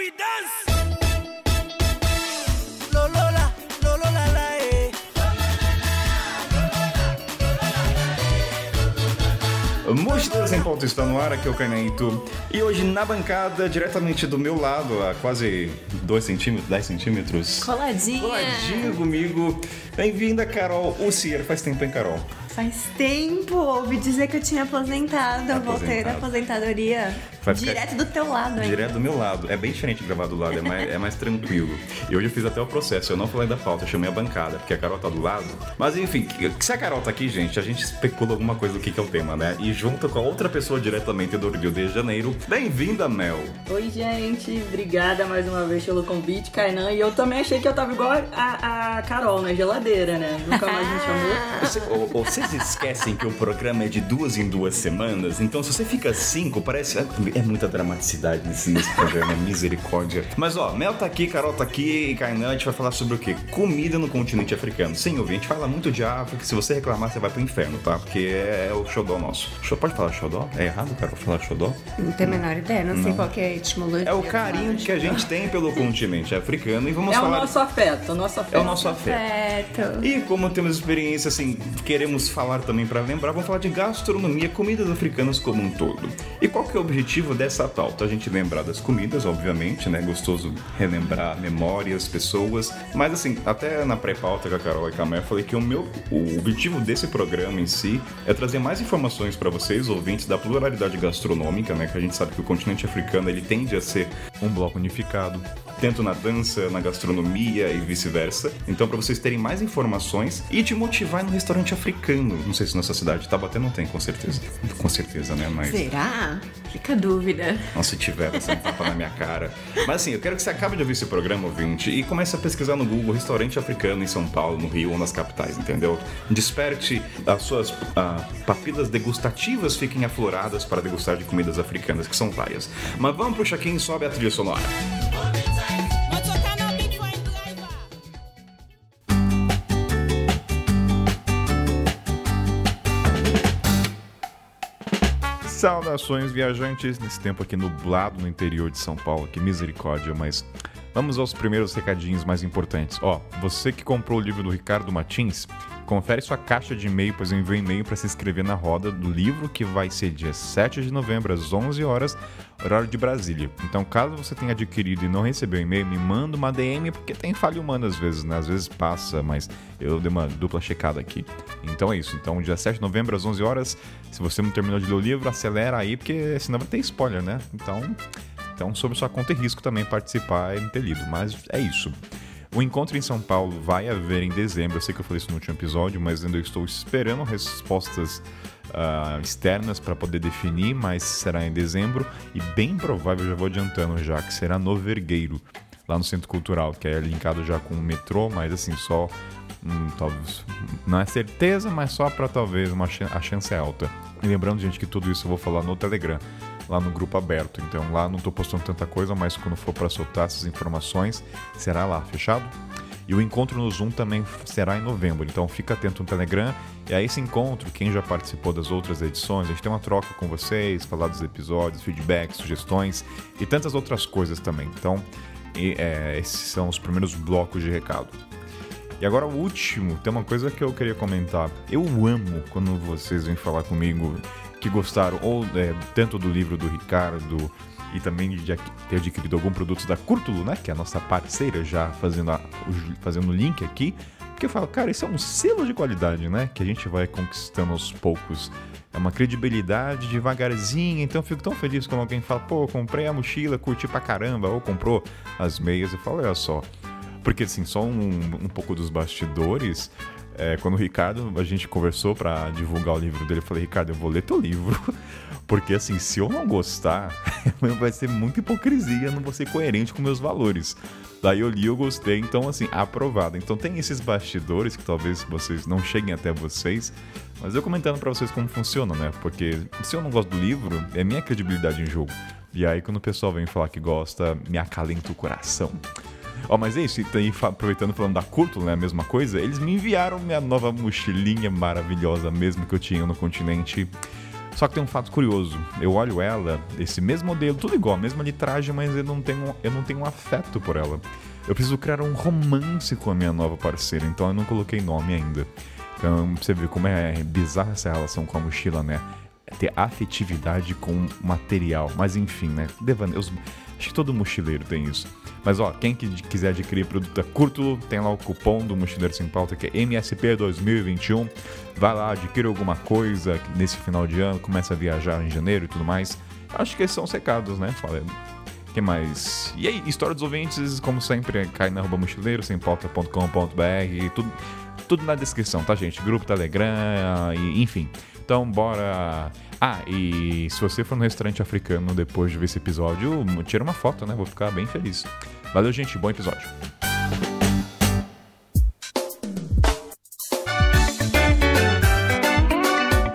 we dance. La, la, eh. Mochilas em Pauta está no ar, aqui é o Caneito. E hoje na bancada, diretamente do meu lado, a quase 2 centímetros, 10 centímetros. Coladinha. Coladinho comigo. Bem-vinda, Carol Ucier. Faz tempo, hein, Carol? Faz tempo. Ouvi dizer que eu tinha aposentado. Eu voltei da Aposentado. aposentadoria. Vai ficar- Direto do teu lado, hein? Direto do meu lado. É bem diferente gravar do lado, é mais, é mais tranquilo. E hoje eu fiz até o processo. Eu não falei da pauta, eu chamei a bancada, porque a Carol tá do lado. Mas enfim, se a Carol tá aqui, gente, a gente especula alguma coisa do que, que é o tema, né? E junto com a outra pessoa diretamente do Rio de Janeiro. Bem-vinda, Mel. Oi, gente. Obrigada mais uma vez pelo convite, Kainan. E eu também achei que eu tava igual a, a Carol, na geladeira, né? Nunca mais me chamou. Você- vocês esquecem que o programa é de duas em duas semanas? Então, se você fica cinco, parece. É muita dramaticidade nesse, nesse programa, misericórdia. Mas ó, Mel tá aqui, Carol tá aqui e Kainan, a gente vai falar sobre o quê? Comida no continente africano. Sim, ouvinte, a gente fala muito de África. Se você reclamar, você vai pro inferno, tá? Porque é, o xodó nosso. Pode falar xodó? É errado, Carol, falar xodó? Não tenho a menor ideia. Não, sei qual que é a etimologia. É o carinho que a gente tem pelo continente africano e vamos É o falar. nosso afeto, o nosso afeto. É o nosso afeto. Certo. E como temos experiência, assim, queremos falar também pra lembrar, vamos falar de gastronomia, comidas africanas como um todo. E qual que é o objetivo dessa pauta? A gente lembrar das comidas, obviamente, né? Gostoso relembrar memórias, pessoas. Mas assim, até na pré-pauta com a Carol e com a eu falei que o meu o objetivo desse programa em si é trazer mais informações pra vocês, ouvintes, da pluralidade gastronômica, né? Que a gente sabe que o continente africano ele tende a ser um bloco unificado, tanto na dança, na gastronomia e vice-versa. Então, pra vocês terem mais informações e te motivar no restaurante africano. Não sei se nossa cidade tá batendo, não tem, com certeza. Com certeza, né? Mas. Será? Fica a dúvida. Nossa, se tiver, ser um tapa na minha cara. Mas assim, eu quero que você acabe de ouvir esse programa, ouvinte, e comece a pesquisar no Google restaurante africano em São Paulo, no Rio ou nas capitais, entendeu? Desperte as suas ah, papilas degustativas, fiquem afloradas para degustar de comidas africanas, que são várias. Mas vamos pro Chaquinho sobe a trilha sonora. Saudações, viajantes, nesse tempo aqui nublado no interior de São Paulo, que misericórdia, mas vamos aos primeiros recadinhos mais importantes. Ó, você que comprou o livro do Ricardo Martins, confere sua caixa de e-mail, pois eu envio e-mail para se inscrever na roda do livro, que vai ser dia 7 de novembro, às 11 horas, horário de Brasília. Então, caso você tenha adquirido e não recebeu e-mail, me manda uma DM, porque tem falha humana às vezes, né? Às vezes passa, mas eu dei uma dupla checada aqui. Então é isso. Então, dia 7 de novembro, às 11 horas, se você não terminou de ler o livro, acelera aí, porque senão vai ter spoiler, né? Então, então sobre sua conta e risco também participar e não ter lido. Mas é isso. O encontro em São Paulo vai haver em dezembro. Eu sei que eu falei isso no último episódio, mas ainda estou esperando respostas ah, externas para poder definir, mas será em dezembro e bem provável, já vou adiantando já, que será no Vergueiro, lá no Centro Cultural, que é linkado já com o metrô, mas assim, só hum, talvez não é certeza, mas só para talvez uma chan- a chance é alta. E lembrando, gente, que tudo isso eu vou falar no Telegram, lá no grupo aberto. Então lá não tô postando tanta coisa, mas quando for para soltar essas informações, será lá, fechado? E o encontro no Zoom também será em novembro, então fica atento no Telegram. E aí esse encontro, quem já participou das outras edições, a gente tem uma troca com vocês, falar dos episódios, feedbacks, sugestões e tantas outras coisas também. Então, e, é, esses são os primeiros blocos de recado. E agora o último, tem uma coisa que eu queria comentar. Eu amo quando vocês vêm falar comigo que gostaram ou é, tanto do livro do Ricardo e também de ter adquirido algum produto da Curtulo, né? Que é a nossa parceira já fazendo, a- fazendo o link aqui. Porque eu falo, cara, isso é um selo de qualidade, né? Que a gente vai conquistando aos poucos. É uma credibilidade devagarzinho, então eu fico tão feliz quando alguém fala, pô, comprei a mochila, curti pra caramba, ou comprou as meias. Eu falo, olha só, porque, assim, só um, um pouco dos bastidores. é, quando o Ricardo, a gente conversou pra divulgar o livro dele, eu falei, Ricardo, eu vou ler teu livro. Porque, assim, se eu não gostar, vai ser muita hipocrisia, não vou ser coerente com meus valores. Daí eu li, eu gostei, então, assim, aprovado. Então tem esses bastidores que talvez vocês não cheguem até vocês, mas eu comentando pra vocês como funciona, né? Porque se eu não gosto do livro, é minha credibilidade em jogo. E aí, quando o pessoal vem falar que gosta, me acalenta o coração. Ó, mas é isso, e fa- aproveitando falando da Curto, né, a mesma coisa, eles me enviaram minha nova mochilinha maravilhosa mesmo que eu tinha no continente. Só que tem um fato curioso. Eu olho ela, esse mesmo modelo, tudo igual, mesma litragem, mas eu não tenho, eu não tenho um afeto por ela. Eu preciso criar um romance com a minha nova parceira, então eu não coloquei nome ainda. Então você vê como é bizarra essa relação com a mochila, né? É ter afetividade com material. Mas enfim, né? Devaneus. Acho que todo mochileiro tem isso. Mas ó, quem que quiser adquirir produto da Curtulo, tem lá o cupom do Mochileiro Sem Pauta que é MSP2021. Vai lá, adquira alguma coisa nesse final de ano, começa a viajar em janeiro e tudo mais. Acho que esses são os recados, né? Falando. que mais? E aí, história dos ouvintes, como sempre, cai na arroba mochileiro, sem pauta.com.br, tudo, tudo na descrição, tá, gente? Grupo Telegram, enfim. Então, bora. Ah, e se você for no restaurante africano depois de ver esse episódio, tira uma foto, né? Vou ficar bem feliz. Valeu, gente. Bom episódio.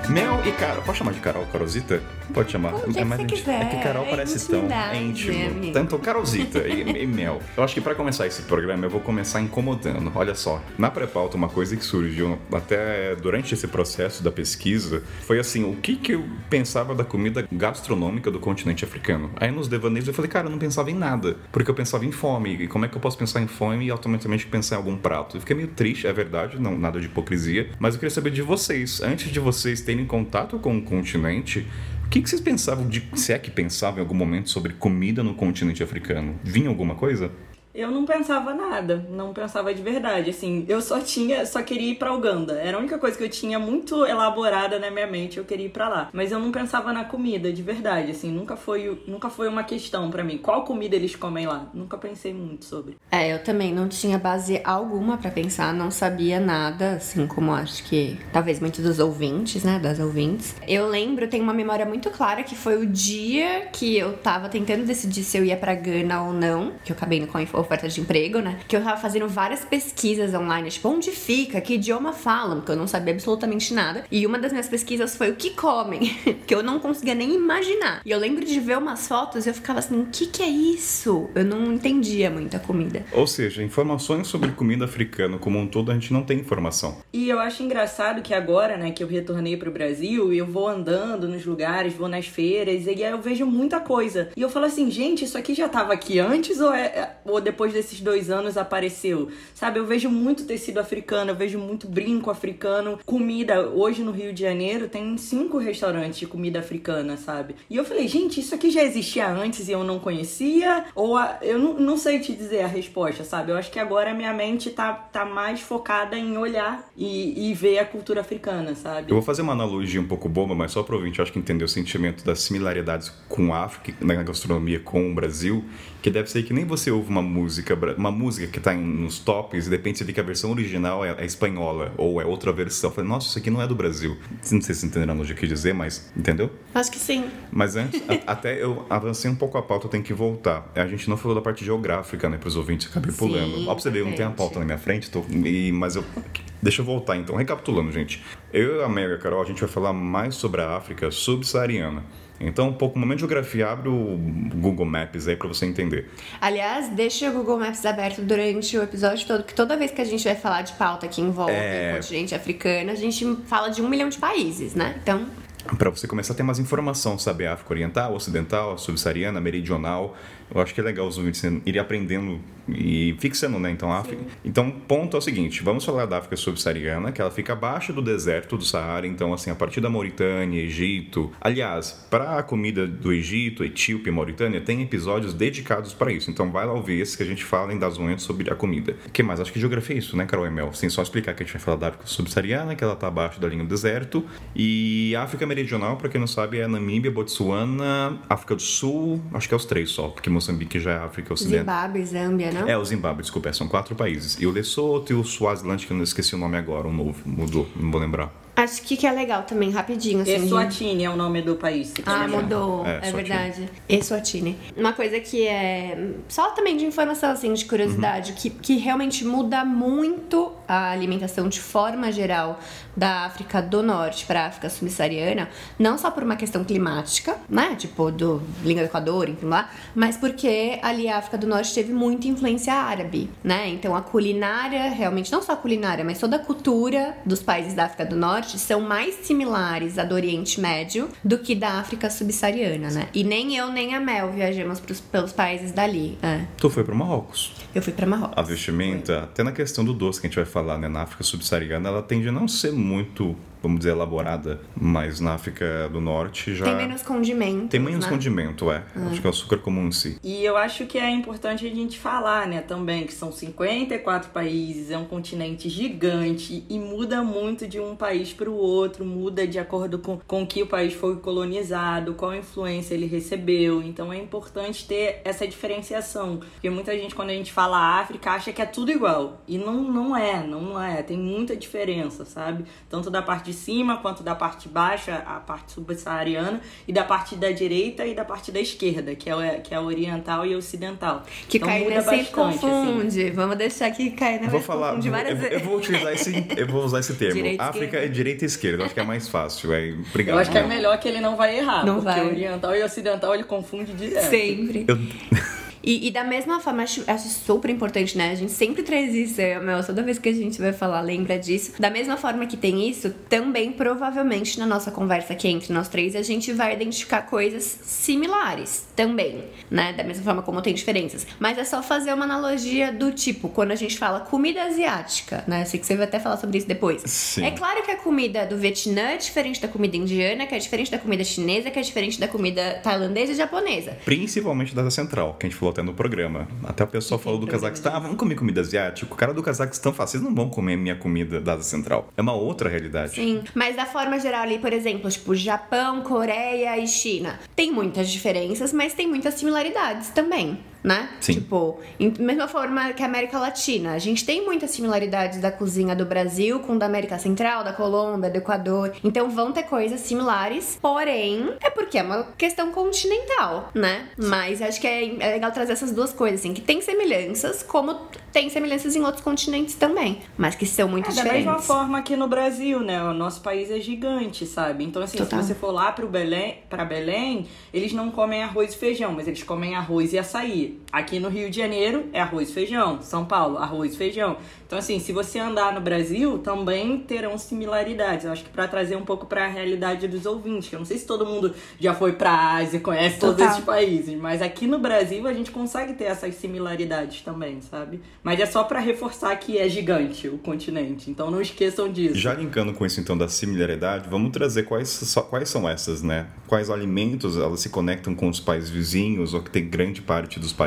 Mel e Carol. Pode chamar de Carol, Carolzita? Pode chamar. Como que você íntimo. quiser. É que Carol É parece tão é íntimo. né? Tanto Carolzita e, e Mel. Eu acho que pra começar esse programa eu vou começar incomodando. Olha só, na pré-pauta uma coisa que surgiu até durante esse processo da pesquisa foi assim, o que que eu pensava da comida gastronômica do continente africano? Aí nos devaneios eu falei, cara, eu não pensava em nada, porque eu pensava em fome. E como é que eu posso pensar em fome e automaticamente pensar em algum prato? Eu fiquei meio triste, é verdade, não nada de hipocrisia, mas eu queria saber de vocês, antes de vocês terem contato com o continente, o que, que vocês pensavam de, se é que pensavam em algum momento sobre comida no continente africano? Vinha alguma coisa? Eu não pensava nada, não pensava de verdade, assim, eu só tinha, só queria ir pra Uganda. Era a única coisa que eu tinha muito elaborada na minha mente, eu queria ir pra lá. Mas eu não pensava na comida, de verdade, assim, nunca foi, nunca foi uma questão pra mim. Qual comida eles comem lá? Nunca pensei muito sobre. É, eu também não tinha base alguma pra pensar, não sabia nada, assim como acho que talvez muitos dos ouvintes, né, das ouvintes. Eu lembro, tenho uma memória muito clara que foi o dia que eu tava tentando decidir se eu ia pra Gana ou não, que eu acabei com a oferta de emprego, né? Que eu tava fazendo várias pesquisas online, tipo, onde fica, que idioma falam, porque eu não sabia absolutamente nada. E uma das minhas pesquisas foi o que comem, que eu não conseguia nem imaginar. E eu lembro de ver umas fotos e eu ficava assim, o que que é isso? Eu não entendia muito a comida. Ou seja, informações sobre comida africana como um todo a gente não tem informação. E eu acho engraçado que agora, né, que eu retornei pro Brasil, eu vou andando nos lugares, vou nas feiras, e aí eu vejo muita coisa. E eu falo assim, gente, isso aqui já tava aqui antes ou, é, ou depois desses dois anos apareceu? Sabe, eu vejo muito tecido africano, eu vejo muito brinco africano, comida. Hoje no Rio de Janeiro tem cinco restaurantes de comida africana, sabe? E eu falei, gente, isso aqui já existia antes e eu não conhecia? Ou a- eu não, não sei te dizer a resposta, sabe? Eu acho que agora a minha mente tá, tá mais focada em olhar e, e ver a cultura africana, sabe? Eu vou fazer uma analogia um pouco boba, mas só para ouvinte, acho que entender o sentimento das similaridades com a África, na gastronomia com o Brasil, que deve ser que nem você ouve uma música, bra- uma música que tá em- nos tops e de repente você vê que a versão original é, é espanhola ou é outra versão. Eu falei, nossa, isso aqui não é do Brasil. Não sei se entenderam analogia que eu quis dizer, mas entendeu? Acho que sim. Mas antes, a- até eu avancei um pouco a pauta, eu tenho que voltar. A gente não falou da parte geográfica, né, pros ouvintes, acabei Sim, pulando. Ó, pra você ver, eu não tenho a pauta na minha frente, tô, e, mas eu. Deixa eu voltar então. Recapitulando, gente. Eu e a Mega Carol, a gente vai falar mais sobre a África subsaariana. Então, um pouco, momento de geografia, abre o Google Maps aí pra você entender. Aliás, deixa o Google Maps aberto durante o episódio todo, que toda vez que a gente vai falar de pauta que envolve É. o continente africano, a gente fala de um milhão de países, né? Então, Pra você começar a ter mais informação, saber a África Oriental, Ocidental, Subsaariana, Meridional. Eu acho que é legal os ouvintes irem aprendendo e fixando, né? Então, a África. Então, ponto é o seguinte: vamos falar da África subsaariana, que ela fica abaixo do deserto do Saara. Então, assim, a partir da Mauritânia, Egito. Aliás, para a comida do Egito, Etíope e Mauritânia, tem episódios dedicados para isso. Então, vai lá ouvir esse que a gente fala em das unhas sobre a comida. O que mais? Acho que geografia é isso, né, Carol Emel? Sem só explicar que a gente vai falar da África subsaariana, que ela tá abaixo da linha do deserto. E África Meridional, para quem não sabe, é Namíbia, Botsuana, África do Sul. Acho que é os três só, porque Moçambique já é África Ocidental. Zimbábue, Zâmbia, não? É, o Zimbábue, desculpa, é, são quatro países. E o Lesoto e o Swaziland, que eu não esqueci o nome agora, um novo, mudou, não vou lembrar. Acho que que é legal também, rapidinho, assim. Eswatini é o nome do país. Ah, mudou, É, é, verdade. Eswatini. Uma coisa que é só também de informação, assim, de curiosidade, que, que realmente muda muito a alimentação de forma geral da África do Norte para a África subsaariana, não só por uma questão climática, né, tipo do linha do Equador, enfim lá, mas porque ali a África do Norte teve muita influência árabe, né? Então a culinária, realmente não só a culinária, mas toda a cultura dos países da África do Norte Norte são mais similares à do Oriente Médio do que da África subsaariana, né? E nem eu nem a Mel viajamos pros, pelos países dali. É. Tu foi pro Marrocos. Eu fui pra Marrocos. A vestimenta, até na questão do doce que a gente vai falar, né? Na África subsaariana, ela tende a não ser muito, vamos dizer, elaborada. Mas na África do Norte já. Tem menos condimento. Tem menos né? condimento, é. Acho que é o açúcar comum em si. E eu acho que é importante a gente falar, né, também, que são 54 países, é um continente gigante e muda muito de um país para o outro, muda de acordo com, com que o país foi colonizado, qual influência ele recebeu. Então é importante ter essa diferenciação. Porque muita gente, quando a gente fala África, acha que é tudo igual. E não, não é, não é. Tem muita diferença, sabe? Tanto da parte de cima quanto da parte de baixo, a parte subsaariana, e da parte da direita e da parte da esquerda, que é, que é a oriental e ocidental. Que então, Caína sempre bastante, assim. confunde. Vamos deixar que Caína Vou vai falar, confundir várias eu, eu vou utilizar esse, eu vou usar esse termo. Direita África esquerda. é direita e esquerda, eu acho que é mais fácil. É, obrigado. Eu acho que é melhor que ele não vai errar, Não porque vai. oriental e ocidental ele confunde direto. Sempre. Eu- E, e da mesma forma, acho, acho super importante, né? A gente sempre traz isso, é, meu, toda vez que a gente vai falar, lembra disso. Da mesma forma que tem isso, também provavelmente na nossa conversa aqui entre nós três, a gente vai identificar coisas similares também, né? Da mesma forma como tem diferenças. Mas é só fazer uma analogia do tipo, quando a gente fala comida asiática, né? Sei que você vai até falar sobre isso depois. Sim. É claro que a comida do Vietnã é diferente da comida indiana, que é diferente da comida chinesa, que é diferente da comida tailandesa e japonesa. Principalmente da Central, que a gente falou até no programa. Até o pessoal falou do Cazaquistão, ah, vamos comer comida asiática. O cara do Cazaquistão fala, vocês não vão comer minha comida da Ásia Central. É uma outra realidade. Sim, mas da forma geral ali, por exemplo, tipo Japão, Coreia e China, tem muitas diferenças, mas tem muitas similaridades também, né? Sim. Tipo, em mesma forma que a América Latina, a gente tem muitas similaridades da cozinha do Brasil com da América Central, da Colômbia, do Equador. Então vão ter coisas similares, porém é porque é uma questão continental, né? Mas acho que é, é legal trazer essas duas coisas, assim, que tem semelhanças, como tem semelhanças em outros continentes também, mas que são muito É, da diferentes. mesma forma aqui no Brasil, né? O nosso país é gigante, sabe? Então, assim, Total. se você for lá pro Belém, pra Belém, eles não comem arroz e feijão, mas eles comem arroz e açaí. Aqui no Rio de Janeiro é arroz e feijão. São Paulo, arroz e feijão. Então, assim, se você andar no Brasil, também terão similaridades. Eu acho que pra trazer um pouco pra realidade dos ouvintes, que eu não sei se todo mundo já foi pra Ásia, conhece todos esses países, mas aqui no Brasil a gente consegue ter essas similaridades também, sabe? Mas é só pra reforçar que é gigante o continente, então não esqueçam disso. Já linkando com isso então da similaridade, vamos trazer quais, só- quais são essas, né? Quais alimentos elas se conectam com os países vizinhos ou que tem grande parte dos países.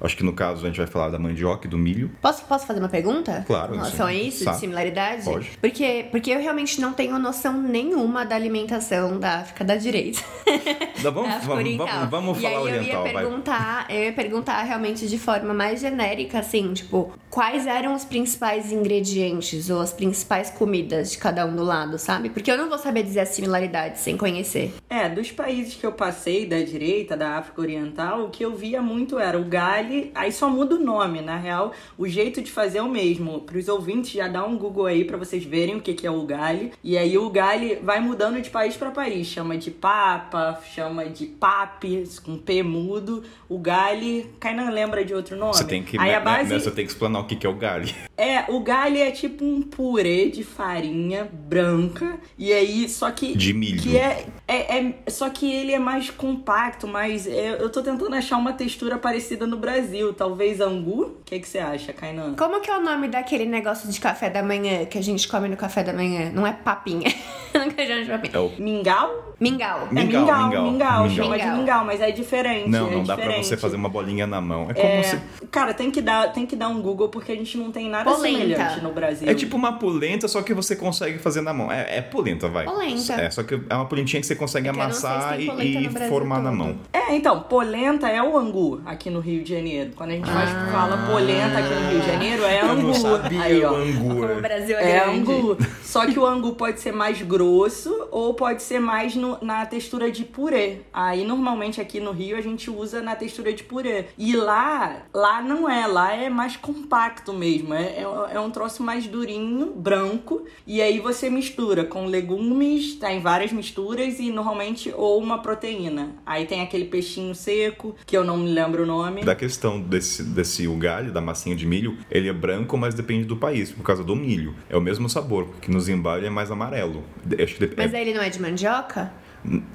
Acho que no caso a gente vai falar da mandioca e do milho. Posso, posso fazer uma pergunta? Claro, Em relação a sim. isso, Tá. de similaridade? Pode. Porque, porque eu realmente não tenho noção nenhuma da alimentação da África da direita. Dá- vamos, África vamos, Oriental. vamos, vamos e falar aí eu oriental, ia vai. perguntar, eu ia perguntar realmente de forma mais genérica, assim, tipo, quais eram os principais ingredientes ou as principais comidas de cada um do lado, sabe? Porque eu não vou saber dizer as similaridades sem conhecer. É, dos países que eu passei da direita, da África Oriental, o que eu via muito era o gali, aí só muda o nome, na real, o jeito de fazer é o mesmo. Para os ouvintes, já dá um Google aí para vocês verem o que, que é o gali. E aí o gali vai mudando de país para país, chama de papa, chama de papi, com P mudo. O gali, Kainan lembra de outro nome? Você tem que, aí a base né, você tem que explanar o que que é o galho. é, o galho é tipo um purê de farinha branca. E aí, só que. De milho. Que é, é, é- Só que ele é mais compacto, mas é- eu tô tentando achar uma textura parecida no Brasil. Talvez angu? O que, que você acha, Kainan? Como que é o nome daquele negócio de café da manhã que a gente come no café da manhã? Não é papinha. Nunca já de papinha. É o... Mingau? Mingau. É Mingau, mingau, mingau, mingau, chama mingau. de mingau, mas é diferente. Não, é não dá pra diferente. você fazer uma bolinha na mão. É como É, se... Cara, tem que, dar, tem que dar um Google porque a gente não tem nada Polenta. semelhante no Brasil. É tipo uma polenta, só que você consegue fazer na mão. É, é polenta, vai. Polenta. É, só que é uma polentinha que você consegue É não amassar e, e formar na todo. mão. É, então, polenta é o angu aqui no Rio de Janeiro. Quando a gente faz- fala polenta aqui no Rio de Janeiro, é Eu angu. não sabia Aí, ó. o angu. Como o é. Brasil é, É grande. angu. Só que o angu pode ser mais grosso ou pode ser mais no- na textura de purê. Aí normalmente aqui no Rio a gente usa na textura de purê. E lá, lá não é, lá é mais compacto mesmo. É, é, é um troço mais durinho, branco. E aí você mistura com legumes, tem várias misturas e normalmente ou uma proteína. Aí tem aquele peixinho seco, que eu não me lembro o nome. Da questão desse, desse ugalho, da massinha de milho, ele é branco, mas depende do país, por causa do milho. É o mesmo sabor, porque no Zimbábue ele é mais amarelo. Que Mas é- aí ele não é de mandioca?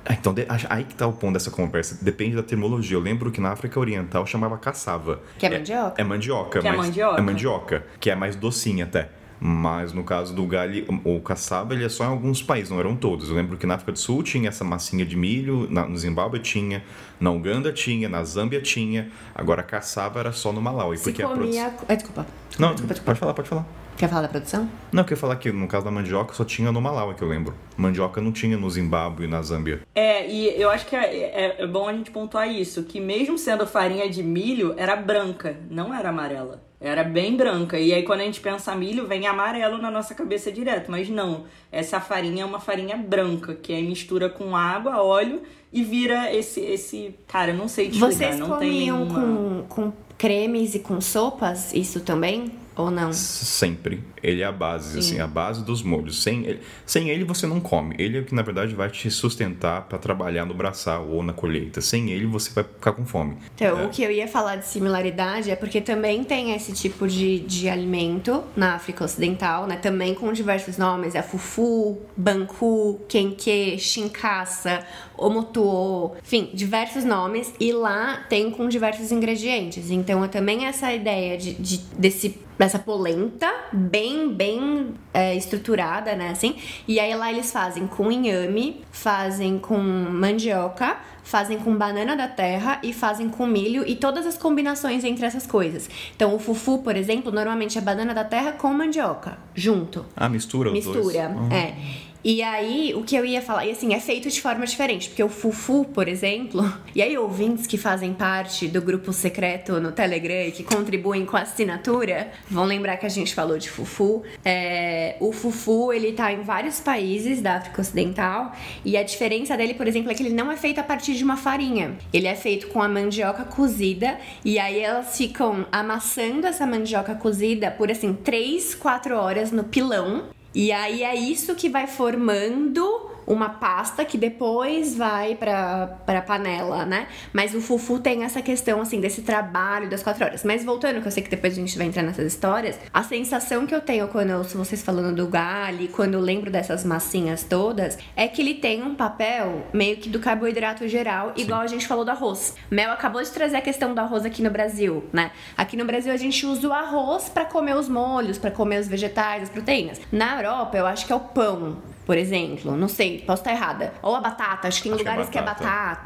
Ah, Então, aí que tá o ponto dessa conversa. Depende da termologia. Eu lembro que na África Oriental chamava caçava. Que é mandioca? É mandioca, Que é mas mandioca? é mandioca, que é mais docinha até. Mas no caso do galho, o caçava, ele é só em alguns países, não eram todos. Eu lembro que na África do Sul tinha essa massinha de milho, na- no Zimbábue tinha, na Uganda tinha, na Zâmbia tinha. Agora caçava era só no Malawi, Se porque a comia... produção... Ah, desculpa. Não, desculpa, desculpa. pode falar, pode falar. Quer falar da produção? Não, eu queria falar que no caso da mandioca só tinha no Malawi, que eu lembro. Mandioca não tinha no Zimbábue e na Zâmbia. É, e eu acho que é, é- é bom a gente pontuar isso, que mesmo sendo farinha de milho, era branca, não era amarela. Era bem branca. E aí quando a gente pensa milho, vem amarelo na nossa cabeça direto. Mas não, essa farinha é uma farinha branca, que aí mistura com água, óleo e vira esse. esse cara, eu não sei te Vocês não tem comiam nenhuma... com, com cremes e com sopas, isso também? Ou não? Sempre. Ele é a base, assim, a base dos molhos. Sem ele, sem ele você não come. Ele é o que na verdade vai te sustentar para trabalhar no braçal ou na colheita. Sem ele você vai ficar com fome. Então, É. o que eu ia falar de similaridade é porque também tem esse tipo de, de alimento na África Ocidental, né? Também com diversos nomes. É fufu, banku, kenke, shinkaça, omotuo, enfim, diversos nomes. E lá tem com diversos ingredientes. Então, é também essa ideia de, de- desse dessa polenta, bem, bem é, estruturada, né, assim. E aí lá eles fazem com inhame, fazem com mandioca, fazem com banana da terra e fazem com milho e todas as combinações entre essas coisas. Então o fufu, por exemplo, normalmente é banana da terra com mandioca, junto. Ah, mistura os dois. Mistura, é. E aí, o que eu ia falar, e assim, é feito de forma diferente, porque o Fufu, por exemplo, e aí ouvintes que fazem parte do grupo secreto no Telegram e que contribuem com a assinatura, vão lembrar que a gente falou de Fufu. É, o Fufu, ele tá em vários países da África Ocidental, e a diferença dele, por exemplo, é que ele não é feito a partir de uma farinha. Ele é feito com a mandioca cozida, e aí elas ficam amassando essa mandioca cozida por, assim, 3, 4 horas no pilão, e aí é isso que vai formando uma pasta que depois vai pra, pra panela, né? Mas o fufu tem essa questão, assim, desse trabalho das quatro horas. Mas voltando, que eu sei que depois a gente vai entrar nessas histórias, a sensação que eu tenho quando eu ouço vocês falando do galho, quando eu lembro dessas massinhas todas, é que ele tem um papel meio que do carboidrato geral, igual a gente falou do arroz. Mel acabou de trazer a questão do arroz aqui no Brasil, né? Aqui no Brasil a gente usa o arroz pra comer os molhos, pra comer os vegetais, as proteínas. Na Europa, eu acho que é o pão. Por exemplo, não sei, posso estar errada. Ou a batata, acho que tem Acho que é lugares que é batata,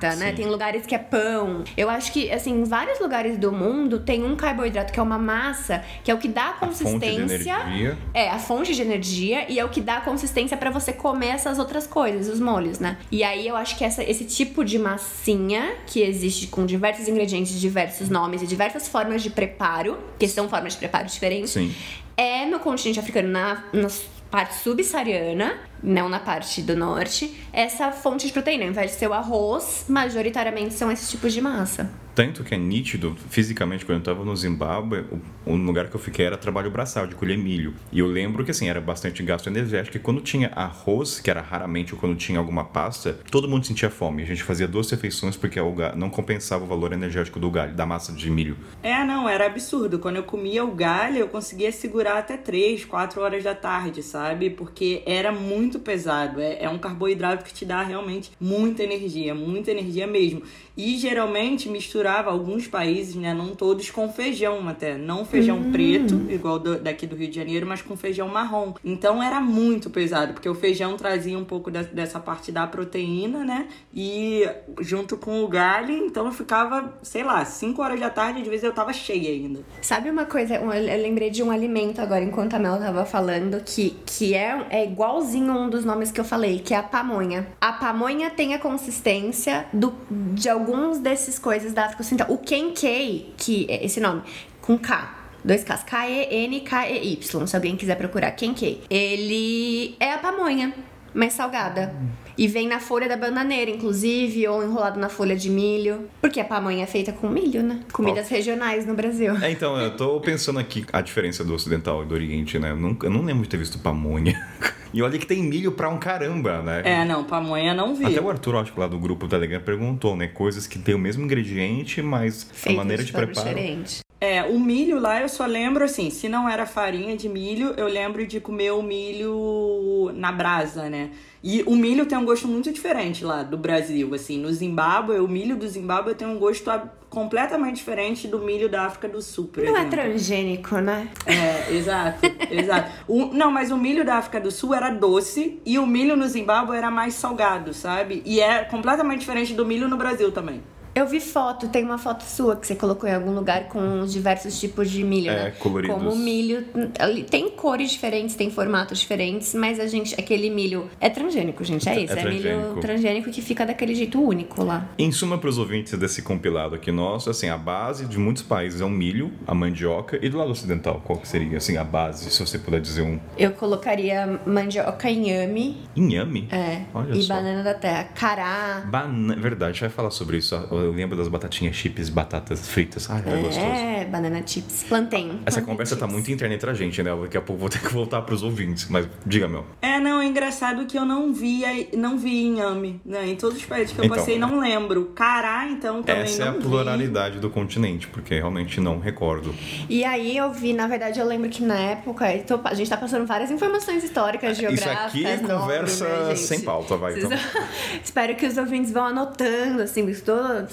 batata. né? Tem lugares que é pão. Eu acho que, assim, em vários lugares do mundo tem um carboidrato que é uma massa, que é o que dá A consistência. energia. É, a fonte de energia e é o que dá consistência pra você comer essas outras coisas, os molhos, né? E aí eu acho que essa- esse tipo de massinha que existe com diversos ingredientes, diversos nomes e diversas formas de preparo, que são formas de preparo diferentes, Sim. é no continente africano, na, na parte subsaariana, não na parte do norte, essa fonte de proteína. Ao invés de ser o arroz, majoritariamente são esses tipos de massa. Tanto que é nítido, fisicamente, quando eu estava no Zimbábue, o, o lugar que eu fiquei era trabalho braçal, de colher milho. E eu lembro que, assim, era bastante gasto energético. E quando tinha arroz, que era raramente ou quando tinha alguma pasta, todo mundo sentia fome. A gente fazia duas refeições porque o não compensava o valor energético do galho, da massa de milho. É, não, era absurdo. Quando eu comia o galho, eu conseguia segurar até 3, 4 horas da tarde, sabe? Porque era muito pesado. É, é um carboidrato que te dá realmente muita energia, muita energia mesmo. E geralmente misturava alguns países, né? Não todos, com feijão até. Não feijão preto, igual do- daqui do Rio de Janeiro, mas com feijão marrom. Então era muito pesado, porque o feijão trazia um pouco da- dessa parte da proteína, né? E junto com o galho, então eu ficava, sei lá, 5 horas da tarde, às vezes eu tava cheia ainda. Sabe uma coisa? Eu lembrei de um alimento agora, enquanto a Mel tava falando, que, que é, é igualzinho a um dos nomes que eu falei, que é a pamonha. A pamonha tem a consistência do, de alguns desses coisas da África Ocidental. O kenkei, que é esse nome, com K. Dois Ks. K-E-N-K-E-Y. Se alguém quiser procurar kenkei. Ele é a pamonha, mas salgada. E vem na folha da bananeira, inclusive, ou enrolado na folha de milho. Porque a pamonha é feita com milho, né? Comidas regionais no Brasil. É, então, eu tô pensando aqui a diferença do ocidental e do oriente, né? Eu, nunca, eu não lembro de ter visto pamonha. E olha que tem milho pra um caramba, né? É, não, pamonha não vi. Até o Arthur, acho que lá do grupo Telegram perguntou, né? Coisas que tem o mesmo ingrediente, mas a Feito maneira de forma preparo. diferente. É, o milho lá eu só lembro assim, se não era farinha de milho, eu lembro de comer o milho na brasa, né? E o milho tem um gosto muito diferente lá do Brasil, assim, no Zimbábue, o milho do Zimbábue tem um gosto a- completamente diferente do milho da África do Sul, por Não é exemplo. transgênico, né? É, exato, exato. O- não, mas o milho da África do Sul era doce e o milho no Zimbábue era mais salgado, sabe? E é completamente diferente do milho no Brasil também. Eu vi foto, tem uma foto sua que você colocou em algum lugar com os diversos tipos de milho, É, né? coloridos. Como milho. Tem cores diferentes, tem formatos diferentes, mas a gente. Aquele milho. É transgênico, gente. É É isso. É, milho transgênico. transgênico que fica daquele jeito único lá. Em suma, para os ouvintes desse compilado aqui nosso, assim, a base de muitos países é o milho, a mandioca e do lado ocidental, qual que seria, assim, a base, se você puder dizer um Eu colocaria mandioca inhame inhame? é, Olha e só. banana da terra. Cará. Banana, verdade, a gente vai falar sobre isso. Eu lembro das batatinhas chips, batatas fritas. Ai, é gostoso. É, banana chips. Plantain. Essa plantain conversa tá chips. muito internet pra gente, né? Daqui a pouco vou ter que voltar pros ouvintes, mas diga, meu. É, não, é engraçado que eu não vi, a- não vi inhame, né? Em todos os países que eu Então. passei, não lembro. Cará, então, também Essa é a vi. pluralidade do continente, porque realmente não recordo. E aí eu vi, na verdade, eu lembro que na época, tô- a gente tá passando várias informações históricas, Isso geográficas. aqui é nomes, conversa né, gente? sem pauta, vai. Então. Espero que os ouvintes vão anotando, assim, estou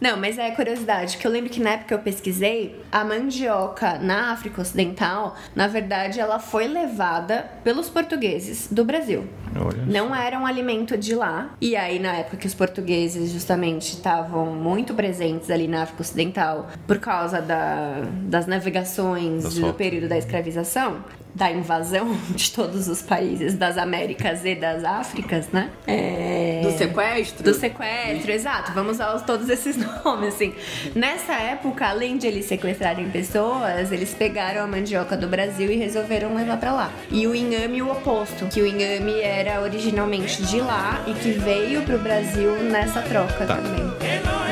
Não, mas é curiosidade, que eu lembro que na época eu pesquisei, a mandioca na África Ocidental, na verdade, ela foi levada pelos portugueses do Brasil. Olha Não era um alimento de lá. E aí, na época que os portugueses justamente estavam muito presentes ali na África Ocidental por causa da- das navegações Das do período da escravização, da invasão de todos os países das Américas e das Áfricas, né? É... Do sequestro? Do sequestro, exato. Vamos usar os- todos esses nomes, assim. Nessa época, além de eles sequestrarem pessoas, eles pegaram a mandioca do Brasil e resolveram levar pra lá. E o inhame o oposto, que o inhame era originalmente de lá e que veio pro Brasil nessa troca Tá. também.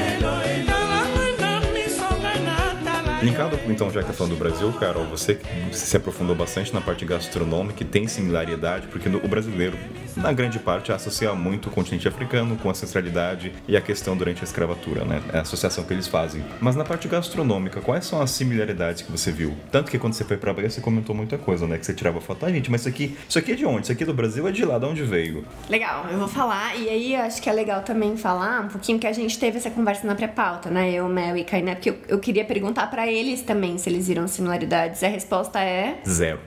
Linkado, então, já que tá falando do Brasil, Carol, você se aprofundou bastante na parte gastronômica e tem similaridade, porque o brasileiro, na grande parte, associa muito o continente africano com ancestralidade e a questão durante a escravatura, né? É a associação que eles fazem. Mas na parte gastronômica, quais são as similaridades que você viu? Tanto que quando você foi pra Bahia, você comentou muita coisa, né? Que você tirava foto. Ah, gente, mas isso aqui, isso aqui é de onde? Isso aqui é do Brasil é de lá? De onde veio? Legal, eu vou falar. E aí, acho que é legal também falar um pouquinho que a gente teve essa conversa na pré-pauta, né? Eu, Mel e Kainé, porque eu, eu queria perguntar pra eles também se eles viram similaridades. A resposta é. Zero.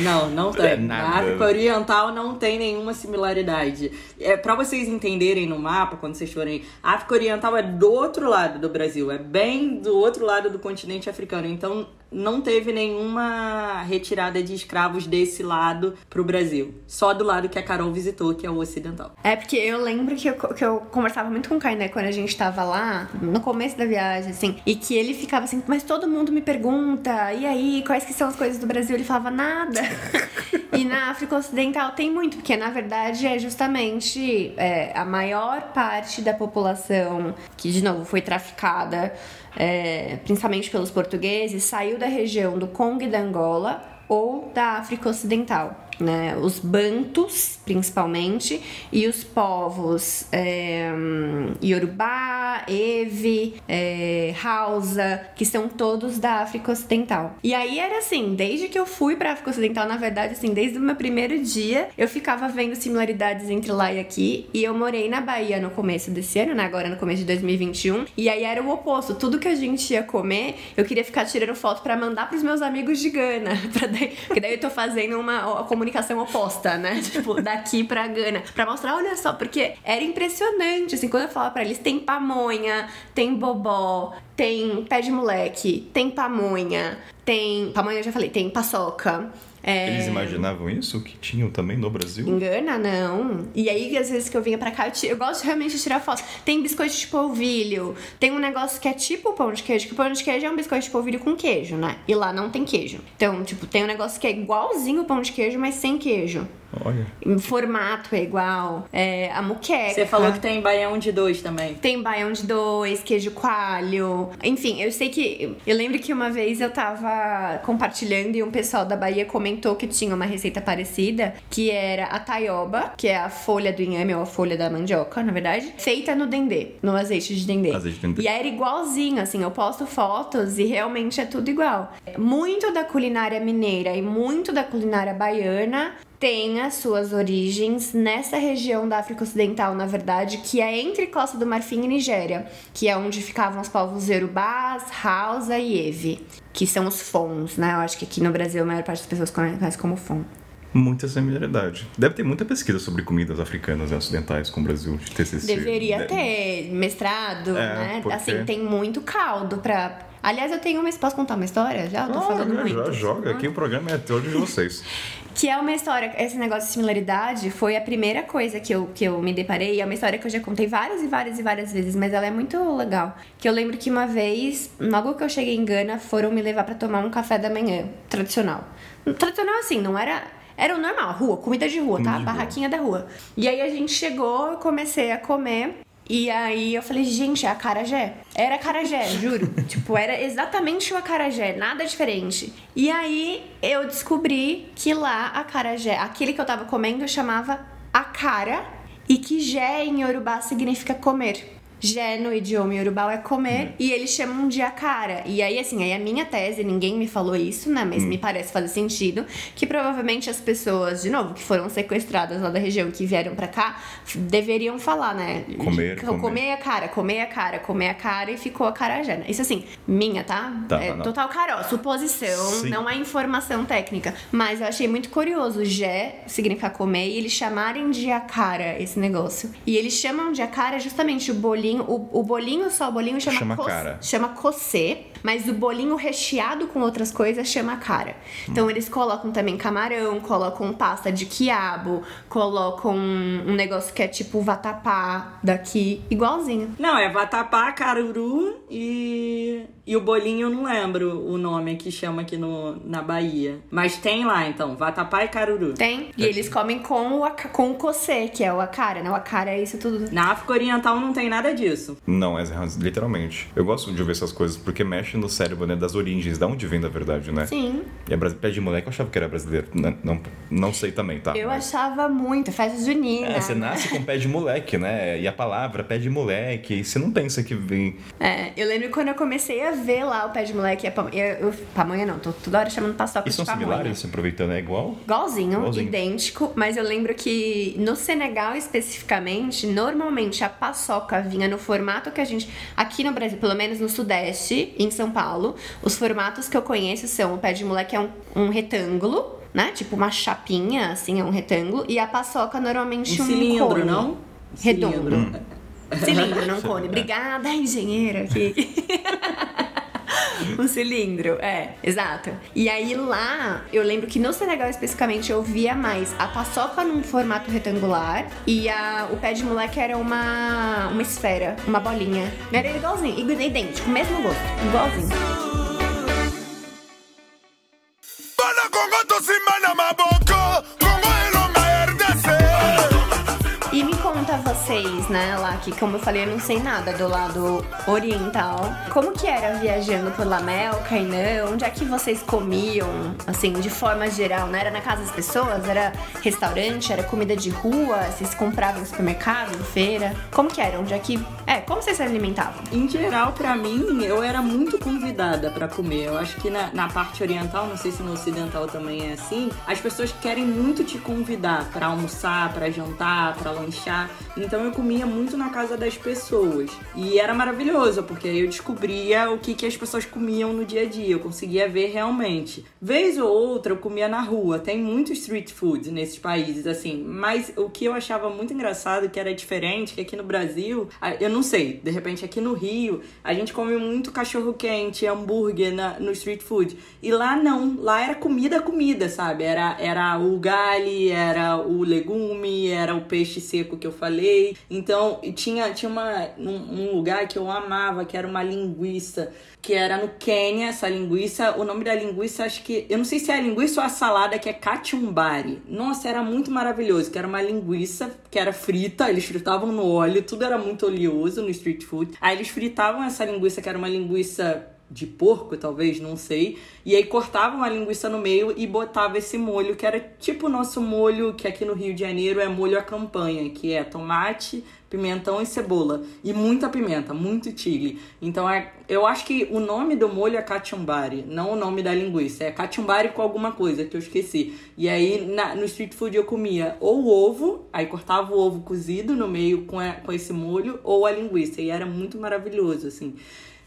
Não, não É tem. nada. Na África Oriental não tem nenhuma similaridade. É para vocês entenderem no mapa, quando vocês forem, a África Oriental é do outro lado do Brasil, é bem do outro lado do continente africano. Então não teve nenhuma retirada de escravos desse lado pro Brasil. Só do lado que a Carol visitou, que é o ocidental. É porque eu lembro que eu, que eu conversava muito com o Kainé quando a gente tava lá, no começo da viagem, assim, e que ele ficava assim, mas todo mundo me pergunta, e aí, quais que são as coisas do Brasil? Ele falava nada. e na África Ocidental tem muito, porque na verdade é justamente é, a maior parte da população que, de novo, foi traficada, é, principalmente pelos portugueses, saiu da região do Congo e da Angola ou da África Ocidental. Né, os bantus, principalmente, e os povos é, Yorubá, Ewe, é, Hausa, que são todos da África Ocidental. E aí era assim, desde que eu fui pra África Ocidental, na verdade, assim, desde o meu primeiro dia, eu ficava vendo similaridades entre lá e aqui, e eu morei na Bahia no começo desse ano, né, agora no começo de 2021, e aí era o oposto, tudo que a gente ia comer, eu queria ficar tirando foto pra mandar pros meus amigos de Gana, pra daí, porque daí eu tô fazendo uma, comunicação oposta, né? Tipo, daqui pra Gana. Pra mostrar, olha só, porque era impressionante. Assim, quando eu falava pra eles, tem pamonha, tem bobó, tem pé de moleque, tem pamonha, tem. Pamonha eu já falei, tem paçoca. É, Eles imaginavam isso? Que tinham também no Brasil? Engana, não. E aí, às vezes que eu vinha pra cá, eu, ti- eu gosto realmente de tirar foto. Tem biscoito de polvilho, tem um negócio que é tipo pão de queijo, que o pão de queijo é um biscoito de polvilho com queijo, né? E lá não tem queijo. Então, tipo, tem um negócio que é igualzinho o pão de queijo, mas sem queijo. Olha. O formato é igual. É, a muqueca. Você falou que tem baião de dois também. Tem baião de dois, queijo coalho. Enfim, eu sei que. Eu lembro que uma vez eu tava compartilhando e um pessoal da Bahia comentou que tinha uma receita parecida, que era a taioba, que é a folha do inhame ou a folha da mandioca, na verdade, feita no dendê, no azeite de dendê. Azeite de dendê. E era igualzinho, assim, eu posto fotos e realmente é tudo igual. Muito da culinária mineira e muito da culinária baiana tem as suas origens nessa região da África Ocidental, na verdade, que é entre Costa do Marfim e Nigéria, que é onde ficavam os povos Yorubás, Hausa e Ewe, que são os Fons, né? Eu acho que aqui no Brasil a maior parte das pessoas conhece como Fon. Muita similaridade. Deve ter muita pesquisa sobre comidas africanas e ocidentais com o Brasil de TCC. Deveria De- ter mestrado, É, né? porque- Assim, tem muito caldo pra. Aliás, eu tenho uma. Posso contar uma história? Já? Eu tô Ah, falando já, muito. já joga. Aqui o programa é todo de vocês. Que é uma história, esse negócio de similaridade foi a primeira coisa que eu, que eu me deparei. É uma história que eu já contei várias e várias e várias vezes, mas ela é muito legal. Que eu lembro que uma vez, logo que eu cheguei em Gana, foram me levar pra tomar um café da manhã tradicional. Tradicional assim, não era. Era o normal, rua, comida de rua, Comida tá? de rua. Barraquinha da rua. E aí a gente chegou, eu comecei a comer. E aí eu falei, gente, é acarajé. Era acarajé, juro. tipo, era exatamente o acarajé, nada diferente. E aí eu descobri que lá acarajé, aquele que eu tava comendo chamava acara e que jé em Yorubá significa comer. Jé no idioma Yorubá é comer e eles chamam de acara. E aí, assim, aí a minha tese, ninguém me falou isso, né? Mas me parece fazer sentido que provavelmente as pessoas, de novo, que foram sequestradas lá da região, que vieram pra cá, deveriam falar, né? Comer, Co- comer. comer a cara, comer a cara, comer a cara e ficou a carajé. né? Isso assim, minha, tá? Tá, é total caró, suposição, Sim. não é informação técnica. Mas eu achei muito curioso, jé significa comer, e eles chamarem de acara esse negócio. E eles chamam de acara justamente o bolinho, o, o bolinho só, o bolinho chama, Chama cos- cara. chama kosê, mas o bolinho recheado com outras coisas chama cara. Então eles colocam também camarão, colocam pasta de quiabo, colocam um, um negócio que é tipo vatapá daqui, igualzinho. Não, é vatapá, caruru e. E o bolinho eu não lembro o nome que chama aqui no, na Bahia. Mas tem lá então, vatapá e caruru. Tem. E eles comem com o, com o kosê, que é o acara, né? O acara é isso tudo. Na África Oriental não tem nada disso. Não, é literalmente. Eu gosto de ver essas coisas porque mexe no cérebro, né? Das origens, da onde vem da verdade, né? Sim. E é brasi- pé de moleque, eu achava que era brasileiro. Não, não, não sei também, tá? Eu Mas- achava muito, festa junina. É, você nasce com pé de moleque, né? E a palavra pé de moleque, e você não pensa que vem. É, eu lembro quando eu comecei a ver lá o pé de moleque, a pam... eu, eu, pamonha não, tô toda hora chamando paçoca E de são pamonha. similares, se aproveitando, é igual? Igualzinho, Igualzinho. idêntico, mas eu lembro que no Senegal especificamente, normalmente a paçoca vinha no formato que a gente. Aqui no Brasil, pelo menos no Sudeste, em São Paulo, os formatos que eu conheço são: o pé de moleque é um, um retângulo, né? Tipo uma chapinha, assim, é um retângulo, e a paçoca normalmente Um um, cilindro, cone. não? Redondo. Cilindro. Cilindro, não cone. Obrigada, engenheira aqui. Um cilindro, é, exato. E aí lá, eu lembro que no Senegal especificamente eu via mais a paçoca num formato retangular e a, o pé de moleque era uma, uma esfera, uma bolinha. Era igualzinho, igu- idêntico, mesmo gosto, igualzinho. Congo conta vocês, né, lá que como eu falei, eu não sei nada do lado oriental. Como que era viajando por Lamel, Cainã? Onde é que vocês comiam, assim, de forma geral, né? Era na casa das pessoas? Era restaurante? Era comida de rua? Vocês compravam em supermercado, em feira? Como que era? Onde é que... É, como vocês se alimentavam? Em geral, pra mim, eu era muito convidada pra comer. Eu acho que na, na parte oriental, não sei se no ocidental também é assim, as pessoas querem muito te convidar pra almoçar, pra jantar, pra lanchar. Então eu comia muito na casa das pessoas. E era maravilhoso, porque aí eu descobria o que, que as pessoas comiam no dia a dia. Eu conseguia ver realmente. Vez ou outra eu comia na rua. Tem muito street food nesses países, assim. Mas o que eu achava muito engraçado, que era diferente, que aqui no Brasil, eu não sei, de repente aqui no Rio, a gente come muito cachorro quente, hambúrguer na, no street food. E lá não, lá era comida, comida, sabe? Era, era o galho, era o legume, era o peixe seco que eu falei. Então, tinha, tinha uma, um, um lugar que eu amava, que era uma linguiça que era no Quênia, essa linguiça. O nome da linguiça, acho que. Eu não sei se é a linguiça ou a salada, que é cachumbari. Nossa, era muito maravilhoso, que era uma linguiça que era frita, eles fritavam no óleo, tudo era muito oleoso no street food. Aí eles fritavam essa linguiça, que era uma linguiça de porco, talvez, não sei. E aí cortavam a linguiça no meio e botava esse molho, que era tipo o nosso molho, que aqui no Rio de Janeiro é molho à campanha, que é tomate, pimentão e cebola. E muita pimenta, muito chile. Então é, eu acho que o nome do molho é cachumbari, não o nome da linguiça. É cachumbari com alguma coisa que eu esqueci. E aí na, no street food eu comia ou ovo, aí cortava o ovo cozido no meio com, a, com esse molho, ou a linguiça. E era muito maravilhoso, assim,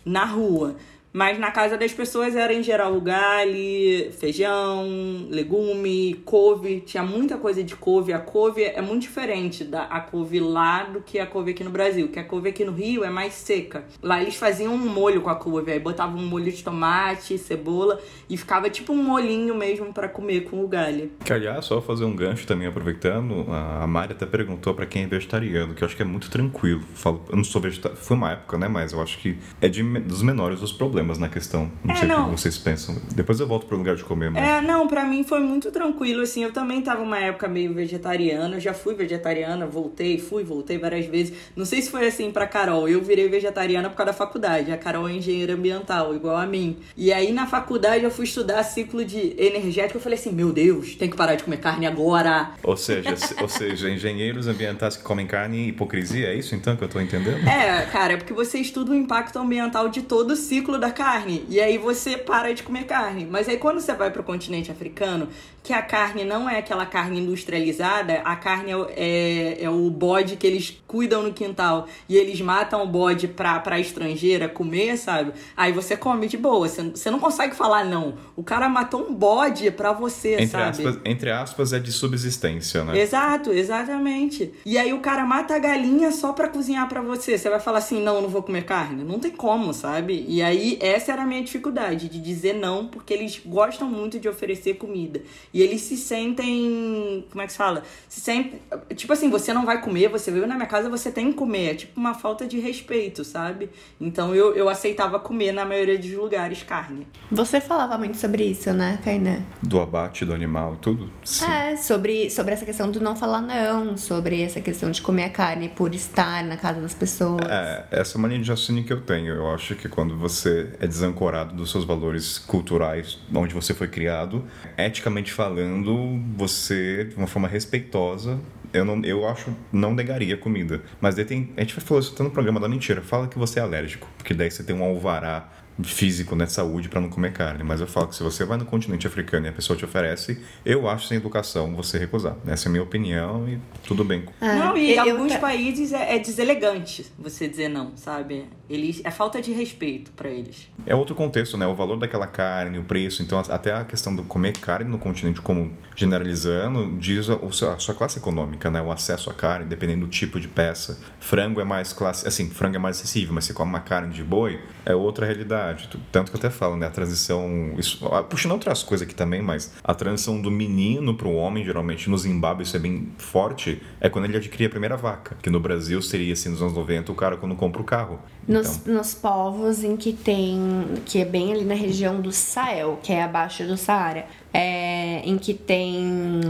na rua. Mas na casa das pessoas era em geral galho, feijão, legume, couve. Tinha muita coisa de couve. A couve é muito diferente da a couve lá do que a couve aqui no Brasil. Que a couve aqui no Rio é mais seca. Lá eles faziam um molho com a couve. Aí botavam um molho de tomate, cebola e ficava tipo um molhinho mesmo para comer com o galho. Que aliás, só fazer um gancho também aproveitando, a Mari até perguntou para quem é vegetariano, que eu acho que é muito tranquilo. Eu não sou vegetariano, foi uma época, né? Mas eu acho que é de, dos menores dos problemas problemas na questão. Não é, sei não. o que vocês pensam. Depois eu volto pro lugar de comer, mas... É, não, pra mim foi muito tranquilo, assim. Eu também tava uma época meio vegetariana. Eu já fui vegetariana, voltei, fui, voltei várias vezes. Não sei se foi assim pra Carol. Eu virei vegetariana por causa da faculdade. A Carol é engenheira ambiental, igual a mim. E aí na faculdade eu fui estudar ciclo de energético. Eu falei assim, meu Deus, tem que parar de comer carne agora. Ou seja, ou seja, engenheiros ambientais que comem carne hipocrisia, é isso então que eu tô entendendo? É, cara, é porque você estuda o impacto ambiental de todo o ciclo da carne. E aí você para de comer carne. Mas aí quando você vai para o continente africano, que a carne não é aquela carne industrializada, a carne é, é, é, o bode que eles cuidam no quintal e eles matam o bode pra, pra estrangeira comer, sabe? Aí você come de boa, você, você não consegue falar não. O cara matou um bode pra você, entre sabe? Aspas, entre aspas, é de subsistência, né? Exato, exatamente. E aí o cara mata a galinha só pra cozinhar pra você. Você vai falar assim, não, não vou comer carne? Não tem como, sabe? E aí essa era a minha dificuldade, de dizer não, porque eles gostam muito de oferecer comida. E eles se sentem. Como é que se fala? Se sentem. Tipo assim, você não vai comer, você veio na minha casa, você tem que comer. É tipo uma falta de respeito, sabe? Então eu, eu aceitava comer na maioria dos lugares carne. Você falava muito sobre isso, né, Kainan? Do abate do animal, tudo? Sim. É, sobre, sobre essa questão do não falar não, sobre essa questão de comer a carne por estar na casa das pessoas. É, essa mania de raciocínio que eu tenho. Eu acho que quando você é desancorado dos seus valores culturais, onde você foi criado, eticamente falando, falando, você, de uma forma respeitosa, eu, não, eu acho, não negaria comida. Mas daí tem, a gente falou isso no programa da mentira. Fala que você é alérgico, porque daí você tem um alvará físico, né, saúde para não comer carne. Mas eu falo que se você vai no continente africano e a pessoa te oferece, eu acho sem educação você recusar. Essa é a minha opinião e tudo bem. Ah, não, e em alguns países é, é, deselegante você dizer não, sabe? Eles, é falta de respeito para eles. É outro contexto, né? O valor daquela carne, o preço. Então, até a questão do comer carne no continente como generalizando, diz a, a sua classe econômica, né? O acesso à carne, dependendo do tipo de peça. Frango é mais classe... Assim, frango é mais acessível, mas você come uma carne de boi, é outra realidade. Tanto que eu até falo, né? A transição. Isso, puxando outras coisas aqui também, mas a transição do menino para o homem, geralmente no Zimbábue isso é bem forte, é quando ele adquire a primeira vaca. Que no Brasil seria assim nos anos 90 o cara quando compra o carro. Nos, então. nos povos em que tem. que é bem ali na região do Sahel, que é abaixo do Saara, é, em que tem.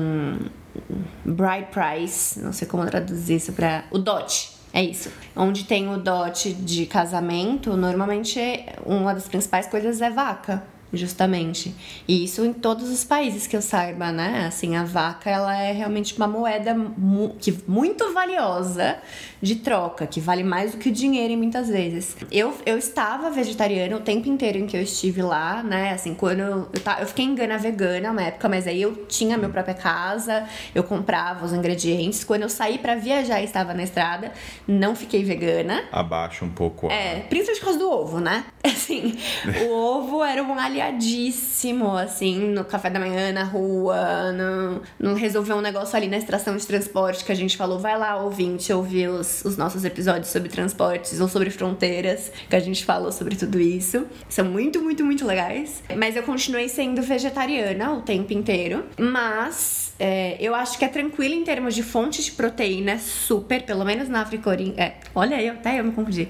Bride Price, não sei como traduzir isso para o dote é isso. Onde tem o dote de casamento, normalmente uma das principais coisas é vaca. Justamente. E isso em todos os países que eu saiba, né? Assim, a vaca, ela é realmente uma moeda mu que, muito valiosa de troca, que vale mais do que o dinheiro muitas vezes. Eu, eu estava vegetariana o tempo inteiro em que eu estive lá, né? Assim, quando eu, eu, eu fiquei em Gana vegana uma época, mas aí eu tinha minha própria casa, eu comprava os ingredientes. Quando eu saí para viajar e estava na estrada, não fiquei vegana. Abaixa um pouco. A... É, principalmente por causa do ovo, né? Assim, o ovo era um aliadíssimo, assim, no café da manhã, na rua, no, no resolver um negócio ali na estação de transporte que a gente falou, vai lá, ouvinte, ouvir os, os nossos episódios sobre transportes ou sobre fronteiras, que a gente falou sobre tudo isso. São muito, muito, muito legais. Mas eu continuei sendo vegetariana o tempo inteiro. Mas é, eu acho que é tranquilo em termos de fontes de proteína, super, pelo menos na África Oriental. É, olha aí, até eu me confundi.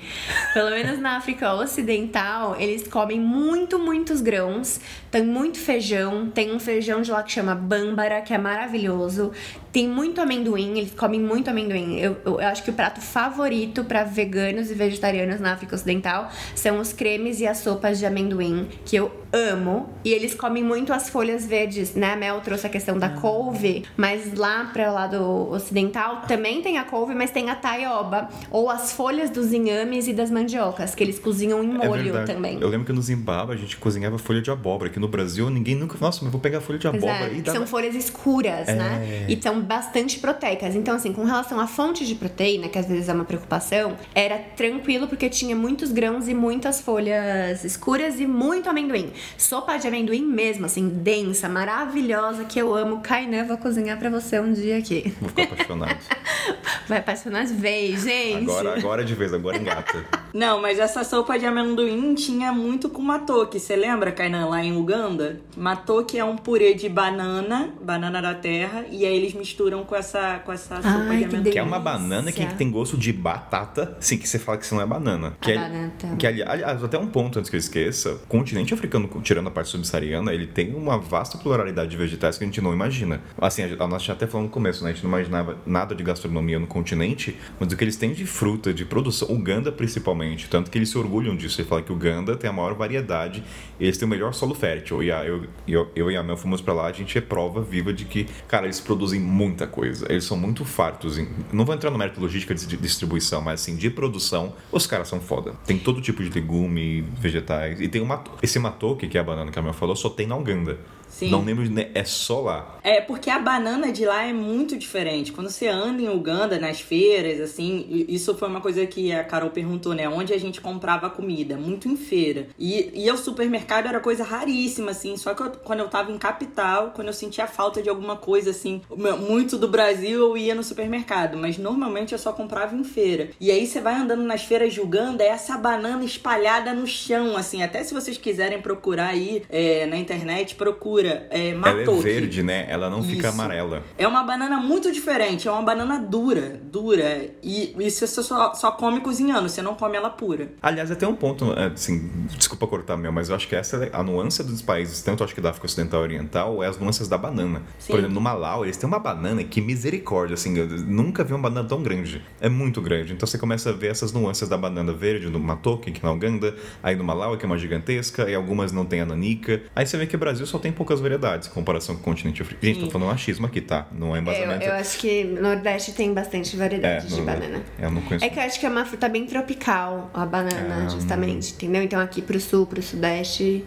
Pelo menos na África Ocidental, eles comem muito, muitos grãos. Tem muito feijão. Tem um feijão de lá que chama bâmbara, que é maravilhoso. Tem muito amendoim, eles comem muito amendoim. Eu, eu, eu acho que o prato favorito para veganos e vegetarianos na África Ocidental são os cremes e as sopas de amendoim, que eu amo. E eles comem muito as folhas verdes, né? A Mel trouxe a questão da couve, mas lá para o lado ocidental também tem a couve, mas tem a taioba, ou as folhas dos inhames e das mandiocas, que eles cozinham em É molho verdade. também. Eu lembro que no Zimbábue a gente cozinhava folha de abóbora. Aqui no Brasil ninguém nunca. Nossa, mas vou pegar folha de abóbora é, e dá. São folhas escuras, É. né? E são bastante proteicas. Então, assim, com relação à fonte de proteína, que às vezes é uma preocupação, era tranquilo porque tinha muitos grãos e muitas folhas escuras e muito amendoim. Sopa de amendoim mesmo, assim, densa, maravilhosa, que eu amo. Kainan, vou cozinhar pra você um dia aqui. Vou ficar apaixonado. Vai apaixonar de vez, gente. agora, agora de vez, agora engata. Não, mas essa sopa de amendoim tinha muito com matoke. Você lembra, Kainan, lá em Uganda? Matoke é um purê de banana, banana da terra, e aí eles misturam com essa, com essa sopa Ai, de que amendoim. Que é uma banana que tem gosto de batata. Sim, que você fala que isso não é banana. Que, A é- banana que ali- aliás, até um ponto antes que eu esqueça: o continente africano, tirando a parte subsaariana, ele tem uma vasta pluralidade de vegetais que a gente não imagina. Assim, a, a nós já até falando no começo, né? A gente não imaginava nada de gastronomia no continente, mas o que eles têm de fruta, de produção, Uganda principalmente, tanto que eles se orgulham disso. Ele fala que Uganda tem a maior variedade, eles têm o melhor solo fértil. E a, eu, eu, eu e a Mel fomos pra lá, a gente é prova viva de que, cara, eles produzem muita coisa. Eles são muito fartos. Em, não vou entrar no mérito logística de distribuição, mas assim, de produção, os caras são foda. Tem todo tipo de legume, vegetais. E tem uma. Esse matoke, que é a banana que a Mel falou, só tem na Uganda. Sim. Não lembro, é só lá. É, porque a banana de lá é muito diferente. Quando você anda em Uganda, nas feiras, assim, e- isso foi uma coisa que a Carol perguntou, né? Onde a gente comprava comida? Muito em feira. E ir ao supermercado era coisa raríssima, assim. Só que eu- quando eu tava em capital, quando eu sentia falta de alguma coisa, assim, muito do Brasil, eu ia no supermercado. Mas normalmente eu só comprava em feira. E aí você vai andando nas feiras de Uganda, é essa banana espalhada no chão, assim. Até se vocês quiserem procurar aí é, na internet, procura. É, Ela é verde, né? Ela não fica Isso. amarela. É uma banana muito diferente, é uma banana dura, dura. E isso você só, só come cozinhando, você não come ela pura. Aliás, até um ponto, assim, desculpa cortar meu, mas eu acho que essa é a nuance dos países, tanto acho que da África Ocidental e Oriental, é as nuances da banana. Sim. Por exemplo, no Malau, eles têm uma banana que misericórdia, assim, eu nunca vi uma banana tão grande. É muito grande. Então você começa a ver essas nuances da banana verde no Matoke, que é na Uganda, aí no Malau, que é uma gigantesca, e algumas não tem a nanica. Aí você vê que o Brasil só tem poucas variedades em comparação com o continente africano. Gente, tô falando achismo aqui, tá? Não é Eu, embasamento. eu acho que no Nordeste tem bastante variedade de no- banana. Eu não conheço. É que eu acho que é uma fruta bem tropical, a banana, Ah, justamente, entendeu? Então aqui pro sul, pro sudeste,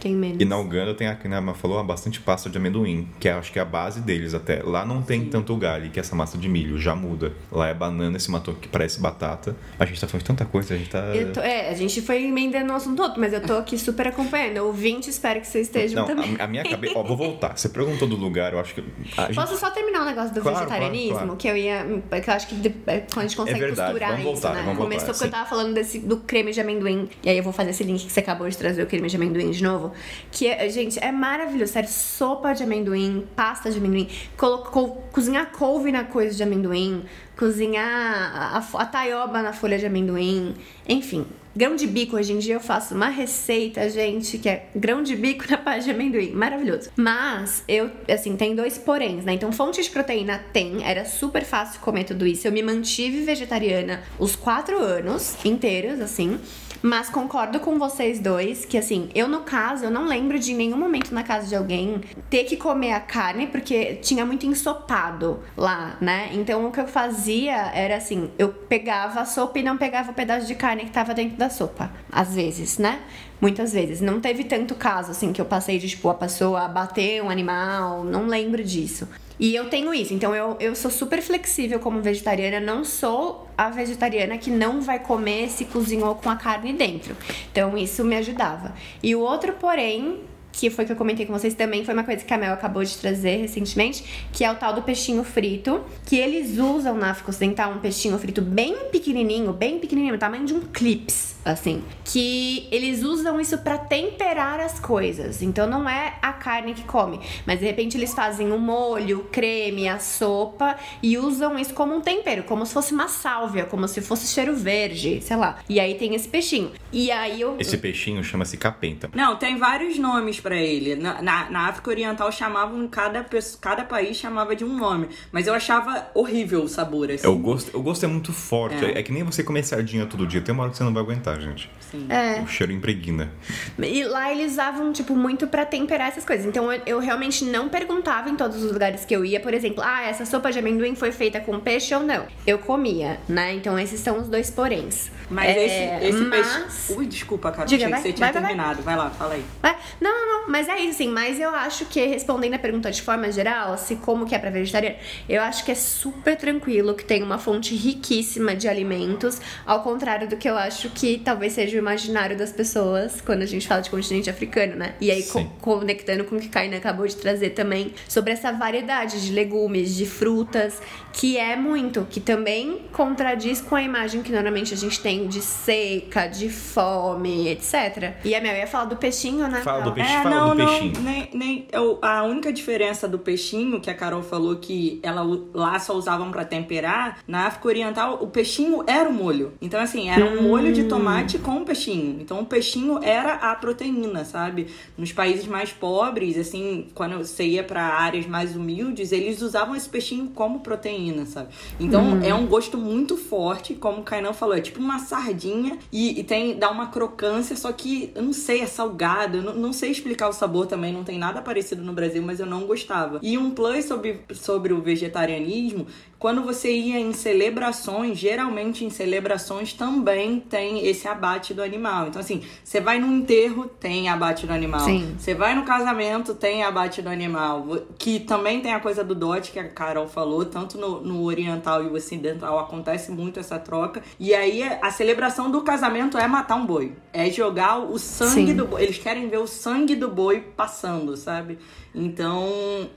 tem menos. E na Uganda tem, a que a Emma falou, bastante pasta de amendoim, que é, acho que é a base deles até. Lá não tem tanto o galho, que é essa massa de milho, já muda. Lá é banana, esse matou que parece batata. A gente tá falando de tanta coisa, a gente tá... Tô- é, a gente foi emendando o assunto todo, mas eu tô aqui super acompanhando. Ouvinte, espero que vocês estejam Não, também. a, a minha cabeça... Ó, vou voltar. Você perguntou do lugar, eu acho que... gente- Posso só terminar o negócio do Claro, vegetarianismo? claro, claro. Que eu ia. Que eu acho que é, quando a gente consegue verdade, costurar vamos isso, voltar, né? vamos voltar, Começou porque sim. eu tava falando desse, do creme de amendoim. E aí eu vou fazer esse link que você acabou de trazer, o creme de amendoim de novo. Que, é, gente, é maravilhoso. Sério, sopa de amendoim, pasta de amendoim, colocou, cozinhar couve na coisa de amendoim, cozinhar a, a, a taioba na folha de amendoim. Enfim, Grão de bico, hoje em dia eu faço uma receita, gente, que é grão de bico na pasta de amendoim. Maravilhoso. Mas, eu, assim, tem dois poréns, né? Então, fonte de proteína tem, era super fácil comer tudo isso. Eu me mantive vegetariana os quatro anos inteiros, assim. Mas concordo com vocês dois que, assim, eu no caso, eu não lembro de nenhum momento na casa de alguém ter que comer a carne porque tinha muito ensopado lá, né? Então o que eu fazia era assim: eu pegava a sopa e não pegava o pedaço de carne que tava dentro da sopa. Às vezes, né? Muitas vezes. Não teve tanto caso, assim, que eu passei de, tipo, a pessoa bater um animal. Não lembro disso. E eu tenho isso, então eu, eu sou super flexível como vegetariana, não sou a vegetariana que não vai comer se cozinhou com a carne dentro. Então isso me ajudava. E o outro, porém, que foi que eu comentei com vocês também, foi uma coisa que a Mel acabou de trazer recentemente, que é o tal do peixinho frito, que eles usam na África Ocidental um peixinho frito bem pequenininho, bem pequenininho, tamanho de um clips, assim, que eles usam isso para temperar as coisas. Então não é a carne que come, mas de repente eles fazem o molho, o creme, a sopa e usam isso como um tempero, como se fosse uma sálvia, como se fosse cheiro verde, sei lá. E aí tem esse peixinho. E aí eu Esse peixinho chama-se capenta. Não, tem vários nomes pra ele. Na, na, na África Oriental chamavam cada, cada país chamava de um nome, mas eu achava horrível o sabor assim. É, o, gosto, o gosto é muito forte. É. É. que nem você comer sardinha todo dia. Tem uma hora que você não vai aguentar, gente. Sim. É. O cheiro impregna. E lá eles usavam, tipo, muito pra temperar essas coisas. Então eu, eu realmente não perguntava em todos os lugares que eu ia, por exemplo, ah, essa sopa de amendoim foi feita com peixe ou não. Eu comia, né? Então esses são os dois poréns. Mas É, esse, esse mas- peixe. Ui, desculpa, cara. Diga, achei vai, que você tinha vai, vai, vai. terminado. Vai lá, fala aí. É, não, não, não, mas é isso, assim, mas eu acho que, respondendo a pergunta de forma geral, se como que é pra vegetariano, eu acho que é super tranquilo, que tem uma fonte riquíssima de alimentos, ao contrário do que eu acho que talvez seja o imaginário das pessoas quando a gente fala de continente africano, né? E aí, co- conectando com o que Kainan acabou de trazer também, sobre essa variedade de legumes, de frutas, que é muito, que também contradiz com a imagem que normalmente a gente tem de seca, de fome, etc. E a Mel ia falar do peixinho, né? Fala do peixe, É, fala não, do não, peixinho. nem, nem, eu- a única diferença do peixinho, que a Carol falou que ela lá só usavam pra temperar, na África Oriental o peixinho era o molho. Então, assim, era um molho de tomate com peixinho. Então, o peixinho era a proteína, sabe? Nos países mais pobres, assim, quando você ia pra áreas mais humildes, eles usavam esse peixinho como proteína, sabe? Então, é um gosto muito forte, como o Kainan falou, é tipo uma sardinha e, e tem dá uma crocância, só que eu não sei, é salgado, eu não, não sei explicar o sabor também, não tem nada parecido no Brasil, mas eu não gostava. E um plus sobre, sobre o vegetarianismo, quando você ia em celebrações, geralmente em celebrações também tem esse abate do animal. Então, assim, você vai num enterro, tem abate do animal. Sim. Você vai no casamento, tem abate do animal. Que também tem a coisa do dote que a Carol falou, tanto no, no oriental e o ocidental acontece muito essa troca. E aí a celebração do casamento é matar um boi. É jogar o sangue Sim. do boi. Eles querem ver o sangue do boi passando, sabe? Então,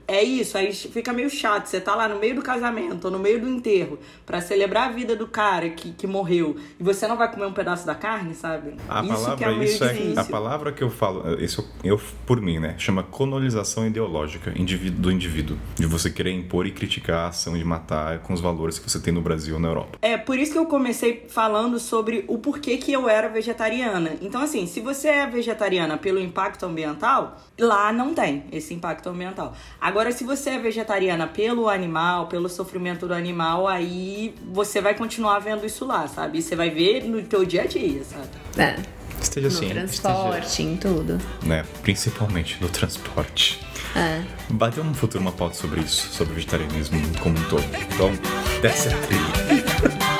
é isso. Aí fica meio chato. Você tá lá no meio do casamento no meio do enterro pra celebrar a vida do cara que, que morreu. E você não vai comer um pedaço da carne, sabe? A isso que palavra, é meio isso é, a palavra que eu falo, isso eu, por mim, né? Chama colonização ideológica indivíduo, do indivíduo. De você querer impor e criticar a ação de matar com os valores que você tem no Brasil ou na Europa. É por isso que eu comecei falando sobre o porquê que eu era vegetariana. Então, assim, se você é vegetariana pelo impacto ambiental, lá não tem esse impacto ambiental. Agora, se você é vegetariana pelo animal, pelo sofrimento do animal, aí você vai continuar vendo isso lá, sabe? E você vai ver no teu dia a dia, sabe? É, Esteja no assim. transporte, em tudo. Esteja, né? Principalmente no transporte. É. Bateu no futuro uma pauta sobre isso, sobre o vegetarianismo como um todo. Então, desce a trilha.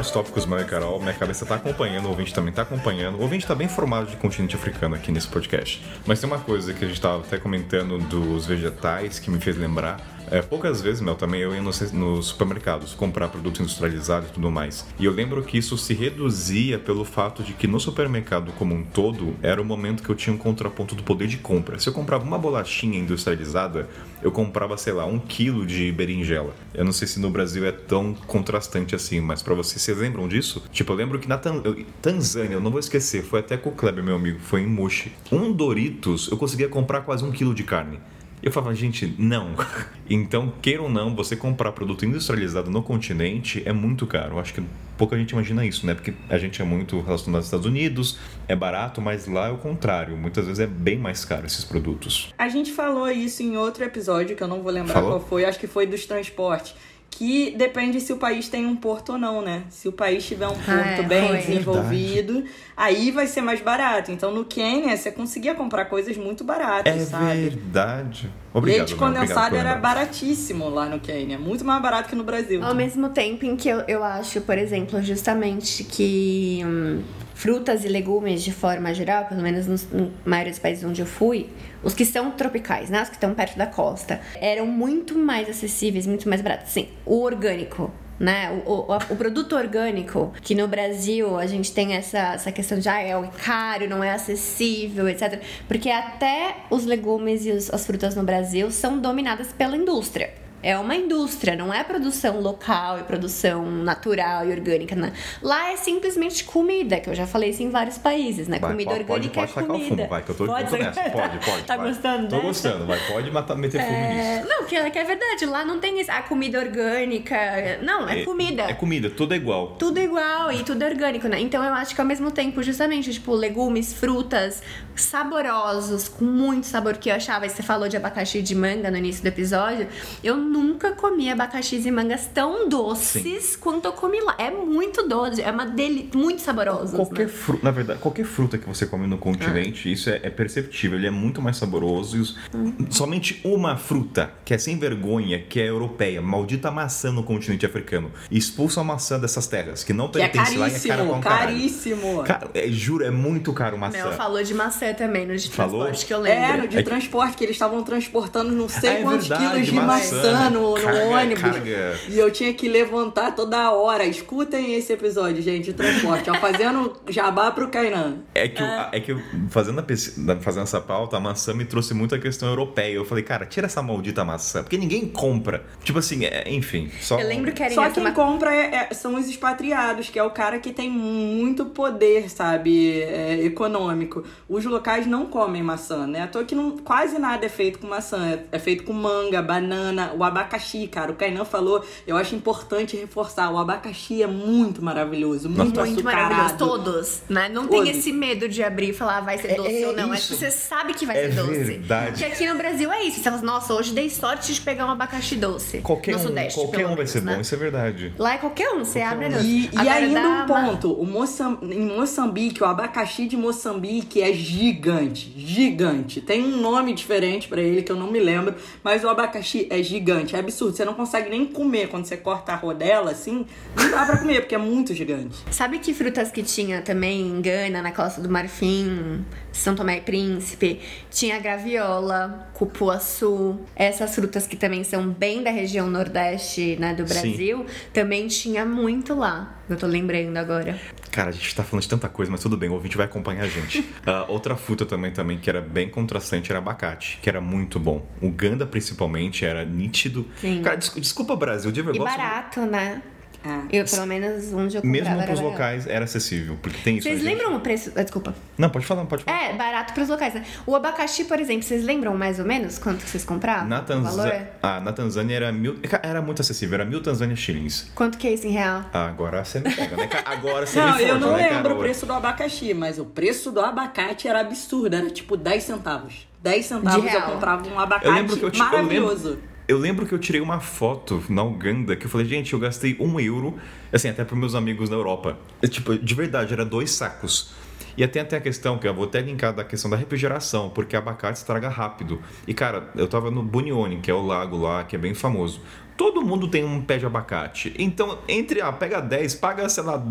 Vários tópicos, Mel e Carol. Minha cabeça tá acompanhando, o ouvinte também tá acompanhando. O ouvinte tá bem formado de continente africano aqui nesse podcast. Mas tem uma coisa que a gente tava até comentando dos vegetais que me fez lembrar. É, poucas vezes, Mel, também eu ia nos, nos supermercados comprar produtos industrializados e tudo mais. E eu lembro que isso se reduzia pelo fato de que no supermercado como um todo era o momento que eu tinha um contraponto do poder de compra. Se eu comprava uma bolachinha industrializada, eu comprava, sei lá, um quilo de berinjela. Eu não sei se no Brasil é tão contrastante assim, mas pra vocês, vocês lembram disso? Tipo, eu lembro que na Tan- Tanzânia, eu não vou esquecer, foi até com o Kleber, meu amigo, foi em Moshi. Um Doritos, eu conseguia comprar quase um quilo de carne. Eu falava, gente, não. Então, queira ou não, você comprar produto industrializado no continente é muito caro. Acho que pouca gente imagina isso, né? Porque a gente é muito relacionado aos Estados Unidos, é barato, mas lá é o contrário. Muitas vezes é bem mais caro esses produtos. A gente falou isso em outro episódio, que eu não vou lembrar Falou? qual foi, acho que foi dos transportes. Que depende se o país tem um porto ou não, né? Se o país tiver um porto Ah, é, bem foi. desenvolvido, aí vai ser mais barato. Então no Quênia você conseguia comprar coisas muito baratas, É sabe? verdade. Obrigado, Leite obrigado condensado era baratíssimo lá no Quênia. Muito mais barato que no Brasil. Ao mesmo tempo em que eu, eu acho, por exemplo, justamente que hum, frutas e legumes, de forma geral, pelo menos nos, na maioria dos países onde eu fui, os que são tropicais, né? Os que estão perto da costa, eram muito mais acessíveis, muito mais baratos. Sim, o orgânico. Né? O, o, o produto orgânico, que no Brasil a gente tem essa, essa questão de ah, é caro, não é acessível, etc. Porque até os legumes e os- as frutas no Brasil são dominadas pela indústria. É uma indústria, não é produção local e produção natural e orgânica. Né? Lá é simplesmente comida, que eu já falei isso em vários países, né? Vai, comida pode, orgânica pode, pode é comida. o fumo, vai, que eu tô Pode nessa. Pode, pode. Tá vai. gostando Tô dessa? gostando, vai. Pode matar, meter fumo nisso. É, não, que é, que é verdade, lá não tem isso. A comida orgânica. Não, é, comida. É comida, tudo é igual. Tudo igual e tudo orgânico, né? Então eu acho que ao mesmo tempo, justamente, tipo, legumes, frutas saborosos, com muito sabor que eu achava. E você falou de abacaxi e de manga no início do episódio. Eu nunca comi abacaxis e mangas tão doces quanto eu comi lá. É muito doce, é uma delícia, muito saboroso. Qualquer né? fruta, na verdade, qualquer fruta que você come no continente, isso é, é perceptível, ele é muito mais saboroso. e os- Somente uma fruta, que é sem vergonha, que é europeia, maldita maçã no continente africano, expulsa a maçã dessas terras, que não Que é pertence lá e é cara caríssimo, um caríssimo. Cara, é, juro, é muito caro maçã. Mel falou de maçã também no de Falou? transporte que eu lembro. É, no de É que- transporte, que eles estavam transportando não sei Ah, é quantos verdade, quilos de maçã, maçã, no, no carga- ônibus. carga. E eu tinha que levantar toda hora. Escutem esse episódio, gente, de transporte. Ó, fazendo jabá pro Kainan. É que, eu, é que eu, fazendo, a fazendo essa pauta, a maçã me trouxe muito a questão europeia. Eu falei, cara, tira essa maldita maçã, porque ninguém compra. Tipo assim, é- enfim, só. Eu lembro que era Só quem ma- compra é- é- são os expatriados, que é o cara que tem muito poder, sabe, é, econômico. Os locais não comem maçã, né? À toa que não, quase nada é feito com maçã. É, é feito com manga, banana, o abacaxi, cara. O Kainan falou, eu acho importante reforçar, o abacaxi é muito maravilhoso, muito, Muito açucarado. maravilhoso. Todos, né? Não Todos. tem esse medo de abrir e falar ah, vai ser É- doce é ou não. isso. É que você sabe que vai É ser doce. verdade. Porque aqui no Brasil é isso. Você fala, nossa, hoje dei sorte de pegar um abacaxi doce. Qualquer no um, Sudeste, qualquer um vai menos, ser né? bom, isso é verdade. Lá é qualquer um, você abre a doce. E, e ainda um ponto, o Moçam- em Moçambique, o abacaxi de Moçambique é gigante, gigante. Tem um nome diferente pra ele que eu não me lembro, mas o abacaxi é gigante, é absurdo. Você não consegue nem comer quando você corta a rodela assim, não dá pra comer porque é muito gigante. Sabe que frutas que tinha também em Gana, na Costa do Marfim, São Tomé e Príncipe? Tinha graviola, cupuaçu, essas frutas que também são bem da região nordeste né, do Sim. Brasil, também tinha muito lá. Eu tô lembrando agora. Cara, a gente tá falando de tanta coisa, mas tudo bem, o ouvinte vai acompanhar a gente. Ah, outra fruta também, também que era bem contrastante era abacate, que era muito bom. O ganda, principalmente, era nítido. Sim. Cara, des- desculpa, Brasil, de E verdade. barato, né? É. Eu, pelo menos, onde eu comprava Mesmo pros barato. locais era acessível, porque tem isso. Vocês gente? lembram o preço... ah, Desculpa. Não, pode falar, pode falar. É, barato pros locais, né? O abacaxi, por exemplo, vocês lembram mais ou menos quanto que vocês compravam? Na, O valor? Tanzânia, ah, na Tanzânia era mil. Era muito acessível, era mil Tanzânia shillings. Quanto que é isso em real? Ah, agora você me pega, né? Agora você Não, me eu força, não né, lembro cara? o preço do abacaxi, mas o preço do abacate era absurdo, era tipo 10 centavos. 10 centavos eu comprava um abacate Eu lembro que eu, ti- eu lembro, maravilhoso. Eu lembro que eu tirei uma foto na Uganda que eu falei, gente, eu gastei um euro, assim, até pros meus amigos na Europa. É, tipo, de verdade, era dois sacos. E até até a questão, que eu vou até linkar da questão da refrigeração, porque abacate estraga rápido. E cara, eu tava no Bunione, que é o lago lá, que é bem famoso. Todo mundo tem um pé de abacate. Então, entre, ah, pega 10, paga, sei lá,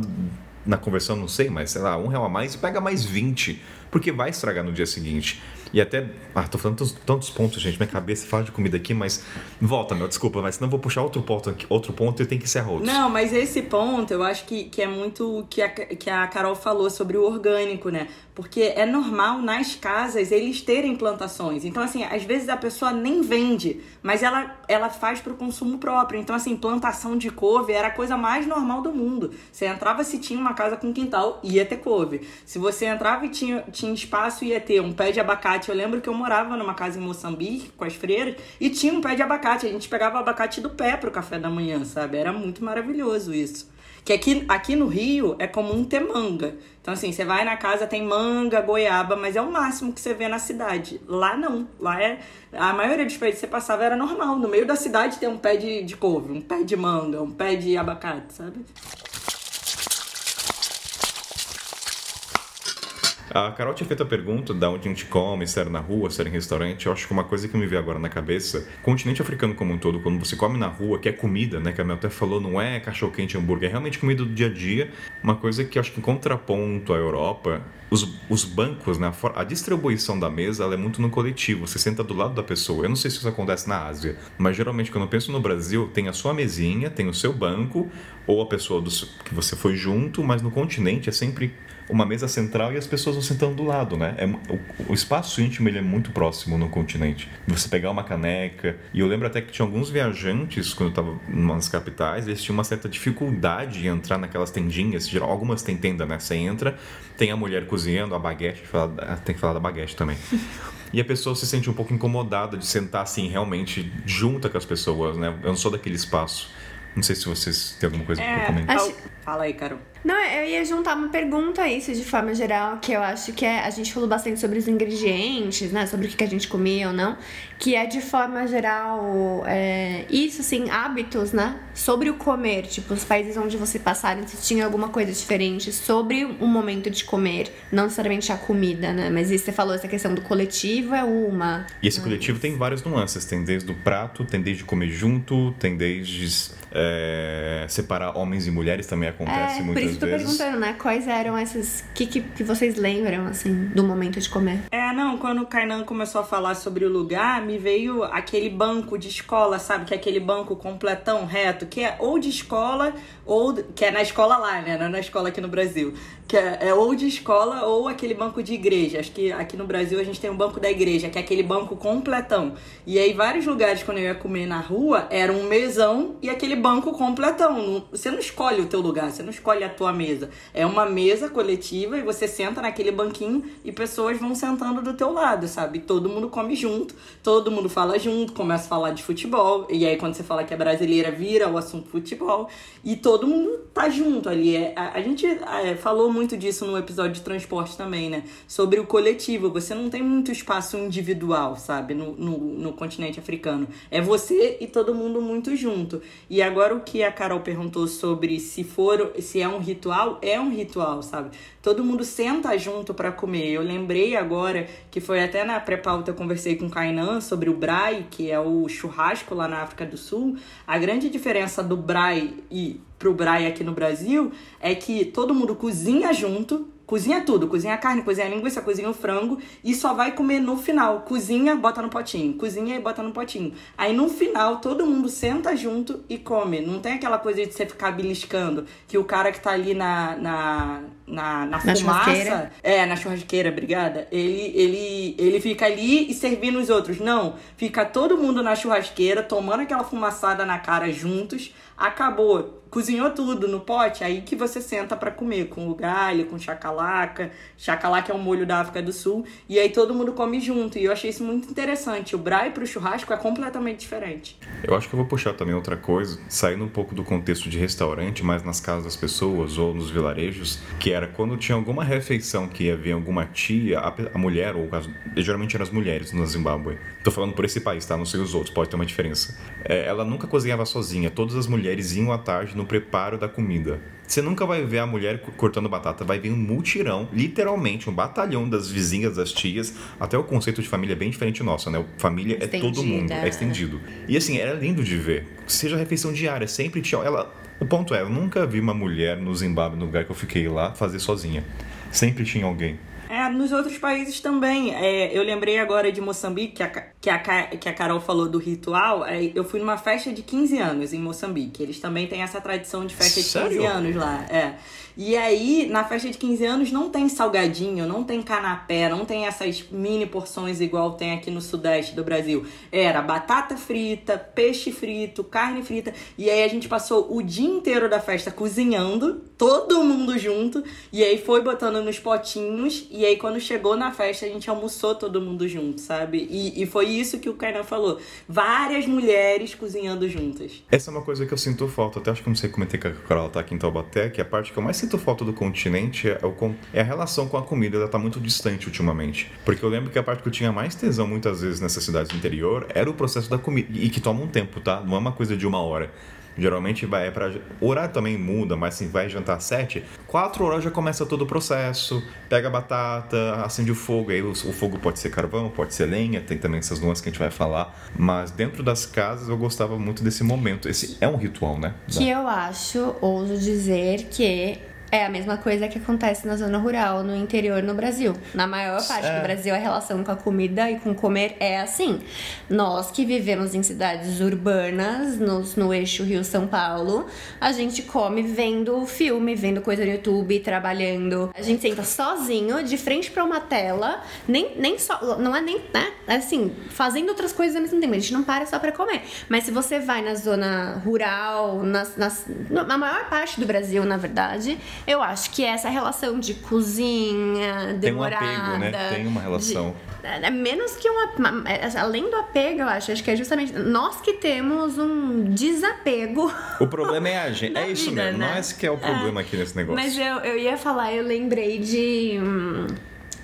na conversão não sei, mas sei lá, um real a mais e pega mais 20, porque vai estragar no dia seguinte. E até. Ah, tô falando tantos, tantos pontos, gente. Minha cabeça fala de comida aqui, mas. Volta, meu, desculpa, mas senão eu vou puxar outro ponto, aqui, outro ponto e tem que encerrar outro. Não, mas esse ponto eu acho que, que é muito o que a, que a Carol falou sobre o orgânico, né? Porque é normal nas casas eles terem plantações. Então, assim, às vezes a pessoa nem vende, mas ela, ela faz pro consumo próprio. Então, assim, plantação de couve era a coisa mais normal do mundo. Você entrava se tinha uma casa com quintal, ia ter couve. Se você entrava e tinha, tinha espaço, ia ter um pé de abacate abacate. Eu lembro que eu morava numa casa em Moçambique com as freiras e tinha um pé de abacate. A gente pegava o abacate do pé pro café da manhã, sabe? Era muito maravilhoso isso. Que aqui, aqui no Rio é comum ter manga. Então, assim, você vai na casa, tem manga, goiaba, mas é o máximo que você vê na cidade. Lá não. Lá é. A maioria dos pés que você passava era normal. No meio da cidade tem um pé de, de couve, um pé de manga, um pé de abacate, sabe? A Carol tinha feito a pergunta da onde a gente come, se era na rua, se era em restaurante. Eu acho que uma coisa que me veio agora na cabeça, continente africano como um todo, quando você come na rua, que é comida, né? Que a Mel até falou, não é cachorro quente hambúrguer, é realmente comida do dia a dia. Uma coisa que eu acho que em contraponto à Europa, os, os bancos, né? A, a distribuição da mesa ela é muito no coletivo. Você senta do lado da pessoa. Eu não sei se isso acontece na Ásia, mas geralmente quando eu penso no Brasil, tem a sua mesinha, tem o seu banco, ou a pessoa do, que você foi junto, mas no continente é sempre uma mesa central e as pessoas vão sentando do lado, né? É, o, o, espaço íntimo ele é muito próximo no continente. Você pegar uma caneca. E eu lembro até que tinha alguns viajantes, quando eu estava nas capitais, eles tinham uma certa dificuldade em entrar naquelas tendinhas. Geral, algumas tem tenda, né? Você entra, tem a mulher cozinhando, a baguete, tem que falar da baguete também. e a pessoa se sente um pouco incomodada de sentar assim, realmente junta com as pessoas, né? Eu não sou daquele espaço. Não sei se vocês têm alguma coisa é, para comentar. Acho... Fala aí, Carol. Não, eu ia juntar uma pergunta a isso de forma geral, que eu acho que é. A gente falou bastante sobre os ingredientes, né? Sobre o que a gente comia ou não. Que é de forma geral. É, isso, assim, hábitos, né? Sobre o comer. Tipo, os países onde você passaram, se tinha alguma coisa diferente sobre o momento de comer. Não necessariamente a comida, né? Mas isso você falou, essa questão do coletivo é uma. E esse coletivo tem várias nuances. Tem desde o prato, tem desde comer junto, tem desde é, separar homens e mulheres também acontece é, muitas isso vezes. Tô perguntando, né? Quais eram essas. que, que, que vocês lembram, assim, do momento de comer? É, não, quando o Kainan começou a falar sobre o lugar, me veio aquele banco de escola, sabe? Que é aquele banco completão, reto, que é ou de escola, ou. que é na escola lá, né? Não é na escola aqui no Brasil que é, é, ou de escola ou aquele banco de igreja. Acho que aqui no Brasil a gente tem um banco da igreja, que é aquele banco completão. E aí, vários lugares, quando eu ia comer na rua, era um mesão e aquele banco completão. Você não escolhe o teu lugar, você não escolhe a tua mesa. É uma mesa coletiva e você senta naquele banquinho e pessoas vão sentando do teu lado, sabe? Todo mundo come junto, todo mundo fala junto, começa a falar de futebol. E aí, quando você fala que é brasileira, vira o assunto futebol. E todo mundo tá junto ali. É, a, a gente é, falou muito muito disso no episódio de transporte também, né? Sobre o coletivo. Você não tem muito espaço individual, sabe? No, no, no continente africano. É você e todo mundo muito junto. E agora o que a Carol perguntou sobre se for, se é um ritual, é um ritual, sabe? Todo mundo senta junto para comer. Eu lembrei agora que foi até na pré-pauta eu conversei com o Kainan sobre o Brai, que é o churrasco lá na África do Sul. A grande diferença do Brai e pro Brai aqui no Brasil é que todo mundo cozinha junto, cozinha tudo, cozinha a carne, cozinha a linguiça, cozinha o frango e só vai comer no final. Cozinha, bota no potinho, cozinha e bota no potinho. Aí no final todo mundo senta junto e come. Não tem aquela coisa de você ficar beliscando, que o cara que tá ali na, na na, na, na fumaça. É, na churrasqueira, obrigada. Ele, ele, ele fica ali e servindo os outros. Não, fica todo mundo na churrasqueira, tomando aquela fumaçada na cara juntos. Acabou cozinhou tudo no pote, aí que você senta para comer, com o galho, com chacalaca. Chacalaca é um molho da África do Sul. E aí todo mundo come junto. E eu achei isso muito interessante. O braai pro churrasco é completamente diferente. Eu acho que eu vou puxar também outra coisa, saindo um pouco do contexto de restaurante, mas nas casas das pessoas ou nos vilarejos, que era quando tinha alguma refeição que ia vir alguma tia, a, mulher, ou geralmente eram as mulheres no Zimbábue. Tô falando por esse país, tá? Não sei os outros, pode ter uma diferença. É, ela nunca cozinhava sozinha, todas as mulheres iam à tarde no preparo da comida. Você nunca vai ver a mulher cortando batata, vai ver um multirão, literalmente um batalhão das vizinhas, das tias. Até o conceito de família é bem diferente nosso, né? Família Estendida. é todo mundo, é estendido. E assim, era lindo de ver. Seja a refeição diária, sempre tinha. Ela, o ponto é, eu nunca vi uma mulher no Zimbábue, no lugar que eu fiquei lá, fazer sozinha. Sempre tinha alguém. É, nos outros países também. É, eu lembrei agora de Moçambique, que a, que a, que a Carol falou do ritual. É, eu fui numa festa de 15 anos em Moçambique. Eles também têm essa tradição de festa Sério? de 15 anos lá. É. E aí, na festa de 15 anos, não tem salgadinho, não tem canapé, não tem essas mini porções igual tem aqui no sudeste do Brasil. Era batata frita, peixe frito, carne frita. E aí a gente passou o dia inteiro da festa cozinhando, todo mundo junto. E aí foi botando nos potinhos E aí, quando chegou na festa, a gente almoçou todo mundo junto, sabe? E, e foi isso que o Kainan falou. Várias mulheres cozinhando juntas. Essa é uma coisa que eu sinto falta. Até acho que não sei comentei que a Carol tá aqui em Taubaté, que a parte que eu mais sinto falta do continente é, é a relação com a comida. Ela tá muito distante ultimamente. Porque eu lembro que a parte que eu tinha mais tesão muitas vezes nessas cidades do interior era o processo da comida. E que toma um tempo, tá? Não é uma coisa de uma hora. Geralmente vai é para horário também muda, mas assim, vai jantar 7, 4 horas já começa todo o processo. Pega a batata, acende o fogo, aí o, o, fogo pode ser carvão, pode ser lenha, tem também essas nuances que a gente vai falar, mas dentro das casas eu gostava muito desse momento. Esse é um ritual, né? Que eu acho, ouso dizer que é a mesma coisa que acontece na zona rural, no interior no Brasil. Na maior parte é. do Brasil, a relação com a comida e com comer é assim. Nós que vivemos em cidades urbanas, nos, no eixo Rio-São Paulo, a gente come vendo filme, vendo coisa no YouTube, trabalhando. A gente senta sozinho, de frente para uma tela, nem, nem só. Não é nem. Né? Assim, fazendo outras coisas ao mesmo tempo. A gente não para só para comer. Mas se você vai na zona rural, nas, nas, na maior parte do Brasil, na verdade eu acho que essa relação de cozinha, demorada... Tem um apego, né? Tem uma relação. De, é, é menos que uma... É, além do apego, eu acho, acho que é justamente nós que temos um desapego. O problema é a gente. É isso vida, mesmo. Né? Esse que é o problema é, aqui nesse negócio. Mas eu, eu ia falar, eu lembrei de... Hum,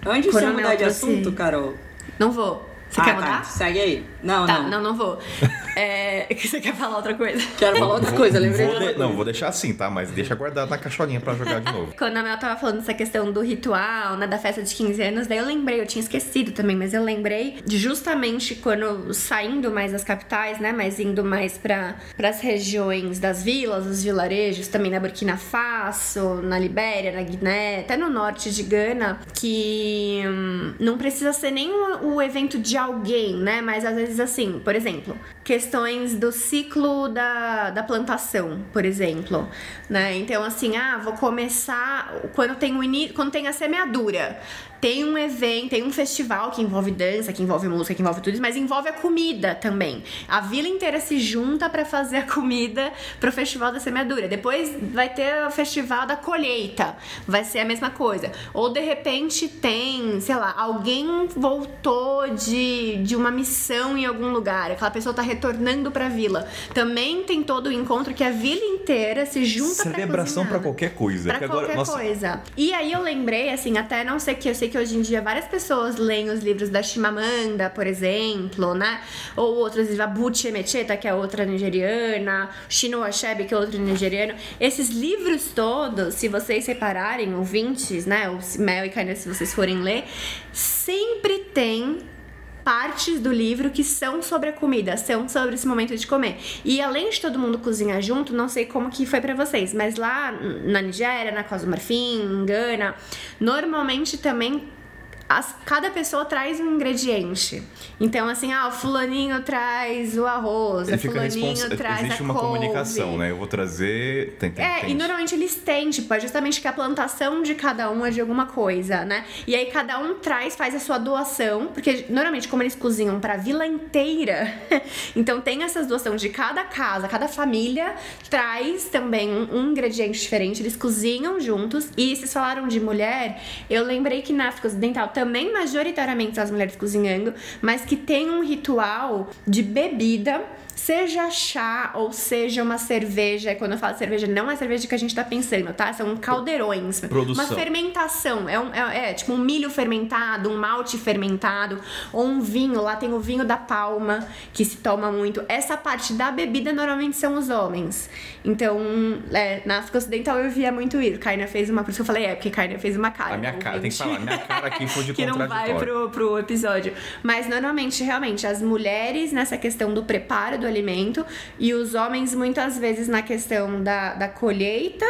Antes de você mudar de assunto, Carol... Não vou. Você ah, quer tá. mudar? Segue aí. Não, tá, não. Não, não vou. É, você quer falar outra coisa? Quero falar outra coisa, lembrei vou de Não, vou deixar assim, tá? Mas deixa guardado na caixolinha pra jogar de novo. Quando a Mel tava falando dessa questão do ritual, né, da festa de 15 anos, daí eu lembrei, eu tinha esquecido também, mas eu lembrei de justamente quando saindo mais das capitais, né, mas indo mais para as regiões das vilas, os vilarejos, também na Burkina Faso, na Libéria, na Guiné, até no norte de Gana, que hum, não precisa ser nem o, o evento de alguém, né, mas às vezes assim, por exemplo, questões do ciclo da, da plantação, por exemplo, né? Então, assim, ah, vou começar quando tem o início, quando tem a semeadura tem um evento, tem um festival que envolve dança, que envolve música, que envolve tudo isso, mas envolve a comida também. A vila inteira se junta para fazer a comida pro festival da semeadura. Depois vai ter o festival da colheita, vai ser a mesma coisa. Ou de repente tem, sei lá, alguém voltou de, de uma missão em algum lugar, aquela pessoa tá retornando pra vila. Também tem todo o encontro que a vila inteira se junta Celebração para qualquer coisa. Pra qualquer agora, coisa. E aí eu lembrei, assim, até não sei que eu sei que que hoje em dia várias pessoas leem os livros da Chimamanda, por exemplo, né? Ou outros livros, a Buchi Emecheta, que é outra nigeriana, Chinua Achebe, que é outro nigeriano. Esses livros todos, se vocês separarem, ouvintes, né? O Mel e Kaina, se vocês forem ler, sempre tem partes do livro que são sobre a comida, são sobre esse momento de comer. E além de todo mundo cozinhar junto, não sei como que foi para vocês, mas lá na Nigéria, na Costa do Marfim, em Gana, normalmente também as, cada pessoa traz um ingrediente. Então, assim, ah, o fulaninho traz o arroz, o fulaninho responsa... traz Existe a uma couve. comunicação, né? Eu vou trazer... Tem, tem, é, tem e normalmente eles têm, tipo, é justamente que a plantação de cada um é de alguma coisa, né? E aí cada um traz, faz a sua doação, porque normalmente como eles cozinham pra vila inteira, então tem essas doações de cada casa, cada família traz também um, um ingrediente diferente, eles cozinham juntos. E vocês falaram de mulher, eu lembrei que na África Ocidental também majoritariamente as mulheres cozinhando, mas que tem um ritual de bebida seja chá ou seja uma cerveja. Quando eu falo cerveja, não é a cerveja que a gente tá pensando, tá? São caldeirões. Produção. Uma fermentação. É, um, é, é, tipo um milho fermentado, um malte fermentado, ou um vinho. Lá tem o vinho da palma, que se toma muito. Essa parte da bebida normalmente são os homens. Então, é, na África Ocidental eu via muito isso. Kaina fez uma. Por isso que eu falei, é, porque Kaina fez uma cara. A minha cara, tem que falar, minha cara aqui foi de Que não vai pro, pro episódio. Mas normalmente, realmente, as mulheres nessa questão do preparo do alimento. E os homens muitas vezes na questão da, da colheita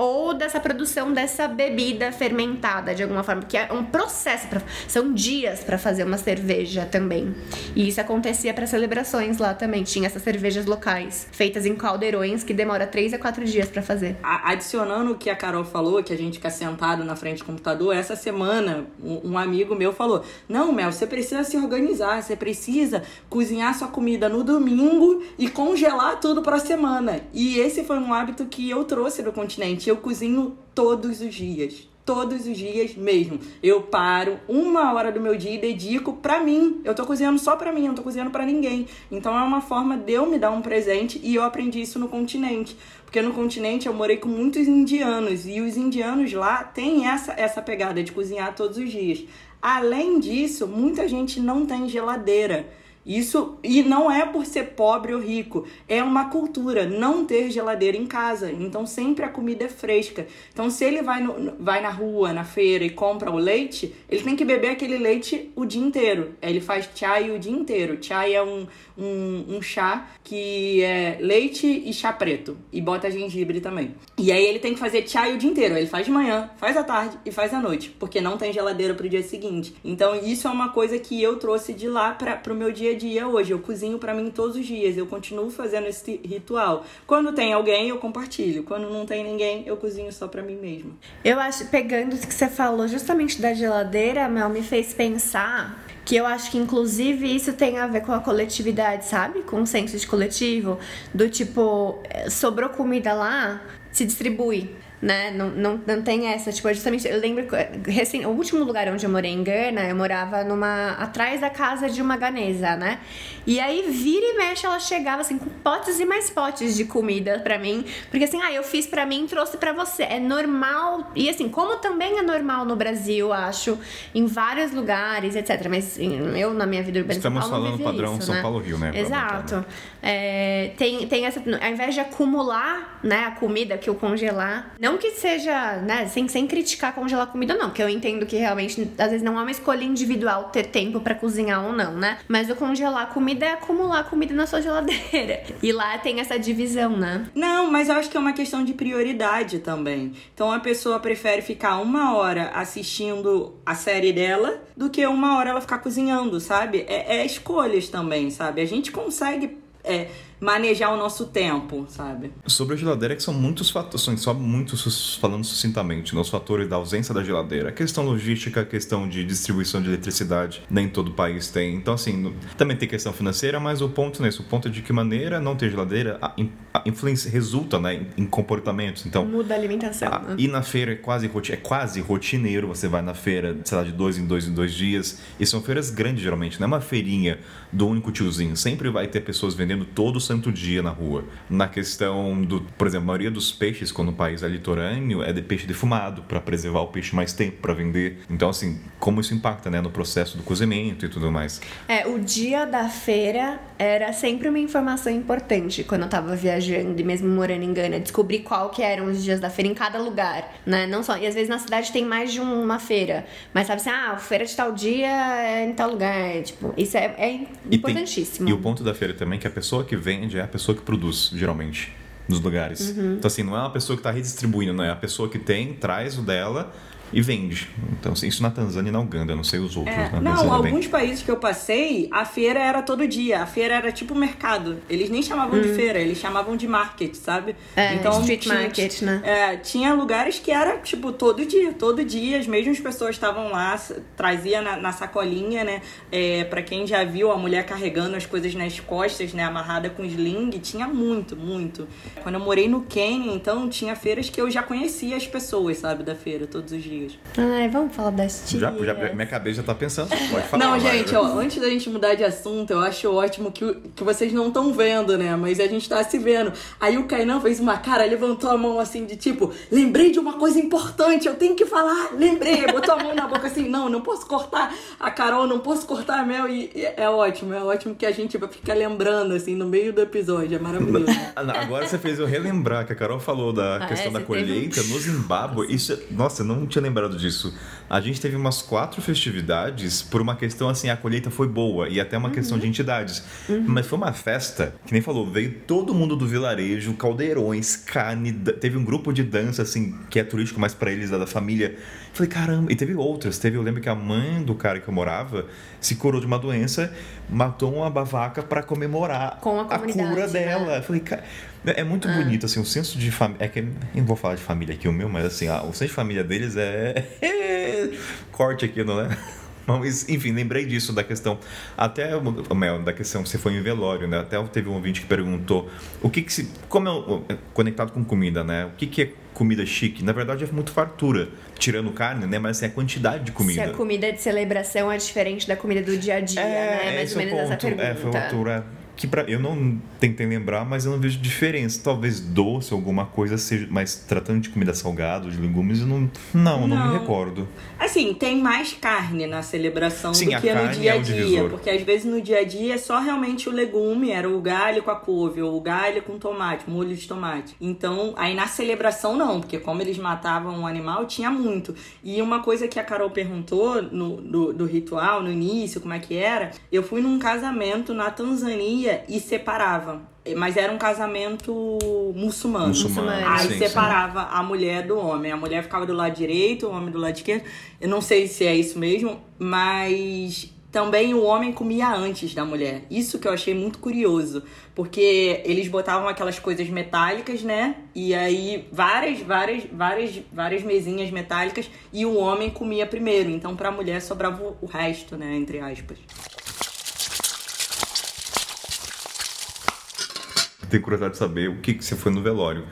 ou dessa produção dessa bebida fermentada de alguma forma, porque é um processo, pra, são dias para fazer uma cerveja também. E isso acontecia para celebrações lá também, tinha essas cervejas locais, feitas em caldeirões que demora 3 a 4 dias para fazer. Adicionando o que a Carol falou, que a gente fica sentado na frente do computador, essa semana um amigo meu falou: "Não, Mel, você precisa se organizar, você precisa cozinhar sua comida no domingo e congelar tudo para a semana". E esse foi um hábito que eu trouxe do continente eu cozinho todos os dias. todos os dias mesmo. Eu paro uma hora do meu dia e dedico pra mim. Eu tô cozinhando só pra mim, eu não tô cozinhando pra ninguém. Então é uma forma de eu me dar um presente e eu aprendi isso no continente. Porque no continente eu morei com muitos indianos e os indianos lá têm essa, essa pegada de cozinhar todos os dias. Além disso, muita gente não tem geladeira. Isso e não é por ser pobre ou rico, é uma cultura não ter geladeira em casa. Então sempre a comida é fresca. Então se ele vai, no, vai na rua, na feira e compra o leite, ele tem que beber aquele leite o dia inteiro. Ele faz chai o dia inteiro. Chai é um, um, um chá que é leite e chá preto e bota gengibre também. E aí ele tem que fazer chai o dia inteiro. Ele faz de manhã, faz à tarde e faz à noite, porque não tem geladeira pro dia seguinte. Então isso é uma coisa que eu trouxe de lá para pro meu dia dia a dia hoje. Eu cozinho para mim todos os dias. Eu continuo fazendo esse ritual. Quando tem alguém, eu compartilho. Quando não tem ninguém, eu cozinho só para mim mesmo. Eu acho, pegando o que você falou justamente da geladeira, Mel, me fez pensar que eu acho que inclusive isso tem a ver com a coletividade, sabe? Com o senso de coletivo, do tipo, eh, sobrou comida lá, se distribui né? Não, não, não tem essa, tipo, justamente, eu lembro, recém, o último lugar onde eu morei em Gana, eu morava numa, atrás da casa de uma ganesa, né? E aí, vira e mexe, ela chegava, assim, com potes e mais potes de comida pra mim, porque assim, ah, eu fiz pra mim e trouxe pra você, é normal, e assim, como também é normal no Brasil, acho, em vários lugares, etc, mas assim, eu, na minha vida urbana Estamos São Paulo, falando padrão isso, São né? Paulo-Rio, né? Exato. É, tem, tem essa, ao invés de acumular, né, a comida que eu congelar, não que seja, né, sem, sem criticar congelar comida, não, porque eu entendo que realmente, às vezes, não é uma escolha individual ter tempo para cozinhar ou não, né? Mas o congelar comida é acumular comida na sua geladeira. E lá tem essa divisão, né? Não, mas eu acho que é uma questão de prioridade também. Então a pessoa prefere ficar uma hora assistindo a série dela do que uma hora ela ficar cozinhando, sabe? É, é escolhas também, sabe? A gente consegue. É, manejar o nosso tempo, sabe? Sobre a geladeira, que são muitos fatores, são só muitos, falando sucintamente, né, os fatores da ausência da geladeira. A questão logística, a questão de distribuição de eletricidade, nem todo o país tem. Então, assim, também tem questão financeira, mas o ponto nesse, o ponto é de que maneira não ter geladeira a, a influência resulta, né, em comportamentos. Então, muda a alimentação. A, né? Ir na feira é quase, é quase rotineiro, você vai na feira, sei lá, de dois em dois em dois dias. E são feiras grandes, geralmente, não é uma feirinha do único tiozinho. Sempre vai ter pessoas vendendo todo santo dia na rua. Na questão do, por exemplo, a maioria dos peixes, quando o país é litorâneo, é de peixe defumado, para preservar o peixe mais tempo para vender. Então, assim, como isso impacta, né, no processo do cozimento e tudo mais. É, o dia da feira era sempre uma informação importante quando eu tava viajando e mesmo morando em Gana, descobrir qual que eram os dias da feira em cada lugar, né? Não só, e às vezes na cidade tem mais de uma feira, mas sabe assim, ah, a feira de tal dia é em tal lugar, tipo, isso é, é importantíssimo. E, tem, e o ponto da feira também é que a pessoa que vende é a pessoa que produz, geralmente, nos lugares. Uhum. Então, assim, não é uma pessoa que está redistribuindo, não é a pessoa que tem, traz o dela e vende. Então, isso na Tanzânia e na Uganda, não sei os outros. É, não, alguns países que eu passei, a feira era todo dia. A feira era tipo mercado. Eles nem chamavam hum. de feira, eles chamavam de market, sabe? É, então, street tinha, market, né? É, tinha lugares que era, tipo, todo dia. Todo dia, as mesmas pessoas estavam lá, trazia na, na sacolinha, né? É, pra quem já viu a mulher carregando as coisas nas costas, né? Amarrada com sling, tinha muito, muito. Quando eu morei no Quênia, então, tinha feiras que eu já conhecia as pessoas, sabe? Da feira, todos os dias. Ai, vamos falar das tias. Já, já, minha cabeça já tá pensando, pode falar. Não, gente, ó, antes da gente mudar de assunto, eu acho ótimo que, que vocês não estão vendo, né? Mas a gente tá se vendo. Aí o Kainan fez uma cara, levantou a mão assim, de tipo, lembrei de uma coisa importante, eu tenho que falar, lembrei. Botou a mão na boca assim, não, não posso cortar a Carol, não posso cortar a Mel. E, e é ótimo, é ótimo que a gente vai ficar lembrando, assim, no meio do episódio. É maravilhoso. Agora você fez eu relembrar que a Carol falou da ah, questão é, da colheita no Zimbábue. Isso, nossa, eu não tinha lembrado disso. A gente teve umas quatro festividades por uma questão assim, a colheita foi boa e até uma uhum. questão de entidades. Uhum. Mas foi uma festa, que nem falou, veio todo mundo do vilarejo, caldeirões, carne, teve um grupo de dança assim, que é turístico mais para eles da família. Falei, caramba, e teve outras. Teve, eu lembro que a mãe do cara que eu morava se curou de uma doença, matou uma bavaca para comemorar Com a, a cura né? dela. Falei, cara, é muito ah. bonito, assim, o senso de família. É que eu não vou falar de família aqui o meu, mas assim, o senso de família deles é. Corte aqui, não é? Mas, enfim, lembrei disso, da questão. Até, o Mel, da questão, você foi em velório, né? Até teve um ouvinte que perguntou o que que se. Como é, é conectado com comida, né? O que que é comida chique? Na verdade, é muito fartura, tirando carne, né? Mas assim, a quantidade de comida. Se a comida de celebração é diferente da comida do dia a dia, é, né? Mais ou é menos essa ponto. pergunta. É, foi uma altura que pra, eu não tentei lembrar, mas eu não vejo diferença. Talvez doce, alguma coisa seja, mas tratando de comida salgada, de legumes, eu não, não, não, não me recordo. Assim, tem mais carne na celebração Sim, do que no dia a é dia, porque às vezes no dia a dia é só realmente o legume, era o galho com a couve, ou o galho com tomate, molho de tomate. Então, aí na celebração não, porque como eles matavam o animal, tinha muito. E uma coisa que a Carol perguntou no, do, do ritual, no início, como é que era, eu fui num casamento na Tanzânia e separava. Mas era um casamento muçulmano. Muçulmano. Aí sim, separava sim. a mulher do homem. A mulher ficava do lado direito, o homem do lado esquerdo. Eu não sei se é isso mesmo, mas também o homem comia antes da mulher. Isso que eu achei muito curioso, porque eles botavam aquelas coisas metálicas, né? E aí várias, várias, várias, várias mesinhas metálicas e o homem comia primeiro. Então para a mulher sobrava o resto, né, entre aspas. Tenho curiosidade de saber o que, que você foi no velório.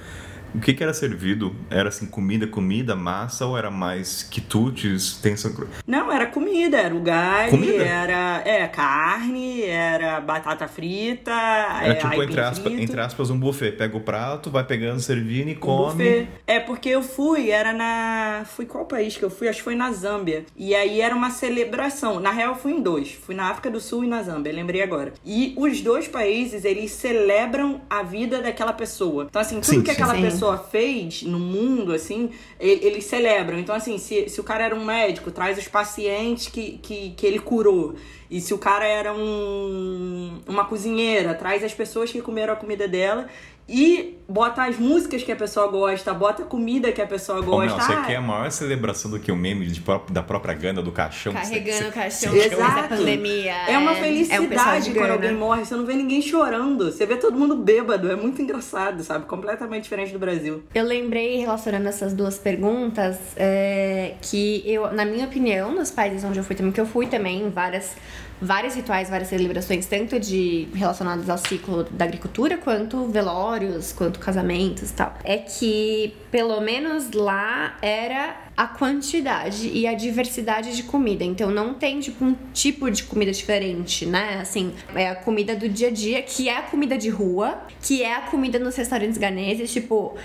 O que, que, era servido? Era assim, comida, comida, massa ou era mais quitutes? Tem essa... Não, era comida, era o galho, comida? era é, carne, era batata frita, era é, tipo, entre aspas, entre aspas, um buffet. Pega o prato, vai pegando, servindo e um come. Buffet. É, porque eu fui, era na. Fui qual país que eu fui? Acho que foi na Zâmbia. E aí era uma celebração. Na real, eu fui em dois. Fui na África do Sul e na Zâmbia, lembrei agora. E os dois países, eles celebram a vida daquela pessoa. Então, assim, tudo sim, que sim, aquela sim pessoa fez no mundo, assim, eles celebram. Então, assim, se, se o cara era um médico, traz os pacientes que, que, que ele curou. E se o cara era um, uma cozinheira, traz as pessoas que comeram a comida dela e bota as músicas que a pessoa gosta, bota a comida que a pessoa gosta. Ô, você ah, quer a maior celebração do que o meme de, da própria Gana do caixão? Carregando você, o caixão depois da pandemia. É uma felicidade é um quando alguém morre. Você não vê ninguém chorando. Você vê todo mundo bêbado. É muito engraçado, sabe? Completamente diferente do Brasil. Eu lembrei, relacionando essas duas perguntas, é, que eu, na minha opinião, nos países onde eu fui também, que eu fui também, várias vários rituais, várias celebrações, tanto de relacionados ao ciclo da agricultura, quanto velórios, quanto casamentos e tal. É que, pelo menos lá, era a quantidade e a diversidade de comida. Então não tem tipo um tipo de comida diferente, né? Assim, é a comida do dia a dia, que é a comida de rua, que é a comida nos restaurantes ganeses, tipo,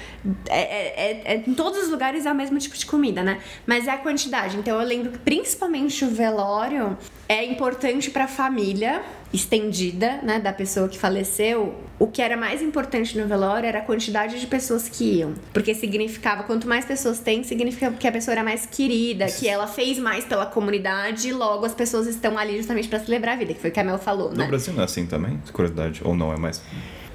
é, é, é, é em todos os lugares é o mesmo tipo de comida, né? Mas é a quantidade. Então eu lembro que principalmente o velório é importante para a família estendida, né, da pessoa que faleceu, o que era mais importante no velório era a quantidade de pessoas que iam. Porque significava, quanto mais pessoas tem, significa que a pessoa era mais querida, que ela fez mais pela comunidade e logo as pessoas estão ali justamente para celebrar a vida, que foi o que a Mel falou, no né? No Brasil não é assim também? Curiosidade. Ou não, é mais...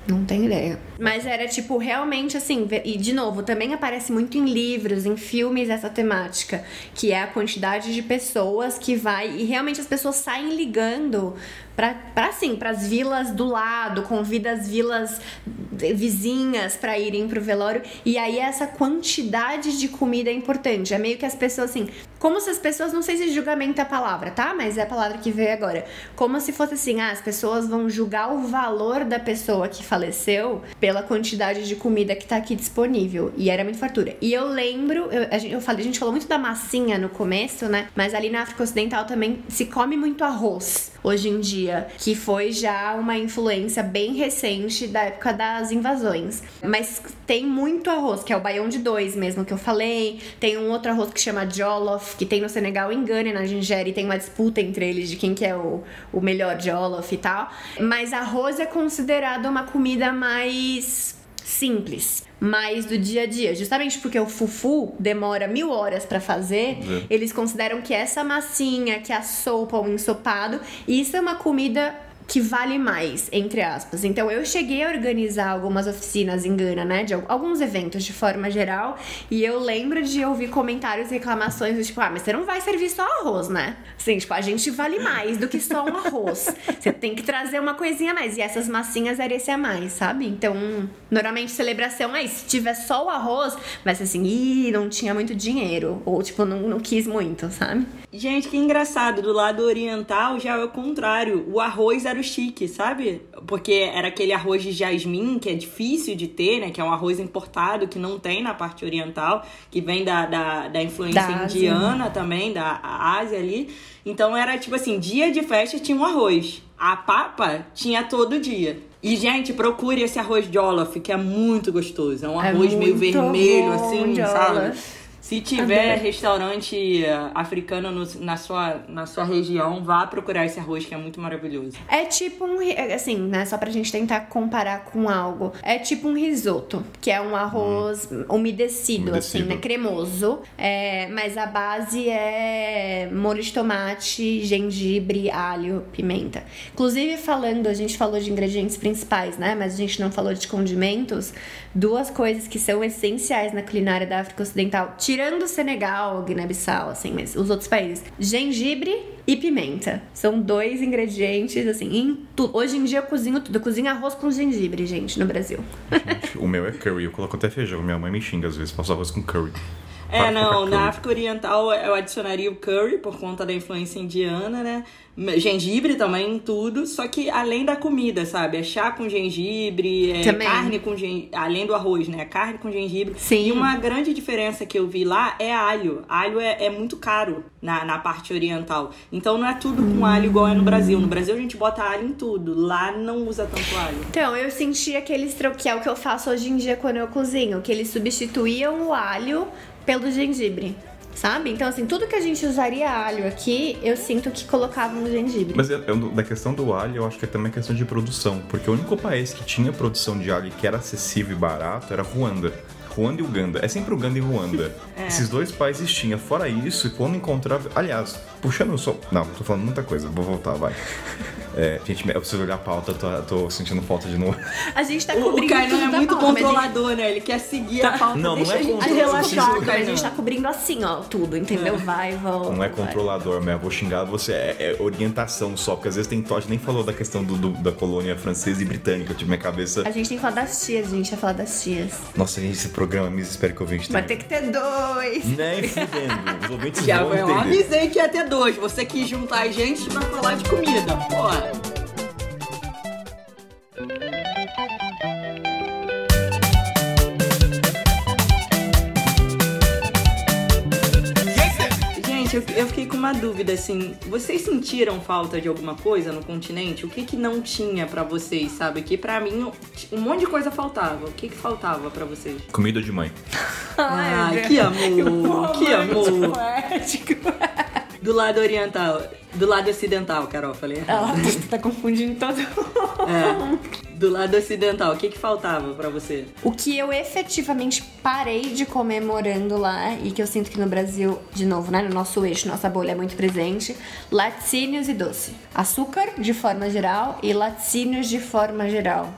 Não tenho ideia. Mas era tipo, realmente assim, e de novo, também aparece muito em livros, em filmes essa temática, que é a quantidade de pessoas que vai e realmente as pessoas saem ligando para assim, para as vilas do lado, convida as vilas vizinhas para irem pro velório. E aí essa quantidade de comida é importante. É meio que as pessoas assim, como se as pessoas, não sei se julgamento é a palavra, tá? Mas é a palavra que veio agora. Como se fosse assim, ah, as pessoas vão julgar o valor da pessoa que faleceu pela quantidade de comida que tá aqui disponível. E era muito fartura. E eu lembro, eu, a, gente, eu falei, a gente falou muito da massinha no começo, né? Mas ali na África Ocidental também se come muito arroz hoje em dia, que foi já uma influência bem recente da época das invasões. Mas tem muito arroz, que é o baião de dois mesmo que eu falei. Tem um outro arroz que chama jollof, que tem no Senegal, em Gana na Nigéria, e tem uma disputa entre eles de quem que é o, o melhor jollof e tal. Mas arroz é considerado uma comida mais simples, mais do dia a dia. Justamente porque o fufu demora mil horas para fazer, é. eles consideram que essa massinha, que a sopa, o ensopado, isso é uma comida que vale mais, entre aspas. Então eu cheguei a organizar algumas oficinas em Gana, né? De alguns eventos de forma geral. E eu lembro de ouvir comentários e reclamações tipo, ah, mas você não vai servir só arroz, né? Assim, tipo, a gente vale mais do que só um arroz. Você tem que trazer uma coisinha a mais. E essas massinhas era esse a mais, sabe? Então, normalmente celebração é se tiver só o arroz, vai ser assim, ih, não tinha muito dinheiro. Ou, tipo, não, não quis muito, sabe? Gente, que engraçado. Do lado oriental já é o contrário. O arroz era o chique, sabe? Porque era aquele arroz de jasmim, que é difícil de ter, né? Que é um arroz importado, que não tem na parte oriental, que vem da, da, da influência Da Ásia. indiana também, da Ásia ali. Então era tipo assim, dia de festa tinha um arroz. A papa tinha todo dia. E, gente, procure esse arroz jollof, que é muito gostoso. É um É arroz meio muito vermelho, assim, sabe? Se tiver Adorei. restaurante eh, africano no- na, sua, na sua região, vá procurar esse arroz que é muito maravilhoso. É tipo um, ri- assim, né, só pra gente tentar comparar com algo. É tipo um risoto, que é um arroz umedecido, assim, Umedecido. né, cremoso. É, mas a base é molho de tomate, gengibre, alho, pimenta. Inclusive, falando, a gente falou de ingredientes principais, né, mas a gente não falou de condimentos. Duas coisas que são essenciais na culinária da África Ocidental, tirando Senegal, Guiné-Bissau, assim, mas os outros países. Gengibre e pimenta. São dois ingredientes, assim, em tudo. Hoje em dia eu cozinho tudo. Eu cozinho arroz com gengibre, gente, no Brasil. Gente, o meu é curry, eu coloco até feijão. Minha mãe me xinga às vezes, faço arroz com curry. É, não, na. África Oriental eu adicionaria o curry por conta da influência indiana, né? Gengibre também em tudo, só que além da comida, sabe? É chá com gengibre, é Também. carne com gengibre, além do arroz, né? Carne com gengibre. Sim. E uma grande diferença que eu vi lá é alho. Alho é, é muito caro na, na parte oriental. Então não é tudo com alho igual é no Brasil. No Brasil a gente bota alho em tudo, lá não usa tanto alho. Então, eu senti aqueles tro... que é o que eu faço hoje em dia quando eu cozinho, que eles substituíam o alho pelo gengibre. Sabe? Então, assim, tudo que a gente usaria alho aqui, eu sinto que colocavam no gengibre. Mas eu- eu- da questão do alho, eu acho que é também questão de produção. Porque o único país que tinha produção de alho que era acessível e barato era Ruanda. Ruanda e Uganda. É sempre Uganda e Ruanda. Esses dois países tinham. Fora isso, quando encontrava. Aliás, puxando só. Não, tô falando muita coisa, vou voltar, vai. É, gente, eu preciso olhar a pauta, tô, tô sentindo falta de novo. A gente tá O, o cobrindo Kainan tudo é muito pauta, controlador, né? Ele quer seguir a pauta. Não, não é a gente preciso- A gente tá cobrindo assim, ó, tudo, entendeu? Vai, volta. Não é controlador, mas eu vou xingar você. É, é orientação só, porque às vezes tem Todd nem falou da questão do, do- da colônia francesa e britânica. Eu tive minha cabeça. A gente tem que falar das tias, a gente vai falar das tias. Nossa, gente, esse programa, me espero que eu veja Vai ter que ter dois. Nem fudendo. Os ouvintes Já vão eu entender. avisei que ia ter dois. Você quis juntar a gente pra falar de comida. Porra. Eu, eu fiquei com uma dúvida, assim. Vocês sentiram falta de alguma coisa no continente? O que que não tinha pra vocês, sabe? Que pra mim um monte de coisa faltava. O que que faltava pra vocês? Comida de mãe. Ai, que amor, que amor. Do lado oriental, do lado ocidental, Carol, falei. errado. Ela tá confundindo todo mundo. É. Do lado ocidental, o que que faltava pra você? O que eu efetivamente parei de comer morando lá e que eu sinto que no Brasil, de novo, né, no nosso eixo, nossa bolha é muito presente, laticínios e doce. Açúcar de forma geral e laticínios de forma geral.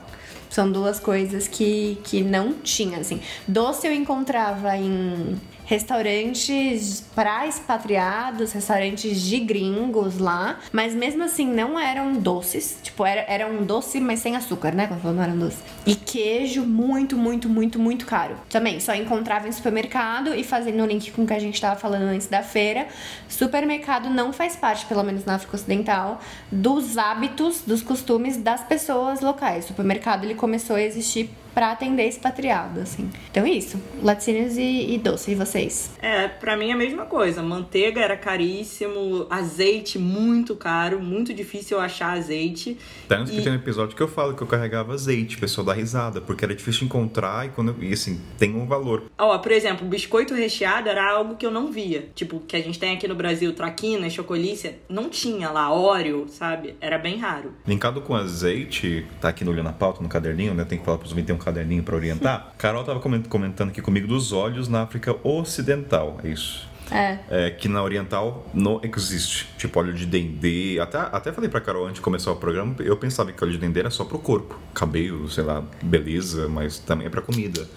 São duas coisas que, que não tinha, assim. Doce eu encontrava em restaurantes para expatriados, restaurantes de gringos lá, mas mesmo assim não eram doces, tipo, era, era um doce, mas sem açúcar, né? Quando não eram doce. E queijo muito, muito, muito, muito caro. Também, só encontrava em supermercado e fazendo o link com o que a gente tava falando antes da feira, supermercado não faz parte, pelo menos na África Ocidental, dos hábitos, dos costumes das pessoas locais. O supermercado ele começou a existir para atender expatriado, assim. Então é isso, laticínios e, e doce. E vocês? É, pra mim é a mesma coisa. Manteiga era caríssimo, azeite muito caro, muito difícil eu achar azeite. Tanto que E- tem um episódio que eu falo que eu carregava azeite, o pessoal dá risada, porque era difícil encontrar e, quando, eu- e assim, tem um valor. Ó, por exemplo, biscoito recheado era algo que eu não via. Tipo, que a gente tem aqui no Brasil, traquina, chocolícia, não tinha lá, óleo, sabe? Era bem raro. Linkado com azeite, tá aqui no olho na pauta, no caderninho, né? Tem que falar pros ouvintes, tem um caderninho pra orientar. Carol tava coment- comentando aqui comigo dos óleos na África Ocidental, é isso. É. É, que na oriental não existe. Tipo, óleo de dendê. Até, até falei pra Carol antes de começar o programa, eu pensava que óleo de dendê era só pro corpo. Cabelo, sei lá, beleza, mas também é pra comida.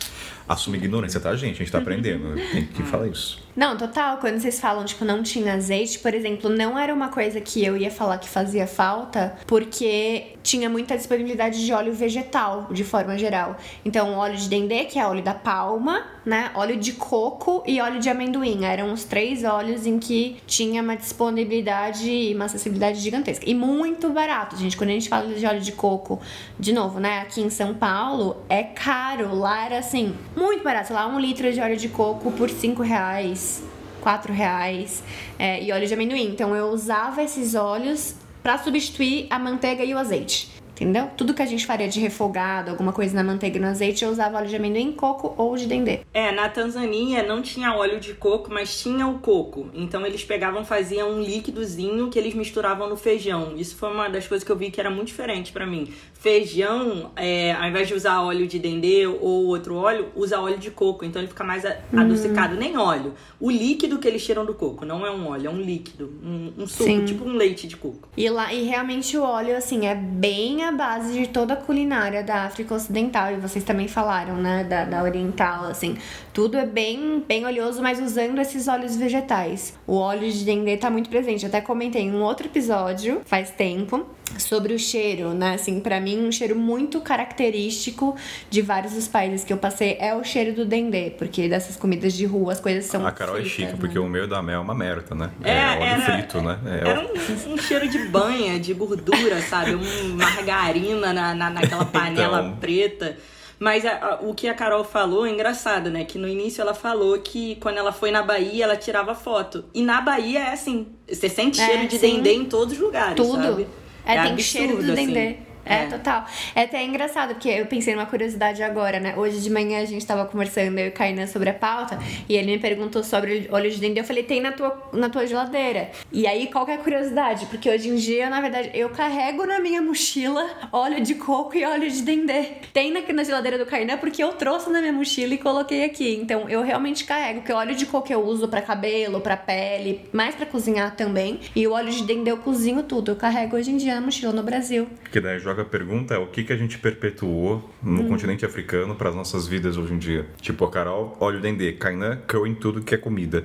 Assume ignorância, tá, gente? A gente tá aprendendo. Tem que falar isso. Não, total. Quando vocês falam, tipo, não tinha azeite, por exemplo, não era uma coisa que eu ia falar que fazia falta, porque tinha muita disponibilidade de óleo vegetal, de forma geral. Então, óleo de dendê, que é óleo da palma, né? Óleo de coco e óleo de amendoim. Eram os três óleos em que tinha uma disponibilidade e uma acessibilidade gigantesca. E muito barato, gente. Quando a gente fala de óleo de coco, de novo, né? Aqui em São Paulo, é caro. Lá era assim, muito barato. Lá, um litro de óleo de coco por cinco reais. 4 reais é, e óleo de amendoim. Então eu usava esses óleos para substituir a manteiga e o azeite. Entendeu? Tudo que a gente faria de refogado, alguma coisa na manteiga e no azeite, eu usava óleo de amendoim, coco ou de dendê. É, na Tanzânia não tinha óleo de coco, mas tinha o coco. Então eles pegavam, faziam um líquidozinho que eles misturavam no feijão. Isso foi uma das coisas que eu vi que era muito diferente para mim. Feijão, é, ao invés de usar óleo de dendê ou outro óleo, usa óleo de coco. Então ele fica mais adocicado. Nem óleo. O líquido que eles tiram do coco, não é um óleo, é um líquido. Um, um suco, Sim. tipo um leite de coco. E lá, e realmente o óleo, assim, é bem a base de toda a culinária da África Ocidental. E vocês também falaram, né, da, da Oriental, assim. Tudo é bem, bem oleoso, mas usando esses óleos vegetais. O óleo de dendê tá muito presente. Até comentei em um outro episódio, faz tempo, sobre o cheiro, né? Assim, para mim, um cheiro muito característico de vários dos países que eu passei é o cheiro do dendê, porque dessas comidas de rua as coisas são A Carol é fritas, chique, né? porque o meio da mel é uma merda, né? É, óleo era- frito, né? É, Era um, um cheiro de banha, de gordura, sabe? Um margarina na, na, naquela panela Então. preta. Mas a- a- o que a Carol falou é engraçado, né? Que no início ela falou que quando ela foi na Bahia, ela tirava foto. E na Bahia é assim, você sente É, cheiro de sim. dendê em todos os lugares, Tudo. sabe? É, tem absurdo, cheiro do assim. dendê. É, total. É até engraçado, porque eu pensei numa curiosidade agora, né? Hoje de manhã a gente tava conversando, eu e o Kainan, sobre a pauta, e ele me perguntou sobre óleo de dendê. Eu falei, tem na tua, na tua geladeira. E aí, qual que é a curiosidade? Porque hoje em dia, na verdade, eu carrego na minha mochila óleo de coco e óleo de dendê. Tem na, na geladeira do Kainan porque eu trouxe na minha mochila e coloquei aqui. Então, eu realmente carrego, porque o óleo de coco eu uso pra cabelo, pra pele, mais pra cozinhar também. E o óleo de dendê eu cozinho tudo. Eu carrego hoje em dia na mochila no Brasil. Que daí joga a pergunta é o que, que a gente perpetuou no Hum. continente africano para as nossas vidas hoje em dia. Tipo, a Carol, óleo dendê, Kainan, curry em tudo que é comida.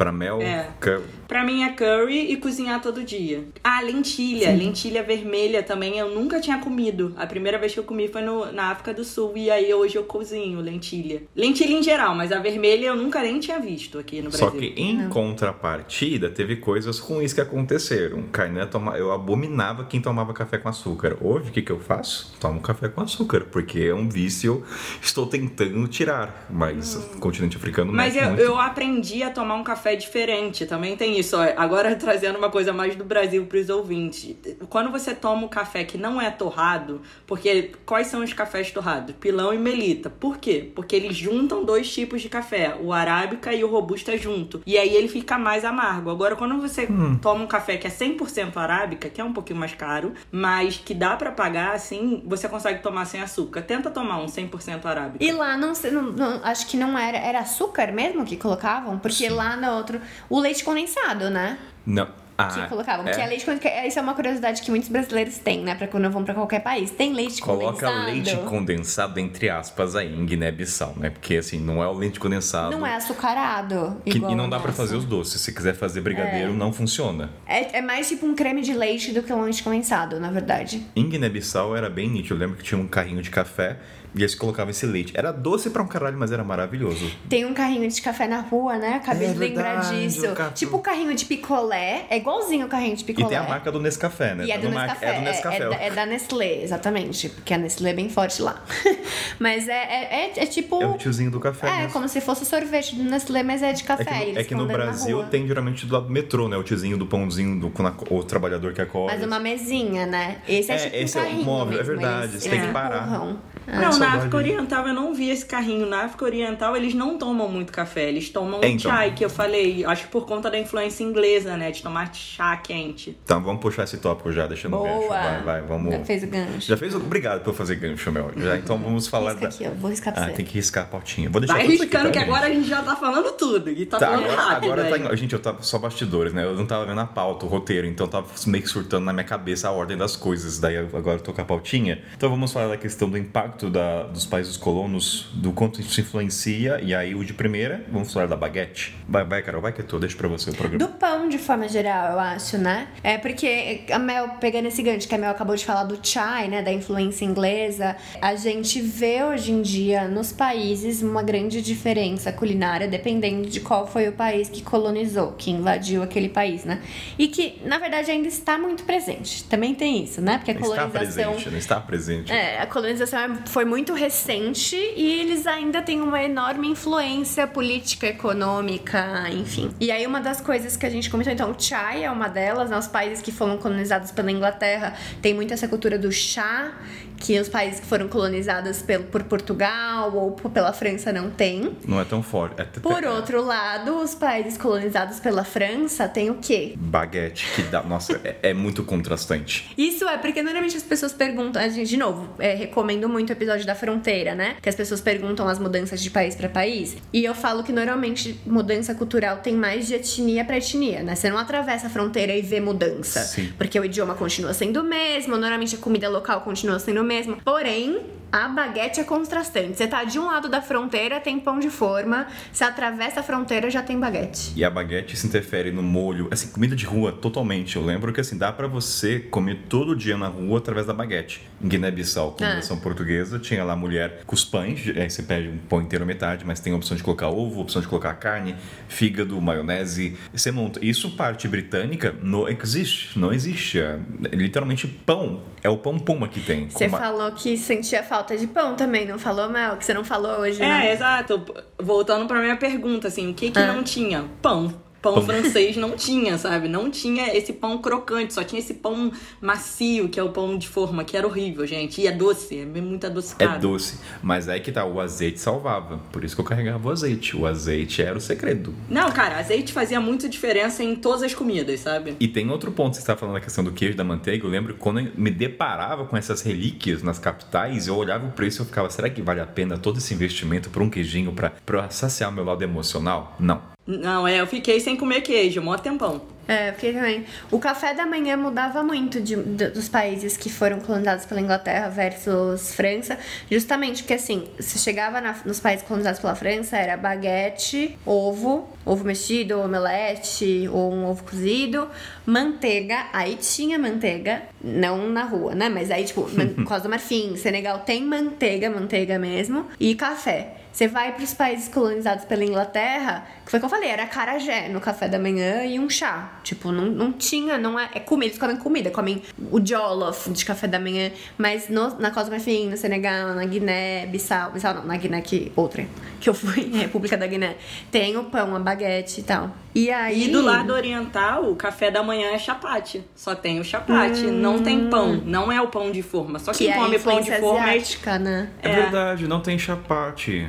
Pra mel, É. cu- Pra mim é curry e cozinhar todo dia. Ah, lentilha. Lentilha vermelha também eu nunca tinha comido. A primeira vez que eu comi foi no- na África do Sul. E aí hoje eu cozinho lentilha. Lentilha em geral, mas a vermelha eu nunca nem tinha visto aqui no Brasil. Só que em contrapartida, teve coisas ruins que aconteceram. Kainan toma... Eu abominava quem tomava café com açúcar. Hoje, o que, que eu faço? Tomo café com açúcar, porque é um vício. Estou tentando tirar. Mas o continente africano Mas mete eu, muito. eu aprendi a tomar um café diferente, também tem isso. Ó. Agora trazendo uma coisa mais do Brasil pros ouvintes. Quando você toma um café que não é torrado, porque quais são os cafés torrados? Pilão e melita. Por quê? Porque eles juntam dois tipos de café, o arábica e o robusta junto. E aí ele fica mais amargo. Agora, quando você toma um café que é 100% arábica, que é um pouquinho mais caro, mas que dá pra pagar, assim, você consegue tomar sem açúcar. Tenta tomar um 100% arábica. E lá, não, sei, não, não- acho que não era. Era açúcar mesmo que colocavam? Porque lá no outro. O leite condensado, né? Não. Que Ah, colocavam. Porque é. é leite condensado. Isso é uma curiosidade que muitos brasileiros têm, né? Pra quando vão pra qualquer país. Tem leite Coloca condensado. leite condensado entre aspas aí em Guiné-Bissau, né? Porque assim, não é o leite condensado. Não é açucarado. que- e não dá pra nosso. fazer os doces. Se quiser fazer brigadeiro, não funciona. É, é mais tipo um creme de leite do que um leite condensado, na verdade. Em Guiné-Bissau era bem nítido. Eu lembro que tinha um carrinho de café e eles colocavam esse leite. Era doce pra um caralho, mas era maravilhoso. Tem um carrinho de café na rua, né? Acabei É de lembrar verdade, disso. o ca- Tipo o carrinho de picolé. É igualzinho o carrinho de E picolé. tem a marca do Nescafé, né? E é do Nescafé. É do Nescafé. É, da, é da Nestlé, exatamente. Porque a Nestlé é bem forte lá. mas é, é, é, é tipo. É o tiozinho do café. É, mesmo. como se fosse o sorvete do Nestlé, mas é de café. É que, no- é que no Brasil tem geralmente do lado do metrô, né? O tiozinho do pãozinho, do, com a- o trabalhador que acorda. Mas uma mesinha, né? Esse é, É, tipo esse um é o móvel, é mesmo, verdade, eles- você tem que parar. empurram. Não, na. África Oriental eu não vi esse carrinho. Na África Oriental eles não tomam muito café, eles tomam É, então. chai, que eu falei, acho que por conta da influência inglesa, né? De tomar chá quente. Então vamos puxar esse tópico já, deixando o gancho. Boa! Vai, vai, vamos. Já fez o gancho. Já fez? o- Obrigado por fazer gancho, Mel. Já, então vamos falar Risca da. aqui, ó. Vou riscar pra Ah, você. tem que riscar a pautinha. Vou deixar Vai tudo aqui, riscando tá, que gente? agora a gente já tá falando tudo. E tá, Tá, falando agora, rápido. agora tá aí. em- Gente, eu tava só bastidores, né? Eu não tava vendo a pauta, o roteiro, então eu tava meio que surtando na minha cabeça a ordem das coisas. Daí eu- agora eu tô com a pautinha. Então vamos falar da questão do impacto da- dos países colonos, do quanto isso influencia. E aí, o de primeira, vamos falar da baguete. Vai, vai Carol, vai que é tua, deixa pra você o programa. Do pão, de forma geral, eu acho, né? É porque a Mel, pegando esse gancho que a Mel acabou de falar do chai, né? Da influência inglesa, a gente vê hoje em dia nos países uma grande diferença culinária, dependendo de qual foi o país que colonizou, que invadiu aquele país, né? E que, na verdade, ainda está muito presente. Também tem isso, né? Porque a Está colonização. presente, né? Está presente. É, a colonização é- foi muito recente e eles ainda têm uma enorme influência política, econômica, enfim. E aí uma das coisas que a gente comentou, então, o chai é uma delas, né? Os países que foram colonizados pela Inglaterra tem muito essa cultura do chá, que os países que foram colonizados pelo, por Portugal ou pela França não tem. Não é tão forte. É Por outro lado, os países colonizados pela França têm o quê? Baguete, que dá. Nossa, é, é muito contrastante. Isso é porque normalmente as pessoas perguntam, a gente, de novo, é, recomendo muito o episódio da fronteira, né? Que as pessoas perguntam as mudanças de país pra país. E eu falo que normalmente mudança cultural tem mais de etnia pra etnia, né? Você não atravessa a fronteira e vê mudança. Sim. Porque o idioma continua sendo o mesmo, normalmente a comida local continua sendo o mesmo. Porém, a baguete é contrastante. Você tá de um lado da fronteira, tem pão de forma. Você atravessa a fronteira, já tem baguete. E a baguete se interfere no molho, assim, comida de rua totalmente. Eu lembro que assim, dá pra você comer todo dia na rua através da baguete. Em Guiné-Bissau, combinação portuguesa, tinha lá mulher com os pães, aí você pede um pão inteiro metade, mas tem a opção de colocar ovo, opção de colocar carne, fígado, maionese. Você monta. Isso parte britânica não existe, não existe. É, literalmente pão, é o pão puma que tem. Você Com falou que sentia falta de pão também, não falou, Mel? Que você não falou hoje, né? É, exato. Voltando pra minha pergunta, assim, o que que Ah. não tinha? Pão. Pão, Pão. francês não tinha, sabe? Não tinha esse pão crocante, só tinha esse pão macio, que é o pão de forma, que era horrível, gente. E é doce, é muito É adocicado. doce. Mas aí que tá, o azeite salvava. Por isso que eu carregava o azeite. O azeite era o segredo. Não, cara, azeite fazia muita diferença em todas as comidas, sabe? E tem outro ponto, você está falando da questão do queijo da manteiga. Eu lembro que quando eu me deparava com essas relíquias nas capitais, eu olhava o preço e eu ficava, será que vale a pena todo esse investimento por um queijinho para saciar meu lado emocional? Não. Não, é, eu fiquei sem comer queijo, mó tempão. É, porque também. O café da manhã mudava muito de- de- dos países que foram colonizados pela Inglaterra versus França, justamente porque assim, se chegava na- nos países colonizados pela França, era baguete, ovo, ovo mexido, omelete, ou um ovo cozido, manteiga, aí tinha manteiga, não na rua, né? Mas aí, tipo, Costa do Marfim, Senegal tem manteiga, manteiga mesmo, e café. Você vai para os países colonizados pela Inglaterra, que foi o que eu falei, era carajé no café da manhã e um chá. Tipo, não, não tinha, não é. É comida, eles comem comida, comem o jollof de café da manhã. Mas no- na Costa do Marfim, no Senegal, na Guiné, Bissau, Bissau não, na Guiné que outra, que eu fui, República da Guiné, tem o pão, a baguete e tal. E aí. E do lado oriental, o café da manhã é chapate. Só tem o chapate, não tem pão. Não é o pão de forma. Só que quem é a come pão de forma é asiática, né? É, É. verdade, não tem chapate.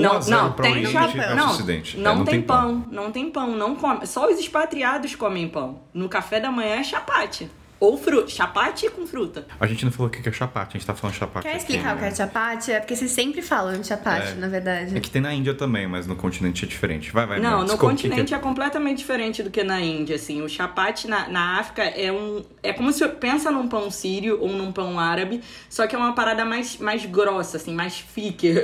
Não, 1 a 0 não, tem chapéu. Não, Ocidente. É, não, tem, pão. Não tem pão, não come. Só os expatriados comem pão. No café da manhã é chapate. Ou fruta. Chapate com fruta. A gente não falou o que é chapate, a gente tá falando chapate Quer aqui, explicar o que né? é chapate? É porque vocês sempre falam de chapate, É. na verdade. É que tem na Índia também, mas no continente é diferente. Vai, vai, Não, no desculpa, o que que continente é... completamente diferente do que na Índia, assim. O chapate na, na África é um... É como se pensa num pão sírio ou num pão árabe, só que é uma parada mais, mais grossa, assim, mais fique.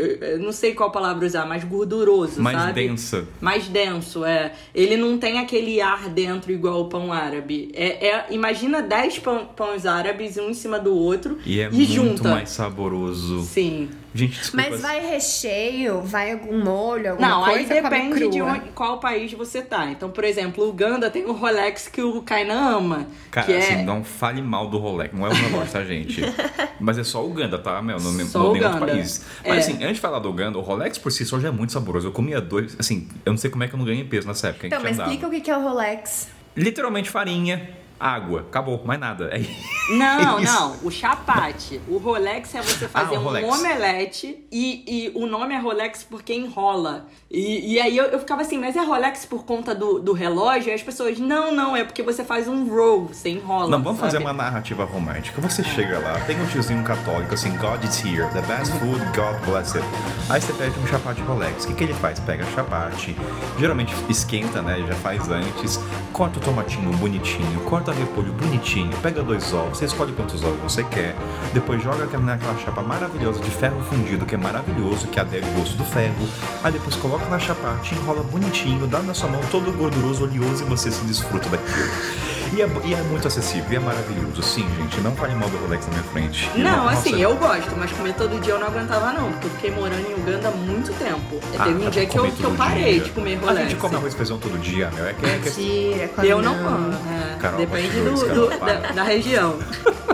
Não sei qual palavra usar, mais gorduroso, mais sabe? densa. Mais denso, é. Ele não tem aquele ar dentro igual o pão árabe. É, é- imagina 10 pão, pães árabes, um em cima do outro, E é e muito junta. mais saboroso. Sim. Gente, desculpa. Mas vai recheio, vai algum molho, alguma Não, coisa? aí come depende de onde- qual país você tá. Então, por exemplo, o Uganda tem o Rolex que o Kainan ama. Cara, que é... assim, não fale mal do Rolex. Não é um relógio, tá, gente? Mas é só o Uganda, tá, Mel? Não, Só não tem outro país. É. Mas assim, antes de falar do Uganda, o Rolex por si só já é muito saboroso. Eu comia dois, assim, eu não sei como é que eu não ganhei peso nessa época. Então, mas andava. explica o que que é o Rolex. Literalmente farinha. Água, acabou, mais nada. É Não, isso. não. O chapate. O Rolex é você fazer Ah, um omelete e, e o nome é Rolex porque enrola. E, e aí eu, eu ficava assim, mas é Rolex por conta do, do relógio? E as pessoas, não, não, é porque você faz um roll, você enrola. Não, vamos sabe? fazer uma narrativa romântica. Você chega lá, tem um tiozinho católico assim, God is here, the best food, God bless it. Aí você pede um chapate Rolex. O que, que ele faz? Pega chapate, geralmente esquenta, né? Já faz antes, corta o tomatinho bonitinho, corta repolho bonitinho, pega dois ovos, você escolhe quantos ovos você quer, depois joga aquela- naquela chapa maravilhosa de ferro fundido, que é maravilhoso, que adere o gosto do ferro. Aí depois coloca na chapate, enrola bonitinho, dá na sua mão todo gorduroso, oleoso e você se desfruta daquilo. E é, e é muito acessível, e é maravilhoso. Sim, gente, não fale mal do Rolex na minha frente. Não, nossa, assim, eu gosto, mas comer todo dia eu não aguentava não, porque eu fiquei morando em Uganda há muito tempo. ah, Teve um dia que eu, que eu parei dia. de comer A Rolex. gente come arroz e feijão todo dia, meu. É que, é que Mentira, come Eu não como. É, Carol, Depende do, do- da, da região.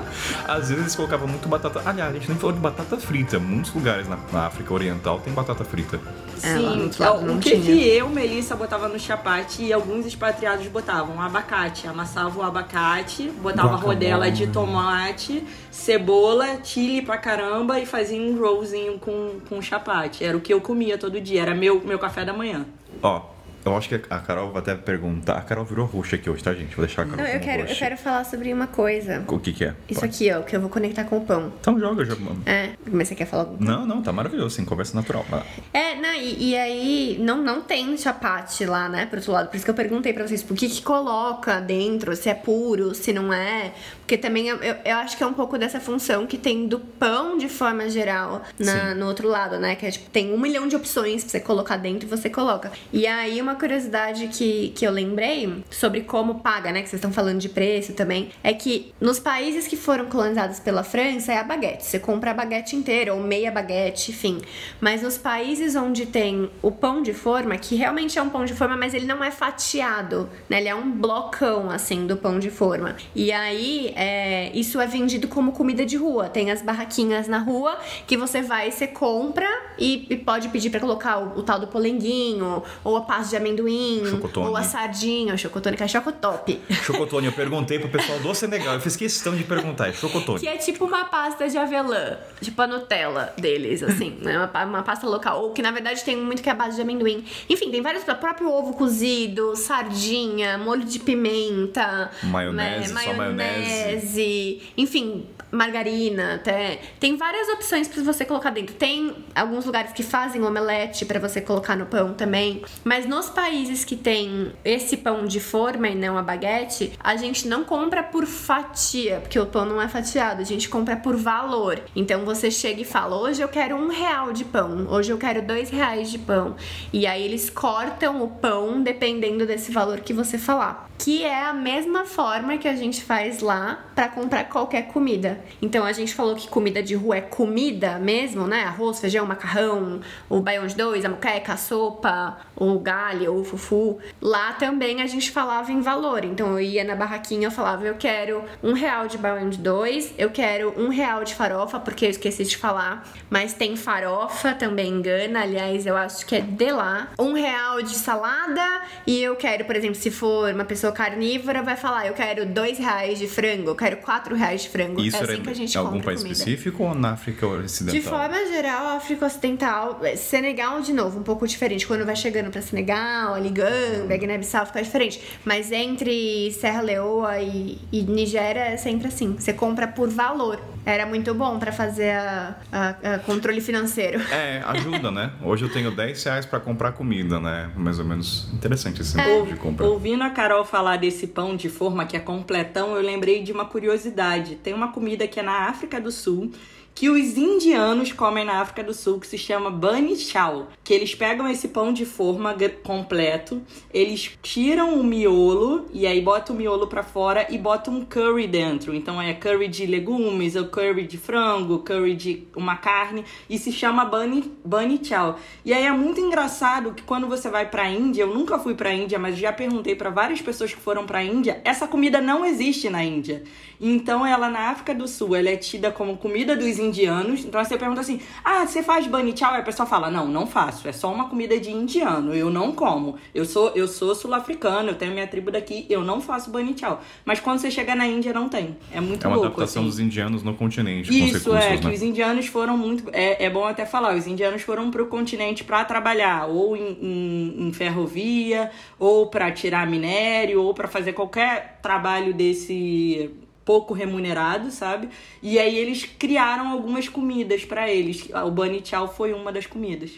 Às vezes eles colocavam muito batata. Aliás, a gente nem falou de batata frita. Muitos lugares na, na África Oriental tem batata frita. É, lá Sim, outro lado o que, que eu, Melissa, botava no chapate e alguns expatriados botavam? Abacate. Amassava o abacate, botava Guacamole. rodela de tomate, cebola, chile pra caramba e fazia um rollzinho com, com chapate. Era o que eu comia todo dia, era meu, meu café da manhã. Ó, eu acho que a Carol vai até perguntar. A Carol virou roxa aqui hoje, tá, gente? Vou deixar a Carol Não, eu quero, eu quero falar sobre uma coisa. O que que é? Isso Pode. aqui, ó, que eu vou conectar com o pão. Então joga, já. É, mas você quer falar alguma Não, não, tá maravilhoso, assim, conversa natural. Lá. É, não, e, e aí não, não tem chapate lá, né, pro outro lado. Por isso que eu perguntei pra vocês por que que coloca dentro, se é puro, se não é. Porque também eu, eu, eu acho que é um pouco dessa função que tem do pão de forma geral na, Sim. no outro lado, né? Que é tipo, tem um milhão de opções pra você colocar dentro e você coloca. E aí uma curiosidade que, que eu lembrei sobre como paga, né? Que vocês estão falando de preço também, é que nos países que foram colonizados pela França é a baguete. Você compra a baguete inteira ou meia baguete, enfim. Mas nos países onde tem o pão de forma, que realmente é um pão de forma, mas ele não é fatiado, né? Ele é um blocão, assim, do pão de forma. E aí, é, isso é vendido como comida de rua. Tem as barraquinhas na rua que você vai, você compra e, e pode pedir pra colocar o, o tal do polenguinho, ou a pasta de amendoim, Chocotone. ou a sardinha, o chocotone, que é chocotop. Chocotone, eu perguntei pro pessoal do Senegal. Eu fiz questão de perguntar, é chocotone. Que é tipo uma pasta de avelã, tipo a Nutella deles, assim, né? Uma, uma pasta local. Ou que na verdade tem muito que é a base de amendoim. Enfim, tem vários. O próprio ovo cozido, sardinha, molho de pimenta, Maionese, né, só maionese, enfim, margarina, até. Tem várias opções pra você colocar dentro. Tem alguns lugares que fazem omelete pra você colocar no pão também. Mas nos países que tem esse pão de forma e não a baguete, a gente não compra por fatia, porque o pão não é fatiado, a gente compra por valor. Então você chega e fala: hoje eu quero um real de pão, hoje eu quero dois reais de pão. E aí eles cortam o pão dependendo desse valor que você falar. Que é a mesma forma que a gente faz lá pra comprar qualquer comida. Então a gente falou que comida de rua é comida mesmo, né? Arroz, feijão, macarrão, o baião de dois, a moqueca, a sopa, o galho, o fufu. Lá também a gente falava em valor. Então eu ia na barraquinha, eu falava, eu quero um real de baião de dois, eu quero um real de farofa, porque eu esqueci de falar. Mas tem farofa também em Gana, aliás, eu acho que é de lá. Um real de salada e eu quero, por exemplo, se for uma pessoa carnívora, vai falar, eu quero dois reais de frango, eu quero quatro reais de frango. Isso é era assim que a gente algum país comida. específico ou na África Ocidental? De forma geral, África Ocidental, é, Senegal, de novo, um pouco diferente. Quando vai chegando pra Senegal, ali Gâmbia, Guiné-Bissau, fica diferente. Mas entre Serra Leoa e, e Nigéria é sempre assim. Você compra por valor. Era muito bom pra fazer a, a- a controle financeiro. É, ajuda, né? Hoje eu tenho 10 reais pra comprar comida, né? Mais ou menos interessante esse É. modo de compra. Ouvindo a Carol falar desse pão de forma que é completão, eu lembrei de uma curiosidade. Tem uma comida que é na África do Sul que os indianos comem na África do Sul que se chama bunny chow, que eles pegam esse pão de forma completo, eles tiram o miolo e aí botam o miolo pra fora e botam um curry dentro. Então é curry de legumes, ou curry de frango, curry de uma carne e se chama bunny, bunny chow. E aí é muito engraçado que quando você vai pra Índia, eu nunca fui pra Índia, mas já perguntei pra várias pessoas que foram pra Índia, essa comida não existe na Índia. Então ela na África do Sul, ela é tida como comida dos indianos. Então você pergunta assim: ah, você faz bunny chow? Aí a pessoa fala: não, não faço. É só uma comida de indiano. Eu não como. Eu sou, eu sou sul-africano, eu tenho minha tribo daqui, eu não faço bunny chow. Mas quando você chega na Índia, não tem. É muito É uma louco. adaptação assim. dos indianos no continente, Isso, recursos, é, né? que os indianos foram muito. É, é bom até falar, os indianos foram pro continente para trabalhar, ou em, em- em ferrovia, ou para tirar minério, ou para fazer qualquer trabalho desse pouco remunerado, sabe? E aí eles criaram algumas comidas para eles. O bunny chow foi uma das comidas.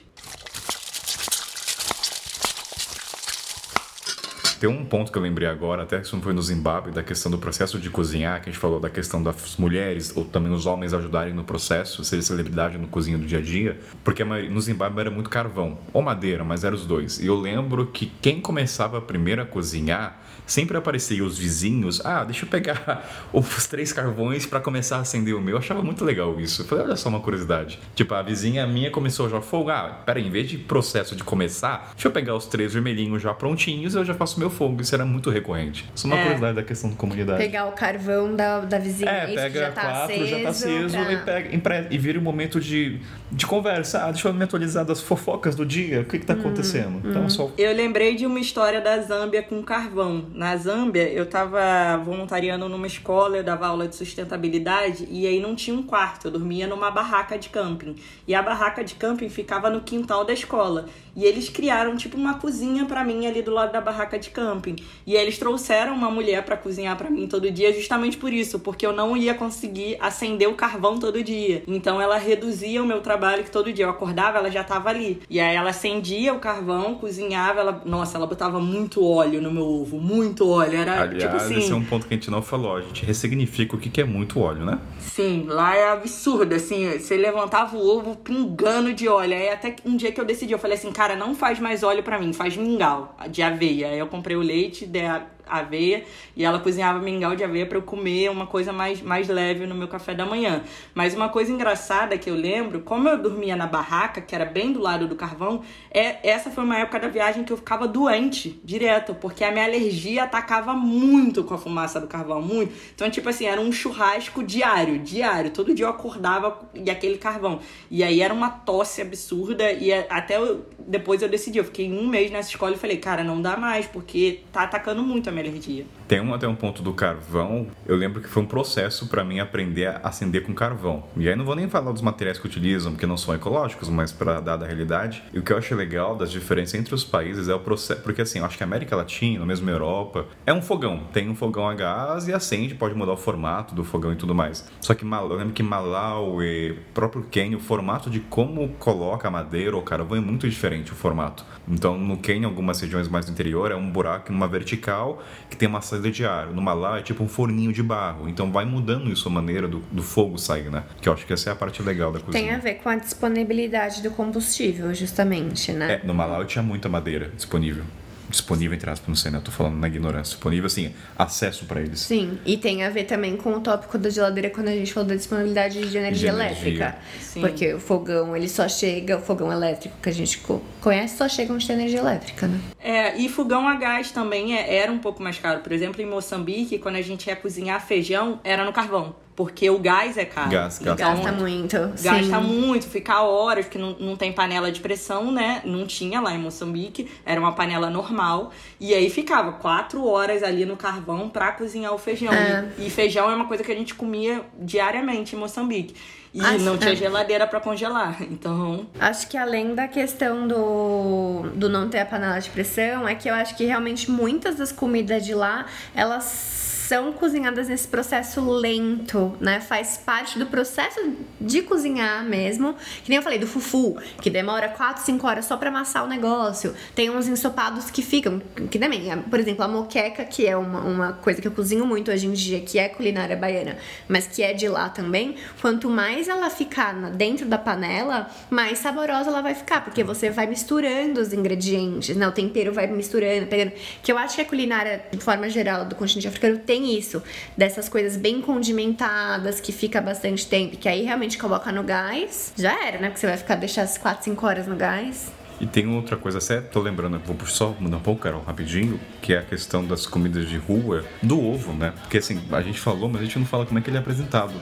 Tem um ponto que eu lembrei agora, até que isso foi no Zimbábue, da questão do processo de cozinhar, que a gente falou da questão das mulheres ou também os homens ajudarem no processo, ser celebridade no cozinha do dia a dia, porque maioria- no Zimbábue era muito carvão, ou madeira, mas eram os dois. E eu lembro que quem começava primeiro a cozinhar, sempre aparecia os vizinhos, ah, deixa eu pegar os três carvões para começar a acender o meu. Eu achava muito legal isso. Eu falei, olha só uma curiosidade. Tipo, a vizinha minha começou já fogo. Ah, pera aí, em vez de processo de começar, deixa eu pegar os três vermelhinhos já prontinhos e eu já faço meu fogo. Isso era muito recorrente. Isso é uma É. curiosidade da questão da comunidade. Pegar o carvão da, da vizinha, É, pega já tá quatro, aceso. já tá aceso pra- e, pega, e vira um momento de, de conversa. Ah, deixa eu me atualizar das fofocas do dia. O que que tá acontecendo? Então, só Eu lembrei de uma história da Zâmbia com carvão. Na Zâmbia, eu tava voluntariando numa escola, eu dava aula de sustentabilidade e aí não tinha um quarto, eu dormia numa barraca de camping. E a barraca de camping ficava no quintal da escola. E eles criaram tipo uma cozinha pra mim ali do lado da barraca de camping. E eles trouxeram uma mulher pra cozinhar pra mim todo dia justamente por isso, porque eu não ia conseguir acender o carvão todo dia. Então ela reduzia o meu trabalho que todo dia eu acordava, ela já tava ali. E aí ela acendia o carvão, cozinhava, ela, nossa, ela botava muito óleo no meu ovo, muito óleo. Era Aliás, tipo assim, esse é um ponto que a gente não falou. A gente ressignifica o que é muito óleo, né? Sim, lá é absurdo, assim, você levantava o ovo pingando de óleo. Aí até um dia que eu decidi, eu falei assim, cara, não faz mais óleo pra mim, faz mingau de aveia. Aí eu comprei o leite, dei a aveia e ela cozinhava mingau de aveia pra eu comer uma coisa mais, mais leve no meu café da manhã. Mas uma coisa engraçada que eu lembro, como eu dormia na barraca, que era bem do lado do carvão, é essa foi uma época da viagem que eu ficava doente direto, porque a minha alergia atacava muito com a fumaça do carvão, muito. Então, tipo assim, era um churrasco diário, diário. Todo dia eu acordava e aquele carvão. E aí era uma tosse absurda e até eu- depois eu decidi, eu fiquei um mês nessa escola e falei, cara, não dá mais, porque tá atacando muito a minha alergia. Tem um, até um ponto do carvão. Eu lembro que foi um processo para mim aprender a acender com carvão. E aí não vou nem falar dos materiais que utilizam, porque não são ecológicos, mas para dar da realidade. E o que eu acho legal das diferenças entre os países é o processo. Porque assim, eu acho que a América Latina, mesmo a Europa, é um fogão. Tem um fogão a gás e acende, pode mudar o formato do fogão e tudo mais. Só que eu lembro que Malau e próprio Quênia, o formato de como coloca a madeira ou carvão é muito diferente o formato. Então no Quênia, algumas regiões mais do interior, é um buraco, uma vertical que tem uma saída de ar. No Malau é tipo um forninho de barro. Então vai mudando isso a maneira do, do fogo sair, né? Que eu acho que essa é a parte legal da cozinha. Tem a ver com a disponibilidade do combustível, justamente, né? É, no Malau tinha muita madeira disponível. Disponível, entre aspas, não sei, né? Eu tô falando na ignorância. Disponível, assim, acesso para eles. Sim, e tem a ver também com o tópico da geladeira quando a gente falou da disponibilidade de energia De elétrica. Sim. Porque o fogão, ele só chega, o fogão elétrico que a gente co- conhece só chega onde tem energia elétrica, né? É, e fogão a gás também é- era um pouco mais caro. Por exemplo, em Moçambique, quando a gente ia cozinhar feijão, era no carvão. Porque o gás é caro. Gás, gasta Então, Gasta muito. Gasta sim. muito, ficar horas, porque não, não tem panela de pressão, né? Não tinha lá em Moçambique, era uma panela normal. E aí ficava quatro horas ali no carvão pra cozinhar o feijão. É. E, e feijão é uma coisa que a gente comia diariamente em Moçambique. E Ah, não tinha geladeira pra congelar. Então, Acho que além da questão do, do não ter a panela de pressão, é que eu acho que realmente muitas das comidas de lá, elas são cozinhadas nesse processo lento, né? Faz parte do processo de cozinhar mesmo. Que nem eu falei do fufu, que demora 4, 5 horas só pra amassar o negócio. Tem uns ensopados que ficam, que também, é, por exemplo, a moqueca, que é uma, uma coisa que eu cozinho muito hoje em dia, que é culinária baiana, mas que é de lá também. Quanto mais ela ficar dentro da panela, mais saborosa ela vai ficar, porque você vai misturando os ingredientes, né? O tempero vai misturando, pegando. Que eu acho que a culinária, de forma geral, do continente africano tem isso, dessas coisas bem condimentadas, que fica bastante tempo, que aí realmente coloca no gás, já era, né? Porque você vai ficar deixar as 4, 5 horas no gás. E tem outra coisa, até tô lembrando, vou só mudar um pouco, Carol, rapidinho, que é a questão das comidas de rua, do ovo, né? Porque assim, a gente falou, mas a gente não fala como é que ele é apresentado,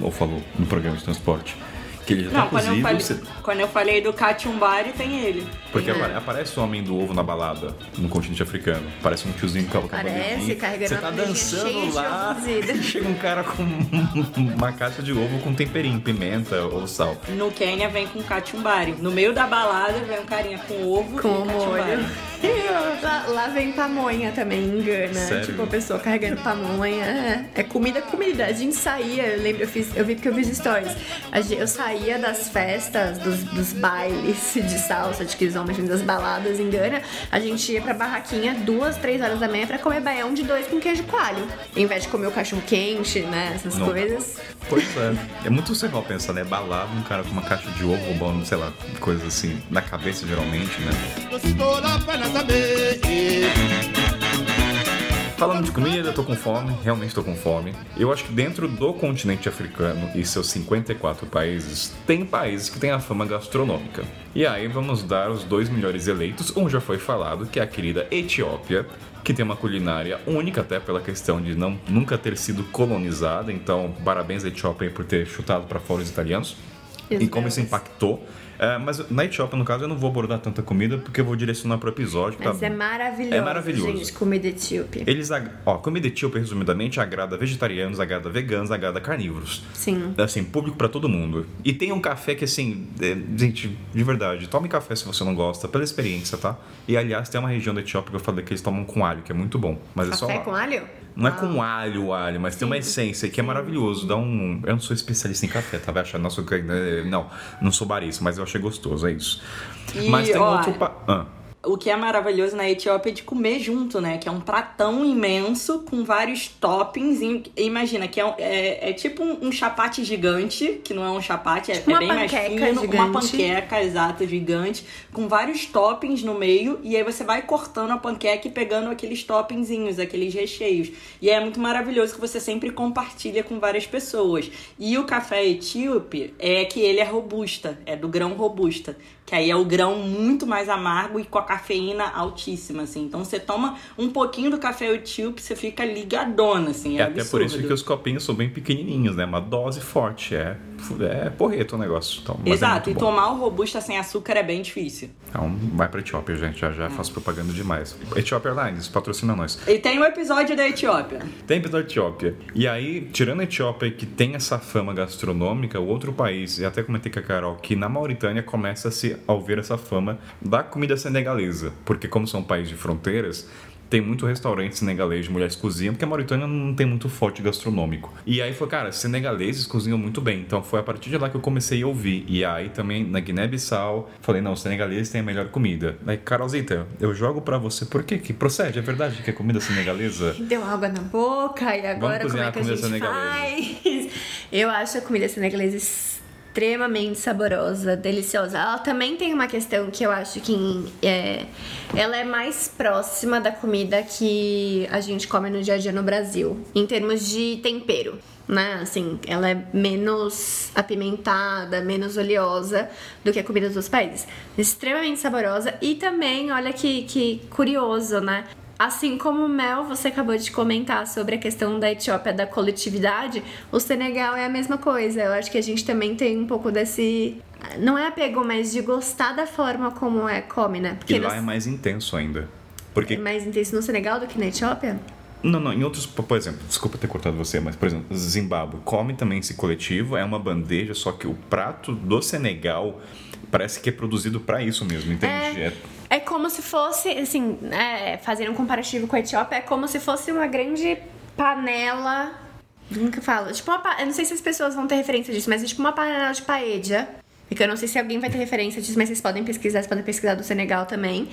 ou falou no programa de transporte. Que ele já Não, tá quando eu, falei, você- quando eu falei do catiumbari, tem ele. porque apare- aparece o homem do ovo na balada, no continente africano. Parece um tiozinho a Parece, carregando Você tá dançando lá, chega um cara com uma caixa de ovo com temperinho, pimenta ou sal. No Quênia vem com catiumbari. No meio da balada vem um carinha com ovo Com e catiumbari. molho. Lá, lá vem pamonha também, em Gana. Sério? Tipo, a pessoa carregando pamonha. É, é comida, comida. A gente saía, eu lembro, eu, fiz, eu vi porque eu fiz stories. A gente- eu saía das festas, dos, dos bailes de salsa, de quilombo, das baladas em Gana. A gente ia pra barraquinha duas, três horas da manhã pra comer baião de dois com queijo coalho. Em vez de comer o cachorro quente, né? Essas Não. coisas. Pois é. É muito surreal pensar, né? Balada, um cara com uma caixa de ovo roubando, sei lá, coisas assim, na cabeça geralmente, né? Saber. Falando de comida, eu tô com fome, realmente tô com fome. Eu acho que dentro do continente africano e seus 54 países, tem países que têm a fama gastronômica. E aí vamos dar os dois melhores eleitos, um já foi falado, que é a querida Etiópia, que tem uma culinária única até pela questão de não nunca ter sido colonizada, então parabéns à Etiópia por ter chutado para fora os italianos. E como isso impactou. É, mas na Etiópia, no caso, eu não vou abordar tanta comida porque eu vou direcionar pro episódio. que Mas tá- é maravilhoso. É maravilhoso. Gente, comida etíope. Eles, ag- ó, comida etíope, resumidamente, agrada vegetarianos, agrada veganos, agrada carnívoros. Sim. Assim, público pra todo mundo. E tem um café que, assim, é, gente, de verdade, tome café se você não gosta, pela experiência, tá? E, aliás, tem uma região da Etiópia que eu falei que eles tomam com alho, que é muito bom. Mas é só Café com alho? Não é com alho, alho, mas tem uma essência que é maravilhoso. Dá um. Eu não sou especialista em café, tá? Achar, nossa, eh, não, não sou barista, mas eu achei gostoso, é isso. E, mas tem ó, outro. Pa... Ah. O que é maravilhoso na Etiópia é de comer junto, né? Que é um pratão imenso com vários toppings. E imagina que é, um- é, é tipo um, um chapate gigante, que não é um chapate, é, Tipo é uma bem mais fino. Uma gigante. panqueca, exato, gigante, com vários toppings no meio. E aí você vai cortando a panqueca e pegando aqueles toppingzinhos, aqueles recheios. E é muito maravilhoso que você sempre compartilha com várias pessoas. E o café etíope é que ele é robusta, é do grão robusta. Que aí é o grão muito mais amargo e com a cafeína altíssima, assim. Então você toma um pouquinho do café etíope, você fica ligadona, assim. É, É até por isso que os copinhos são bem pequenininhos, né? Uma dose forte, é, é porreto o negócio. Então, é Exato, muito e bom. tomar o robusta sem açúcar é bem difícil. Então vai pra Etiópia, gente. Já já faço propaganda demais. Etiópia Airlines, patrocina nós. E tem um episódio da Etiópia. Tem da Etiópia. E aí, tirando a Etiópia, que tem essa fama gastronômica, o outro país, e até comentei com a Carol, que na Mauritânia começa-se a ouvir essa fama da comida senegalesa. Porque como são um país de fronteiras, tem muito restaurante senegalês de mulheres cozinham, porque a Mauritânia não tem muito forte gastronômico. E aí foi, cara, senegaleses cozinham muito bem. Então foi a partir de lá que eu comecei a ouvir. E aí também na Guiné-Bissau, falei, não, os senegaleses têm a melhor comida. Aí, Carolzita, eu jogo pra você, por quê? Que procede? É verdade que é comida senegalesa? Deu água na boca e agora como cozinhar é que a comida gente senegalesa. faz? Eu acho a comida senegalesa extremamente saborosa, deliciosa. Ela também tem uma questão que eu acho que é, ela é mais próxima da comida que a gente come no dia a dia no Brasil, em termos de tempero. Né? Assim, ela é menos apimentada, menos oleosa do que a comida dos outros países. Extremamente saborosa e também, olha que, que curioso, né? Assim como o Mel, você acabou de comentar sobre a questão da Etiópia, da coletividade, o Senegal é a mesma coisa. Eu acho que a gente também tem um pouco desse. Não é apego, mas de gostar da forma como é come, né? E lá nos- é mais intenso ainda. Porque é mais intenso no Senegal do que na Etiópia? Não, não, em outros, por exemplo, desculpa ter cortado você, mas por exemplo, Zimbábue come também esse coletivo, é uma bandeja, só que o prato do Senegal parece que é produzido pra isso mesmo, entende? É- É como se fosse, assim, é, fazendo um comparativo com a Etiópia, é como se fosse uma grande panela. Como que? Tipo uma Eu não sei se as pessoas vão ter referência disso, mas é tipo uma panela de paella. Porque eu não sei se alguém vai ter referência disso, mas vocês podem pesquisar, vocês podem pesquisar do Senegal também.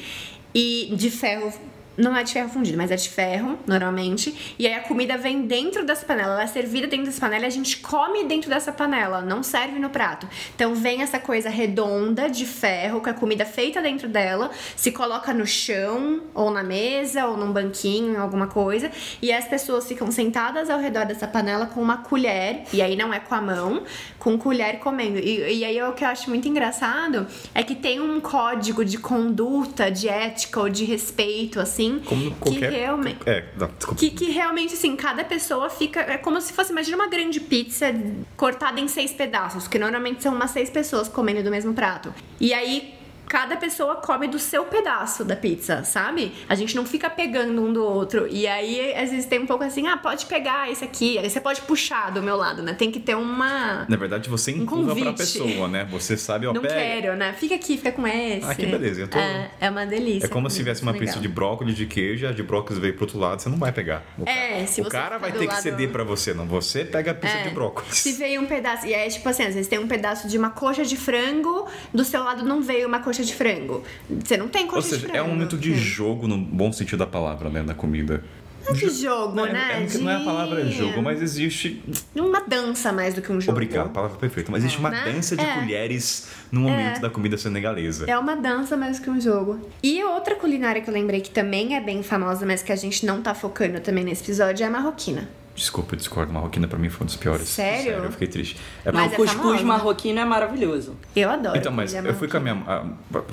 E de ferro Não é de ferro fundido, mas é de ferro, normalmente. E aí a comida vem dentro dessa panela, ela é servida dentro dessa panela e a gente come dentro dessa panela, não serve no prato. Então vem essa coisa redonda de ferro, com a comida feita dentro dela, se coloca no chão, ou na mesa, ou num banquinho, alguma coisa, e as pessoas ficam sentadas ao redor dessa panela com uma colher, e aí não é com a mão, com colher comendo. E, e aí o que eu acho muito engraçado é que tem um código de conduta, de ética ou de respeito, assim, Como que qualquer. realmente. É, não, desculpa. Que, que realmente, assim, cada pessoa fica. É como se fosse, imagina uma grande pizza cortada em seis pedaços, que normalmente são umas seis pessoas comendo do mesmo prato. E aí. Cada pessoa come do seu pedaço da pizza, sabe? A gente não fica pegando um do outro. E aí, às vezes, tem um pouco assim: ah, pode pegar esse aqui. Aí você pode puxar do meu lado, né? Tem que ter uma. Na verdade, você empurra pra Um convite. pessoa, né? Você sabe, ó, Não pega. quero, né? Fica aqui, fica com esse. Ah, que beleza, eu tô- É, é uma delícia. É como se tivesse uma Legal. pizza de brócolis de queijo, a de brócolis veio pro outro lado, você não vai pegar. O É, cara, se o você cara ficar vai ter que lado- ceder pra você, não. Você pega a pizza É, de brócolis. Se veio um pedaço. E aí, tipo assim, às vezes tem um pedaço de uma coxa de frango, do seu lado não veio uma coxa de frango. Você não tem coxa Ou de seja, frango. é um momento de Hum. jogo no bom sentido da palavra, né, na comida. Não é de jogo, Não, é- né? é que não é a palavra De- jogo, mas existe. Uma dança mais do que um jogo. Obrigado, palavra perfeita. Mas existe uma Né? dança de É. colheres no momento da comida senegalesa. É uma dança mais do que um jogo. E outra culinária que eu lembrei que também é bem famosa, mas que a gente não tá focando também nesse episódio, é a marroquina. Desculpa, eu discordo. Marroquina pra mim foi um dos piores. Sério? eu fiquei triste. É Mas o é cuscuz famosa. marroquino é maravilhoso. Eu adoro. Então, mas comida eu fui com a minha. a-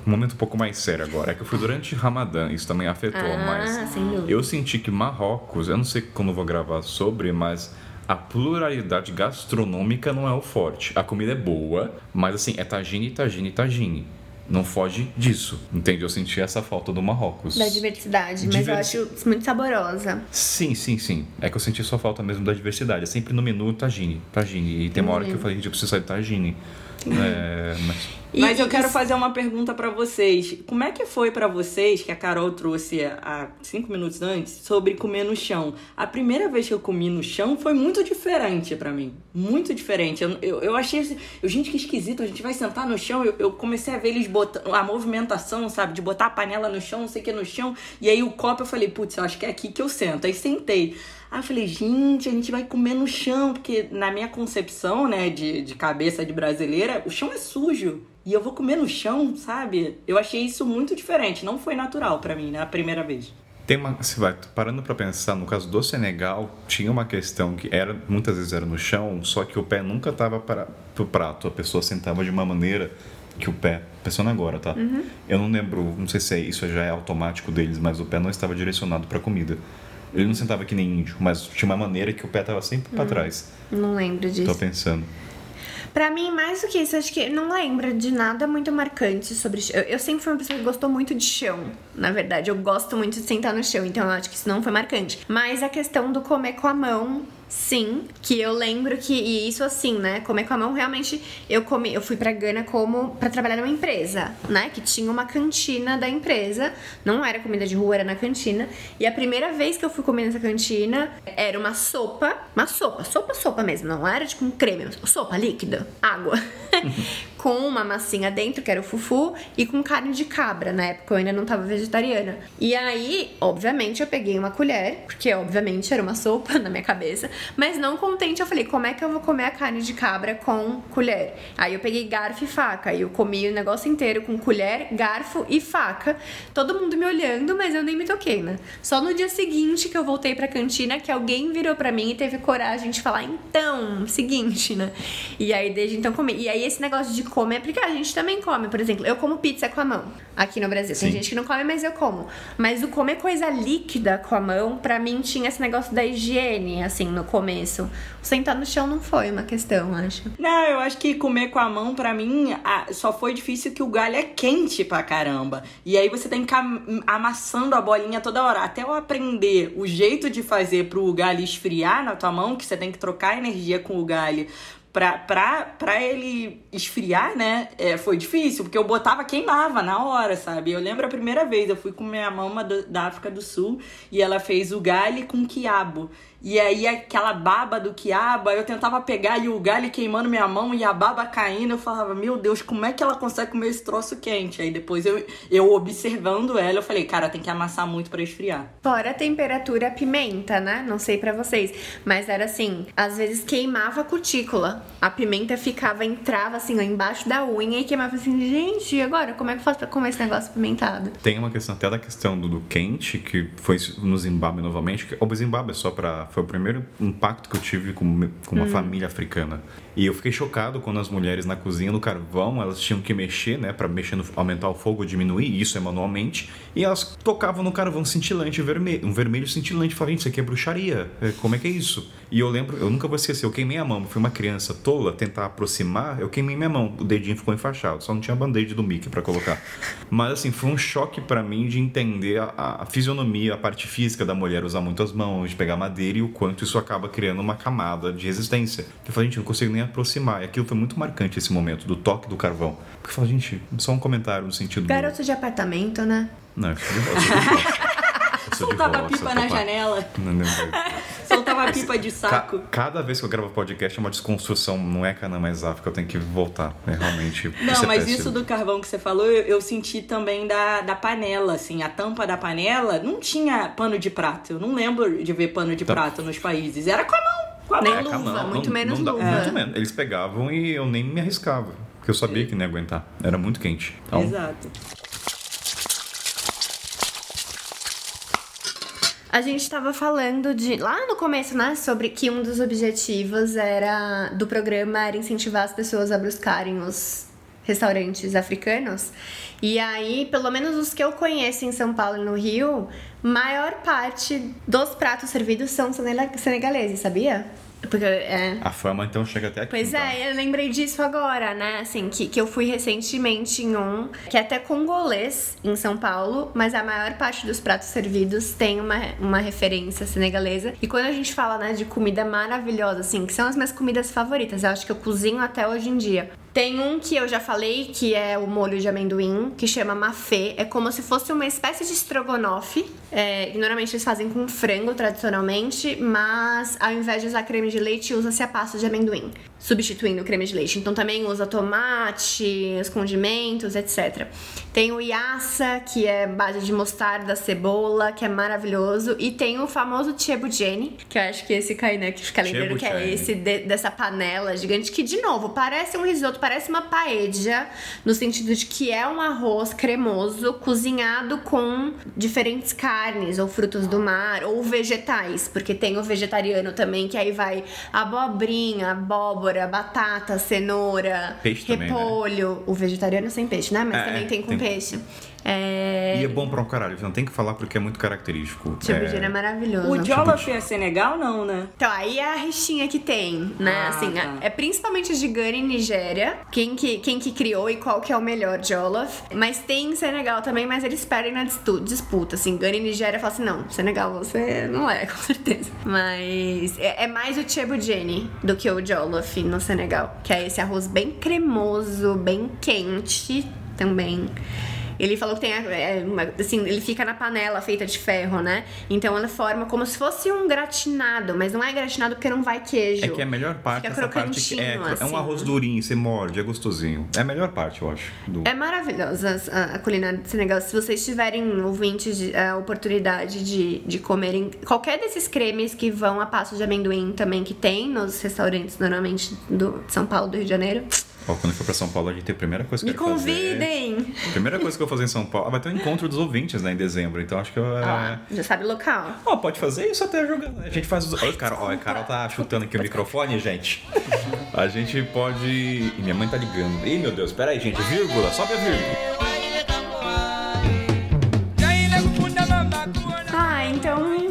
um momento um pouco mais sério agora. É que eu fui durante Ramadã, isso também afetou, Ah, mas. sem dúvida. Eu senti que Marrocos, eu não sei quando eu vou gravar sobre, mas. A pluralidade gastronômica não é o forte. A comida é boa, mas assim, é tagine, tagine, tagine. Não foge disso, entende? Eu senti essa falta do Marrocos. Da diversidade, mas Diversi- eu acho muito saborosa. Sim, sim, sim. É que eu senti só falta mesmo da diversidade. É sempre no menu tagine, tagine. E tem uma hora que eu falei, gente, eu preciso sair de tagine. É, mas... E- Mas eu quero fazer uma pergunta pra vocês. Como é que foi pra vocês, que a Carol trouxe há cinco minutos antes, sobre comer no chão? A primeira vez que eu comi no chão foi muito diferente pra mim. Muito diferente. Eu, eu, eu achei assim, eu, gente, que esquisito, a gente vai sentar no chão. Eu, eu comecei a ver eles botando a movimentação, sabe? De botar a panela no chão, não sei o que no chão. E aí o copo eu falei, putz, eu acho que é aqui que eu sento. Aí sentei. Aí eu falei, gente, a gente vai comer no chão, porque na minha concepção, né, de, de cabeça de brasileira, o chão é sujo. E eu vou comer no chão, sabe? Eu achei isso muito diferente. Não foi natural pra mim, né, a primeira vez. Tem uma, se vai parando pra pensar, no caso do Senegal, tinha uma questão que era muitas vezes era no chão, só que o pé nunca estava para pro prato, a pessoa sentava de uma maneira que o pé, pensando agora, tá? Eu não lembro, não sei se é, isso já é automático deles, mas o pé não estava direcionado pra comida. Ele não sentava que nem índio, mas tinha uma maneira que o pé estava sempre pra trás. Não lembro disso. Tô pensando. Pra mim, mais do que isso, acho que não lembro de nada muito marcante sobre chão. Eu, eu sempre fui uma pessoa que gostou muito de chão, na verdade. Eu gosto muito de sentar no chão, então eu acho que isso não foi marcante. Mas a questão do comer com a mão, sim. Que eu lembro que, e isso assim, né? Comer com a mão, realmente, eu comi, eu fui pra Gana como pra trabalhar numa empresa, né? Que tinha uma cantina da empresa. Não era comida de rua, era na cantina. E a primeira vez que eu fui comer nessa cantina era uma sopa, uma sopa, sopa, sopa mesmo, não era tipo um creme, sopa líquida, água. com uma massinha dentro, que era o fufu, e com carne de cabra. Na época eu ainda não tava vegetariana. E aí, obviamente, eu peguei uma colher, porque obviamente era uma sopa na minha cabeça, mas não contente, eu falei, como é que eu vou comer a carne de cabra com colher? Aí eu peguei garfo e faca, e eu comi o negócio inteiro com colher, garfo e faca. Todo mundo me olhando, mas eu nem me toquei, né? Só no dia seguinte que eu voltei pra cantina que alguém virou pra mim e teve coragem de falar, então, seguinte, né? E aí desde então comi. E aí esse negócio de comer, porque a gente também come, por exemplo, eu como pizza com a mão aqui no Brasil. Tem Sim. gente que não come, mas eu como. Mas o comer coisa líquida com a mão, pra mim tinha esse negócio da higiene, assim, no começo. O sentar no chão não foi uma questão, acho. Não, eu acho que comer com a mão, pra mim, a- só foi difícil que o galho é quente pra caramba. E aí você tem que amassando a bolinha toda hora. Até eu aprender o jeito de fazer pro galho esfriar na tua mão, que você tem que trocar energia com o galho. Pra, pra, pra ele esfriar, né? é, foi difícil, porque eu botava, queimava na hora, sabe? Eu lembro a primeira vez, eu fui com minha mama do- da África do Sul e ela fez o galho com quiabo. E aí aquela baba do quiabo, eu tentava pegar e o galho queimando minha mão e a baba caindo. Eu falava, meu Deus, como é que ela consegue comer esse troço quente? Aí depois eu, eu observando ela, eu falei, cara, tem que amassar muito para esfriar. Fora a temperatura, a pimenta, né? Não sei para vocês, mas era assim, às vezes queimava a cutícula. A pimenta ficava, entrava assim, lá embaixo da unha e queimava assim, gente, e agora como é que eu faço pra comer esse negócio pimentado? Tem uma questão até da questão do, do quente, que foi no Zimbábue novamente. Que, o Zimbábue é só para Foi o primeiro impacto que eu tive com, com uma hum. família africana. E eu fiquei chocado quando as mulheres na cozinha no carvão, elas tinham que mexer, né, para mexer no, aumentar o fogo, diminuir, isso é manualmente, e elas tocavam no carvão cintilante vermelho, um vermelho cintilante, falei, isso aqui é bruxaria. É, como é que é isso? E eu lembro, eu nunca vou esquecer, eu queimei a mão, fui uma criança tola tentar aproximar, eu queimei minha mão, o dedinho ficou enfaixado, só não tinha band-aid do Mickey para colocar. Mas assim, foi um choque para mim de entender a, a, fisionomia, a parte física da mulher usar muito as mãos, de pegar madeira e o quanto isso acaba criando uma camada de resistência. Eu falei, gente, não consigo nem aproximar. E aquilo foi muito marcante esse momento do toque do carvão. Porque eu falei, gente, só um comentário no sentido. Garoto do... de apartamento, né? Não, eu sou de roça. Soltava pipa na janela. Não, não, Soltava pipa de saco. Ca cada vez que eu gravo podcast é uma desconstrução, não é cana mais África, eu tenho que voltar. É realmente. Não, é mas isso do carvão que você falou, eu, eu, senti também da, da panela, assim, a tampa da panela não tinha pano de prato. Eu não lembro de ver pano de tá. prato nos países. Era com a mão. Nem luva, mão, muito não, menos não luva. Muito menos. Eles pegavam e eu nem me arriscava. Porque eu sabia que não ia aguentar. Era muito quente. Então, Exato. A gente estava falando de lá no começo, né, sobre que um dos objetivos era do programa era incentivar as pessoas a buscarem os restaurantes africanos. E aí, pelo menos os que eu conheço em São Paulo e no Rio, maior parte dos pratos servidos são senegaleses, sabia? Porque, é... A fama então chega até aqui. Pois então. é, eu lembrei disso agora, né? Assim, que, que eu fui recentemente em um que é até congolês em São Paulo, mas a maior parte dos pratos servidos tem uma, uma referência senegalesa. E quando a gente fala, né, de comida maravilhosa, assim, que são as minhas comidas favoritas, eu acho que eu cozinho até hoje em dia. Tem um que eu já falei, que é o molho de amendoim, que chama mafê. É como se fosse uma espécie de estrogonofe. É, normalmente eles fazem com frango, tradicionalmente, mas ao invés de usar creme de leite, usa-se a pasta de amendoim substituindo o creme de leite. Então também usa tomate, os condimentos, etc. Tem o yassa, que é base de mostarda, cebola, que é maravilhoso. E tem o famoso chebujene, que eu acho que esse cai, né, que fica lembrando que é esse de, dessa panela gigante, que de novo, parece um risoto, parece uma paella, no sentido de que é um arroz cremoso, cozinhado com diferentes carnes, ou frutos do mar, ou vegetais, porque tem o vegetariano também, que aí vai abobrinha, abóbora, batata, cenoura, peixe repolho. Também, né? O vegetariano sem peixe, né? Mas é, também tem com tem... peixe. É... E é bom pra um caralho, não tem que falar porque é muito característico. Tipo, é... é maravilhoso. O Jollof é Senegal, não, né? Então, aí é a rixinha que tem, né? Ah, assim, tá. é principalmente de Ghana e Nigéria, quem que, quem que criou e qual que é o melhor Jollof. Mas tem Senegal também, mas eles perdem na disputa, assim. Ghana e Nigéria falam assim, não, Senegal você não é, com certeza. Mas é, é mais o Chebujene do que o Jollof no Senegal, que é esse arroz bem cremoso, bem quente também. Ele falou que tem, é, uma, assim, ele fica na panela feita de ferro, né? Então ela forma como se fosse um gratinado, mas não é gratinado porque não vai queijo. É que é a melhor parte essa parte que é, assim. é um arroz durinho, você morde, é gostosinho. É a melhor parte, eu acho. Do... É maravilhosa a, a, culinária do Senegal. Se vocês tiverem ouvintes de, a oportunidade de, de comerem qualquer desses cremes que vão a passo de amendoim também que tem nos restaurantes normalmente do São Paulo, do Rio de Janeiro Ó, quando eu for pra São Paulo, a gente tem a primeira coisa que Me convidem! Fazer... A primeira coisa que eu vou fazer em São Paulo. Ah, vai ter um encontro dos ouvintes, né, em dezembro. Então acho que eu. Ah, já sabe o local. Ó, pode fazer isso até jogando. A gente faz os. Olha, Carol, ó, a Carol tá chutando aqui o microfone, gente. A gente pode. Ih, minha mãe tá ligando. Ih, meu Deus, pera aí, gente. Vírgula, sobe a vírgula. Ah, então.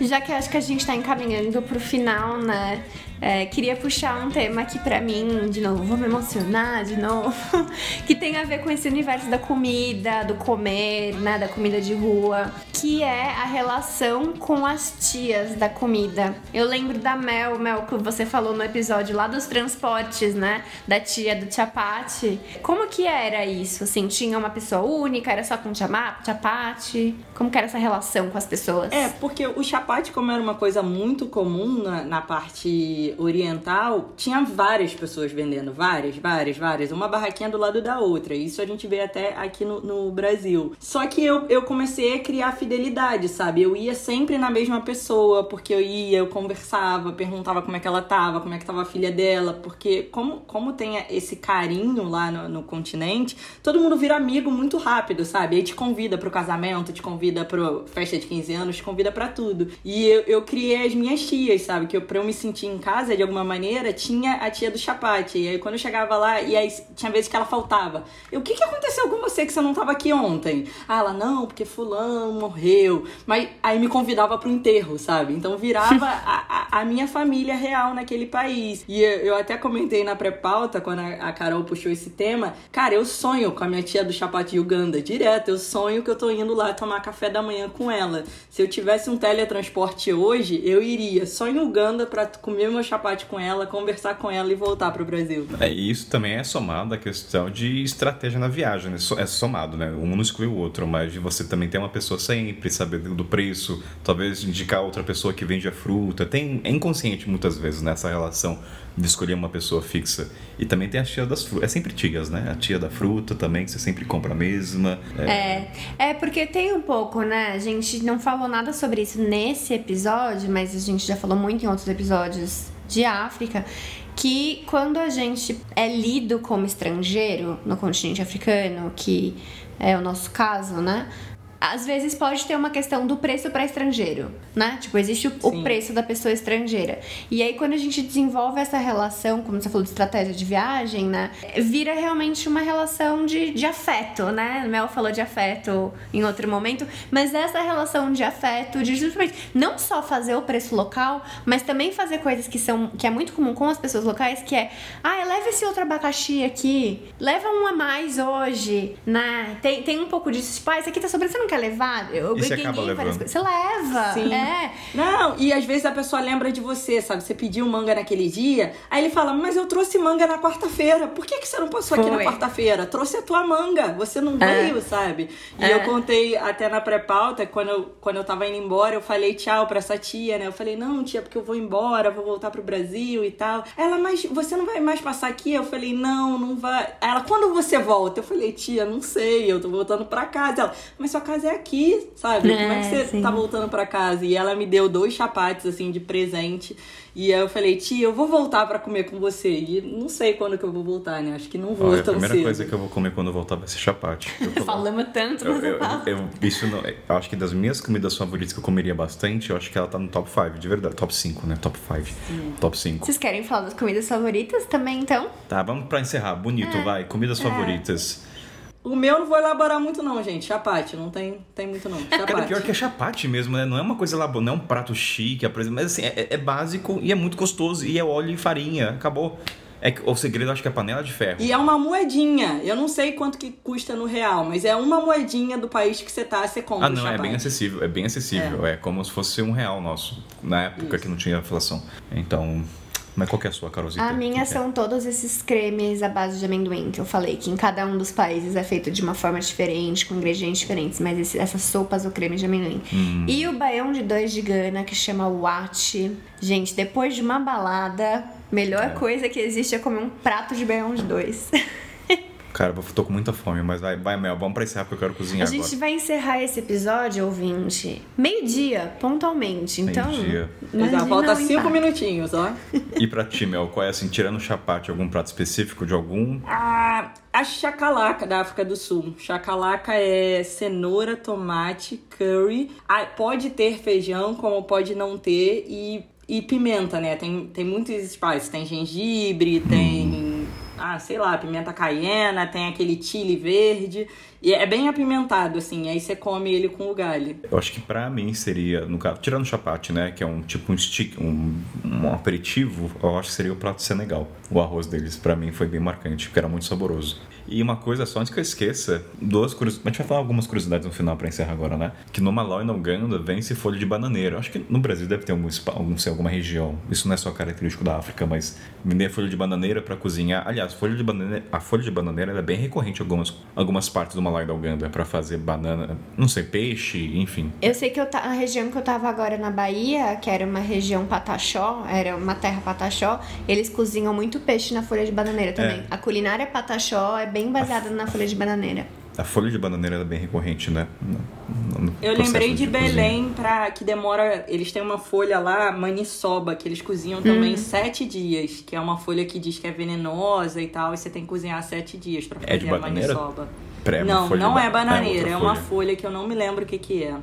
Já que acho que a gente tá encaminhando pro final, né? É, queria puxar um tema aqui pra mim, de novo, vou me emocionar de novo, que tem a ver com esse universo da comida, do comer, né, da comida de rua, que que é a relação com as tias da comida. Eu lembro da Mel, Mel, que você falou no episódio lá dos transportes, né? Da tia do chapati. Como que era isso? Assim, tinha uma pessoa única, era só com chapati? Como que era essa relação com as pessoas? É, porque o chapati, como era uma coisa muito comum na, na parte oriental, tinha várias pessoas vendendo, várias, várias, várias. Uma barraquinha do lado da outra. Isso a gente vê até aqui no, no Brasil. Só que eu, eu comecei a criar fidelidade, sabe? Eu ia sempre na mesma pessoa, porque eu ia, eu conversava, perguntava como é que ela tava, como é que tava a filha dela, porque como, como tem esse carinho lá no, no continente, todo mundo vira amigo muito rápido, sabe? Aí te convida pro casamento, te convida pro festa de 15 anos, te convida para tudo. E eu, eu criei as minhas tias, sabe? Que eu, pra eu me sentir em casa de alguma maneira, tinha a tia do chapate. E aí quando eu chegava lá, e aí tinha vezes que ela faltava. Eu, o que que aconteceu com você que você não tava aqui ontem? Ah, ela, não, porque fulano morreu. Mas aí me convidava pro enterro, sabe? Então virava a, a, a, minha família real naquele país. E eu, eu até comentei na pré-pauta, quando a, a, Carol puxou esse tema, cara, eu sonho com a minha tia do Chapati Uganda, direto. Eu sonho que eu tô indo lá tomar café da manhã com ela. Se eu tivesse um teletransporte hoje, eu iria só em Uganda pra comer meu chapate com ela, conversar com ela e voltar pro Brasil. É, isso também é somado à questão de estratégia na viagem, né? É somado, né? Um não exclui o outro, mas de você também ter uma pessoa sempre, saber do preço, talvez indicar outra pessoa que vende a fruta. Tem, é inconsciente muitas vezes nessa relação de escolher uma pessoa fixa. E também tem a tia das frutas. É sempre tias, né? A tia da fruta também, que você sempre compra a mesma. É... é, é porque tem um pouco, né? A gente não falou nada sobre isso nesse episódio, mas a gente já falou muito em outros episódios de África que quando a gente é lido como estrangeiro no continente africano, que é o nosso caso, né? Às vezes pode ter uma questão do preço para estrangeiro, né? Tipo, existe o, o, preço da pessoa estrangeira. E aí, quando a gente desenvolve essa relação, como você falou de estratégia de viagem, né? Vira realmente uma relação de, de afeto, né? Mel falou de afeto em outro momento, mas essa relação de afeto, de justamente não só fazer o preço local, mas também fazer coisas que são que é muito comum com as pessoas locais, que é, ah, leva esse outro abacaxi aqui, leva um a mais hoje, né? Tem, tem um pouco disso, tipo, ah, esse aqui tá sobrando, você não quer quer levar? Eu e você leva. Sim. É. Não, e às vezes a pessoa lembra de você, sabe? Você pediu manga naquele dia, aí ele fala, mas eu trouxe manga na quarta-feira. Por que, que você não passou Foi. aqui na quarta-feira? Trouxe a tua manga. Você não é. veio, sabe? E é. eu contei até na pré-pauta, quando eu, quando eu tava indo embora, eu falei tchau pra essa tia, né? Eu falei, não, tia, porque eu vou embora, vou voltar pro Brasil e tal. Ela, mas você não vai mais passar aqui? Eu falei, não, não vai. Ela, quando você volta? Eu falei, tia, não sei, eu tô voltando pra casa. Ela, mas sua casa é aqui, sabe? É, Como é que você sim. tá voltando para casa? E ela me deu dois chapates, assim, de presente. E aí eu falei, tia, eu vou voltar para comer com você. E não sei quando que eu vou voltar, né? Acho que não vou Olha, tão A primeira cedo. coisa que eu vou comer quando eu voltar vai ser chapate. Falamos tanto, eu, eu, eu, isso não, eu acho que das minhas comidas favoritas que eu comeria bastante, eu acho que ela tá no top 5, de verdade. Top 5, né? Top 5. Top 5. Vocês querem falar das comidas favoritas também, então? Tá, vamos pra encerrar. Bonito, é. vai. Comidas é. favoritas. O meu não vou elaborar muito não, gente. Chapate, não tem, tem muito não. Chapate. Cara, pior que é chapate mesmo, né? Não é uma coisa elaborada, não é um prato chique, mas assim, é, é, básico e é muito gostoso. E é óleo e farinha, acabou. É o segredo acho que é panela de ferro. E é uma moedinha. Eu não sei quanto que custa no real, mas é uma moedinha do país que você tá, você compra. Ah, não, é bem acessível. É bem acessível. É. é, como se fosse um real nosso. Na época Isso. que não tinha inflação. Então, mas qual que é a sua, Carolzinha? A minha que são é? todos esses cremes à base de amendoim que eu falei, que em cada um dos países é feito de uma forma diferente, com ingredientes diferentes, mas esse, essas sopas ou creme de amendoim. Hum. E o baião de dois de Gana, que chama Wat. Gente, depois de uma balada, melhor é. coisa que existe é comer um prato de baião de dois. Cara, eu tô com muita fome, mas vai, vai Mel, vamos pra encerrar porque eu quero cozinhar A gente agora. vai encerrar esse episódio, ouvinte, meio-dia, pontualmente. Então. Meio-dia. Falta cinco minutinhos, ó. E pra ti, Mel, qual é assim, tirando o chapate, algum prato específico de algum? Ah, a chacalaca da África do Sul. Chacalaca é cenoura, tomate, curry. Ah, pode ter feijão, como pode não ter, e, e pimenta, né? Tem, tem muitos spices. Tem gengibre, tem. Ah, sei lá, pimenta caiena, tem aquele chile verde. E é bem apimentado, assim. Aí você come ele com o galho. Eu acho que pra mim seria, no caso, tirando o chapate, né? Que é um tipo um stick, um, um aperitivo, eu acho que seria o prato Senegal. O arroz deles, para mim, foi bem marcante, porque era muito saboroso. E uma coisa só, antes que eu esqueça, duas curiosidades. A gente vai falar algumas curiosidades no final pra encerrar agora, né? Que no Malau e na Uganda vence folha de bananeira. Eu acho que no Brasil deve ter algum, algum, sei, alguma região. Isso não é só característico da África, mas vender folha de bananeira pra cozinhar. Aliás, folha de bananeira, a folha de bananeira é bem recorrente em algumas, algumas partes do Malau e da Uganda pra fazer banana, não sei, peixe, enfim. Eu sei que eu ta... a região que eu tava agora na Bahia, que era uma região pataxó, era uma terra pataxó, eles cozinham muito peixe na folha de bananeira também. É. A culinária pataxó é bem baseada na folha de bananeira. A folha de bananeira ela é bem recorrente, né? No- no Eu lembrei de cozinha. Belém pra que demora. Eles têm uma folha lá, maniçoba, que eles cozinham também sete dias, que é uma folha que diz que é venenosa e tal, e você tem que cozinhar sete dias pra fazer É de a bananeira? maniçoba. Pré- não, de não é é bananeira, outra é uma folha. folha que eu não me lembro o que que é.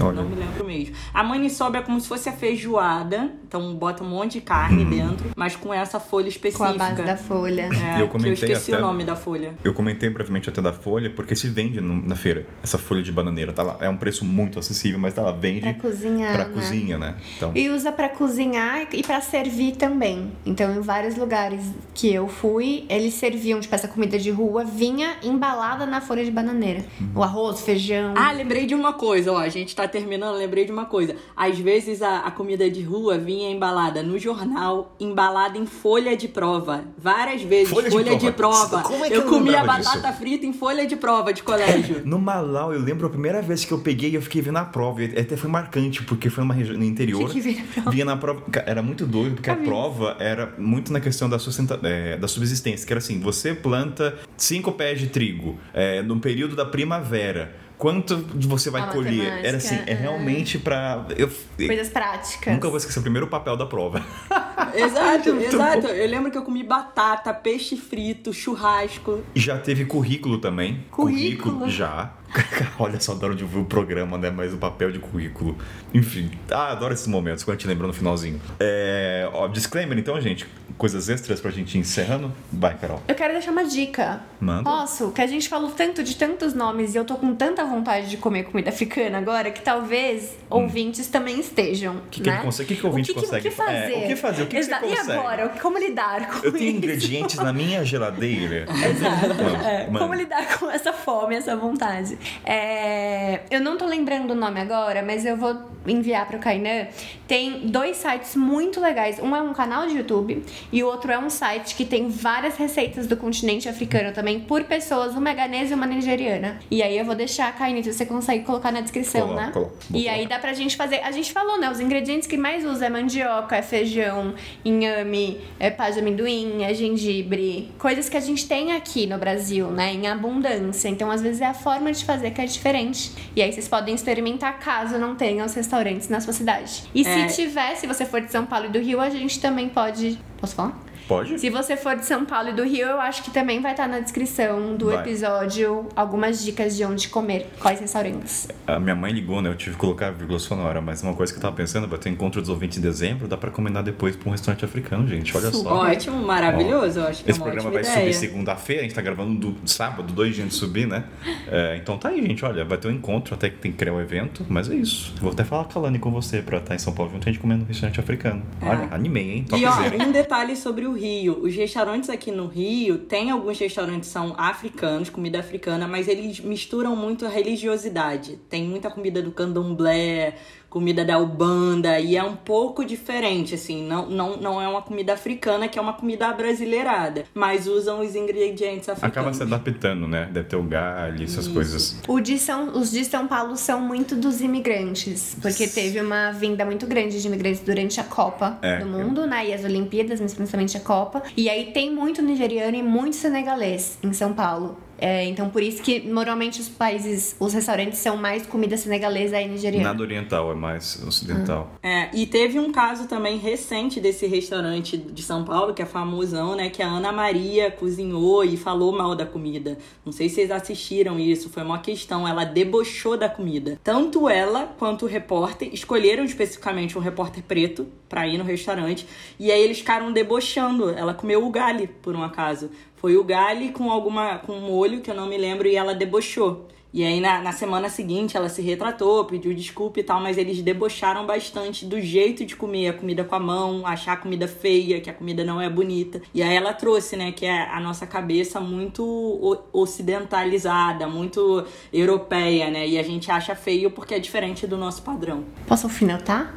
Olha. Não me lembro mesmo. A maniçoba é como se fosse a feijoada, então bota um monte de carne Uhum. dentro, mas com essa folha Com específica. a base da folha. É, E eu que comentei eu esqueci até- o nome da folha. Eu comentei brevemente até da folha, porque se vende no- na feira, essa folha de bananeira. Tá lá, é um preço muito acessível, mas tá lá, vende Pra cozinhar, pra né? cozinha, né? Então, E usa pra cozinhar e pra servir também. Então, em vários lugares que eu fui, eles serviam, tipo, essa comida de rua vinha embalada na folha de bananeira. Uhum. O arroz, feijão. Ah, lembrei de uma coisa, ó. A gente tá terminando, lembrei de uma coisa. Às vezes a, a comida de rua vinha embalada no jornal, embalada em folha de prova. Várias vezes, Folha folha, de de prova. prova. Como é que eu eu comia batata disso? frita em folha de prova de colégio. no Malau, eu lembro a primeira vez que eu peguei, eu fiquei vendo a prova. E até foi marcante, porque foi numa região no interior. Prova? Vinha na prova. Era muito doido, porque a Amigo. prova era muito na questão da, sustenta, é, da subsistência. Que era assim: você planta cinco pés de trigo é, no período da primavera. Quanto você vai A colher? Era assim, é é. realmente pra. Eu, Coisas práticas. nunca vou esquecer o primeiro papel da prova. exato, exato. Eu lembro que eu comi batata, peixe frito, churrasco. Já teve currículo também. Currículo? já. Olha só, adoro de ouvir o programa, né? Mas o papel de currículo. Enfim, ah, adoro esses momentos, quando a gente lembra no finalzinho. É, ó, disclaimer, então, gente. Coisas extras pra gente ir encerrando. Vai, Carol. Eu quero deixar uma dica. Manda. Posso? Que a gente falou tanto de tantos nomes e eu tô com tanta vontade de comer comida africana agora que talvez ouvintes também estejam. O Hum. que, que né? consegue? O que, que o ouvinte o que, consegue? O que fazer? É, o que fazer? O que, que você Exato. consegue? E agora? Como lidar com Eu tenho isso? ingredientes na minha geladeira. Exato. É, como lidar com essa fome, essa vontade? É, eu não tô lembrando o nome agora, mas eu vou enviar pro Kainan. Tem dois sites muito legais. Um é um canal de YouTube e o outro é um site que tem várias receitas do continente africano também por pessoas, uma ganesa e uma nigeriana. E aí eu vou deixar, Kainito, você consegue colocar na descrição, Coloco, né? coloco. Vou E aí colocar. dá pra gente fazer. A gente falou, né? Os ingredientes que mais usa é mandioca, é feijão, inhame, é pá de amendoim, é gengibre. Coisas que a gente tem aqui no Brasil, né? Em abundância. Então, às vezes, é a forma de fazer que é diferente. E aí vocês podem experimentar caso não tenham os restaurantes na sua cidade. E É. se tiver, se você for de São Paulo e do Rio, a gente também pode. Posso falar? Pode? Se você for de São Paulo e do Rio, eu acho que também vai estar na descrição do Vai. episódio algumas dicas de onde comer, quais restaurantes. A minha mãe ligou, né? Eu tive que colocar a vírgula sonora, mas uma coisa que eu tava pensando, vai ter encontro dos ouvintes em dezembro, dá pra combinar depois pra um restaurante africano, gente. Olha só. Ótimo, maravilhoso. Eu acho que Esse é uma programa vai ideia. subir segunda-feira, a gente tá gravando do sábado, dois dias de subir, né? É, então tá aí, gente. Olha, vai ter um encontro, até que tem que criar o evento, mas é isso. Vou até falar com a Lani com você pra estar em São Paulo junto a gente comendo no restaurante africano. É. Olha, animei, hein? E ó, Topzera. um detalhe sobre o Rio. Os restaurantes aqui no Rio, tem alguns restaurantes que são africanos, comida africana, mas eles misturam muito a religiosidade. Tem muita comida do candomblé, comida da Ubanda, e é um pouco diferente, assim. Não, não, não é uma comida africana, que é uma comida brasileirada, mas usam os ingredientes Acaba africanos. se adaptando, né? Deve ter o galho, essas Isso. coisas. O de São, os de São Paulo são muito dos imigrantes, porque teve uma vinda muito grande de imigrantes durante a Copa É, do Mundo, né? E as Olimpíadas, mas principalmente a Copa. E aí tem muito nigeriano e muito senegalês em São Paulo. É, então por isso que normalmente os países, os restaurantes são mais comida senegalesa e nigeriana. Nada oriental, é mais ocidental. É, e teve um caso também recente desse restaurante de São Paulo, que é famosão, né? Que a Ana Maria cozinhou e falou mal da comida. Não sei se vocês assistiram isso, foi uma questão. Ela debochou da comida. Tanto ela quanto o repórter escolheram especificamente um repórter preto pra ir no restaurante. E aí eles ficaram debochando. Ela comeu o galho, por um acaso. Foi o galho com alguma com um molho que eu não me lembro e ela debochou. E aí na, na semana seguinte ela se retratou, pediu desculpa e tal, mas eles debocharam bastante do jeito de comer a comida com a mão, achar a comida feia, que a comida não é bonita. E aí ela trouxe, né, que é a nossa cabeça muito ocidentalizada, muito europeia, né? E a gente acha feio porque é diferente do nosso padrão. Posso alfinetar?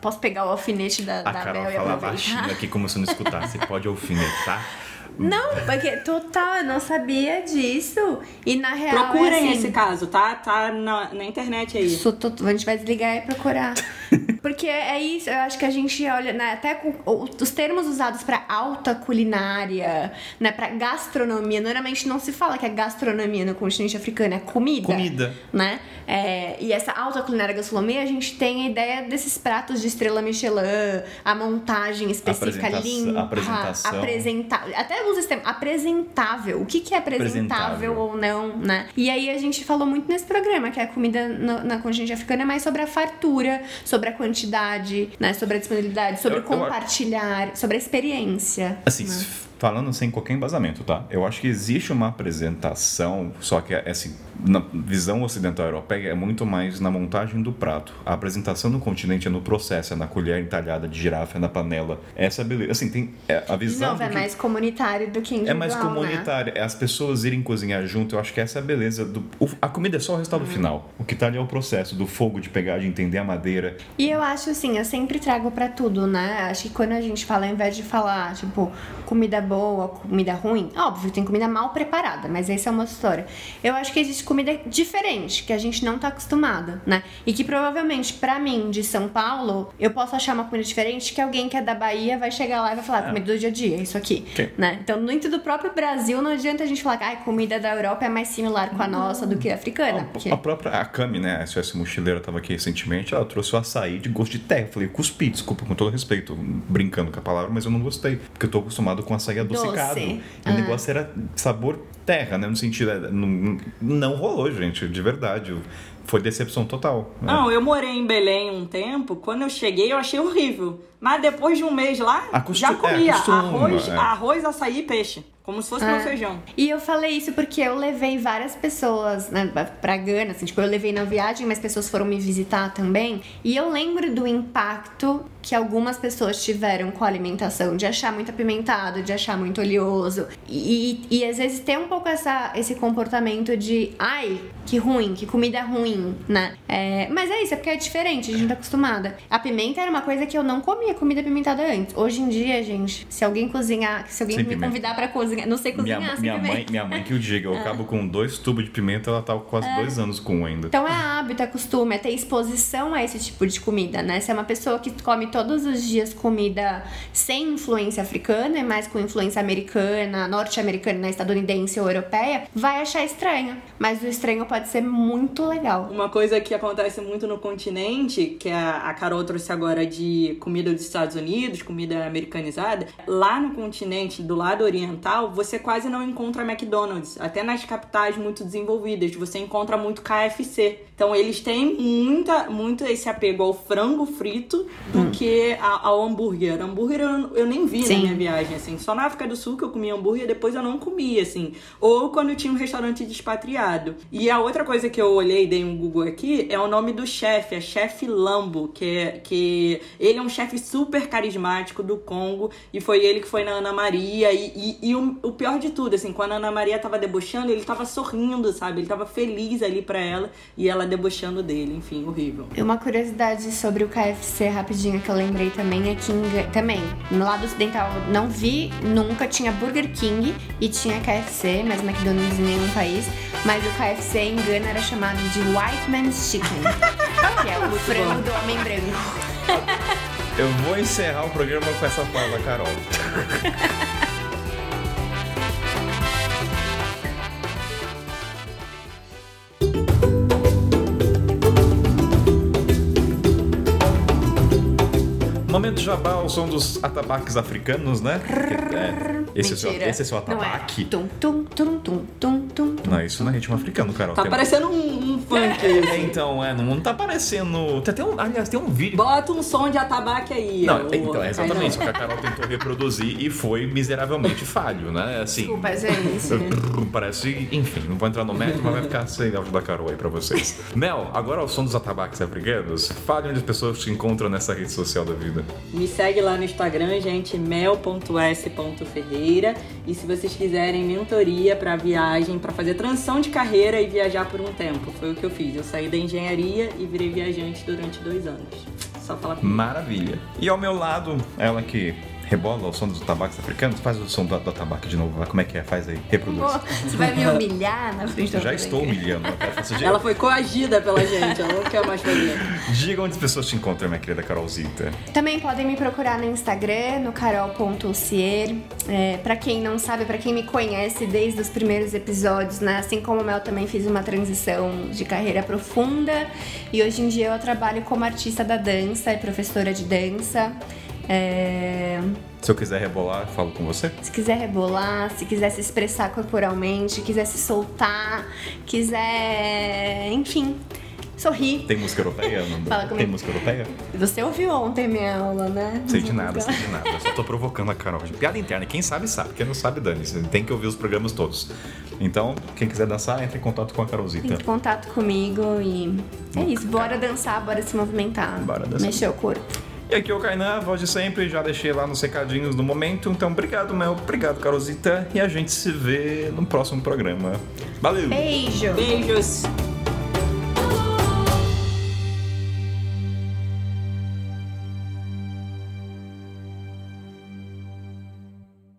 Posso pegar o alfinete da, a da Carol Bel e fala aproveitar? baixinho aqui como se não escutasse. Você pode alfinetar? Não, porque total, eu não sabia disso. E na real. Procurem é assim, esse caso, tá? Tá na, na internet aí. Sou to- A gente vai desligar e procurar. Porque é isso, eu acho que a gente olha, né, até com os termos usados pra alta culinária, né, para gastronomia, normalmente não se fala que é gastronomia no continente africano, é comida. Comida. Né? É, e essa alta culinária gastronomia, a gente tem a ideia desses pratos de estrela Michelin, a montagem específica Apresenta- limpa, apresentação. apresentável. Até esse termo, apresentável. O que, que é apresentável, Apresentável. ou não, né? E aí a gente falou muito nesse programa que a comida no- na continente africana é mais sobre a fartura, sobre a quantidade, né? Sobre a disponibilidade, sobre Eu- o eu- compartilhar, sobre a experiência. Assim, né? Falando sem qualquer embasamento, tá? Eu acho que existe uma apresentação, só que assim, na visão ocidental europeia é muito mais na montagem do prato. A apresentação no continente é no processo, é na colher entalhada de girafa, é na panela. Essa é a beleza. Assim, tem é, a De visão novo, do é mais comunitário do que é individual, mais né? comunitária, é as pessoas irem cozinhar junto. Eu acho que essa é a beleza do. a comida é só o resultado Uhum. final. O que tá ali é o processo do fogo de pegar, de entender a madeira. E eu acho assim, eu sempre trago pra tudo, né? Acho que quando a gente fala, ao invés de falar, tipo, comida boa, comida ruim, óbvio, tem comida mal preparada, mas essa é uma história. Eu acho que existe comida diferente, que a gente não tá acostumada, né? E que provavelmente, pra mim, de São Paulo, eu posso achar uma comida diferente que alguém que é da Bahia vai chegar lá e vai falar, comida do dia a dia, isso aqui, Ok. né? Então, dentro do próprio Brasil, não adianta a gente falar que a comida da Europa é mais similar com a nossa do que a africana. porque- A própria a Cami, né, a SOS Mochileira tava aqui recentemente, ela trouxe o açaí de gosto de terra. Eu falei, cuspi, desculpa, com todo respeito, brincando com a palavra, mas eu não gostei. Porque eu tô acostumado com açaí adocicado. Doce. E o negócio era sabor terra, né? No sentido. é, Não, não rolou, gente, de verdade. Foi decepção total. né? Não, eu morei em Belém um tempo. Quando eu cheguei, eu achei horrível. Mas depois de um mês lá, Acostu- já é, comia acostuma, arroz, é. arroz, açaí e peixe. Como se fosse meu É. feijão. E eu falei isso porque eu levei várias pessoas né, pra Gana, assim, tipo, eu levei na viagem, mas pessoas foram me visitar também. E eu lembro do impacto que algumas pessoas tiveram com a alimentação, de achar muito apimentado, de achar muito oleoso. E, e, e às vezes tem um pouco essa, esse comportamento de, ai, que ruim, que comida ruim, né? É, mas é isso, é porque é diferente, a gente tá acostumada. A pimenta era uma coisa que eu não comia comida apimentada antes. Hoje em dia, gente, se alguém cozinhar, se alguém Sem me pimenta. convidar pra cozinhar, não sei cozinhar, Minha, sem minha, pimenta. mãe, minha mãe que o diga, É. eu acabo com dois tubos de pimenta, ela tá com quase dois anos com um ainda. Então é hábito, é costume, é ter exposição a esse tipo de comida, né? Se é uma pessoa que come todos os dias comida sem influência africana, é mais com influência americana, norte-americana, estadunidense ou europeia, vai achar estranho. Mas o estranho pode ser muito legal. Uma coisa que acontece muito no continente, que a, a Carol trouxe agora de comida dos Estados Unidos, comida americanizada, lá no continente, do lado oriental, você quase não encontra McDonald's. Até nas capitais muito desenvolvidas, você encontra muito KFC. Então eles têm muita, muito esse apego ao frango frito do que a- ao hambúrguer. Hambúrguer eu, eu nem vi Sim. na minha viagem, assim. Só na África do Sul que eu comia hambúrguer, depois eu não comia, assim. Ou quando eu tinha um restaurante despatriado. E a outra coisa que eu olhei, dei um Google aqui, é o nome do chefe, é chefe Lambo, que, é, que ele é um chefe super carismático do Congo, e foi ele que foi na Ana Maria, e, e, e o, o pior de tudo, assim, quando a Ana Maria tava debochando, ele tava sorrindo, sabe? Ele tava feliz ali pra ela, e ela debochando dele, enfim, horrível. E Uma curiosidade sobre o KFC rapidinho que eu lembrei também é que em também no lado ocidental não vi nunca tinha Burger King e tinha KFC, mas McDonald's em nenhum país. Mas o KFC em Gana era chamado de White Man's Chicken, que é o frango do homem branco. Eu vou encerrar o programa com essa fala, Carol. Momento jabá ao som dos atabaques africanos, né? Que- é, esse, é o seu, esse é o seu Não é. atabaque. Tum, tum, tum, tum, tum, tum, tum. Não, isso não é ritmo africano, Carol. Tá Tem- parecendo um, um funk. É, assim. então, é, não, não tá parecendo. Tem até um, aliás, tem um vídeo. Bota um som de atabaque aí. Não, então, é exatamente. Kainan. que a Carol tentou reproduzir e foi miseravelmente falho, né? Assim. Desculpa, gente. Parece, enfim, não vou entrar no método, mas vai ficar sem áudio da Carol aí pra vocês. Mel, agora o som dos atabaques africanos. Fale onde as pessoas te encontram nessa rede social da vida. Me segue lá no Instagram, gente, mel.s.ferreira. E se vocês quiserem mentoria pra viagem, pra fazer transição de carreira e viajar por um tempo, foi o que eu fiz. Eu saí da engenharia e virei viajante durante dois anos. Só falar comigo. Maravilha. E ao meu lado, ela que rebola o som dos atabaques africanos. Faz o som do, do atabaque de novo. lá. Como é que é? Faz aí. Reproduz. Você vai me humilhar na frente da Eu já estou humilhando. Ela foi coagida pela gente, ela não quer mais fazer. Diga onde as pessoas te encontram, minha querida Carolzita. Também podem me procurar no Instagram, no carol.cier. É, pra quem não sabe, pra quem me conhece desde os primeiros episódios, né? Assim como o Mel também fiz uma transição de carreira profunda. E hoje em dia eu trabalho como artista da dança e professora de dança. É, Se eu quiser rebolar, falo com você. Se quiser rebolar, se quiser se expressar corporalmente, quiser se soltar, quiser, enfim, sorrir. Tem música europeia? Fala comigo. Tem música europeia? Você ouviu ontem minha aula, né? Sei de nada, sei de nada. Eu só tô provocando a Carol. Piada interna. Quem sabe, sabe. Quem não sabe, dane-se. Tem que ouvir os programas todos. Então, quem quiser dançar, entre em contato com a Carolzita. Entre em contato comigo e é isso. Bora dançar, bora se movimentar. Bora dançar. Mexer o corpo. E aqui é o Kainan, a voz de sempre. Já deixei lá nos recadinhos no momento. Então, obrigado, Mel. Obrigado, Carolzita. E a gente se vê no próximo programa. Valeu! Beijo! Beijos!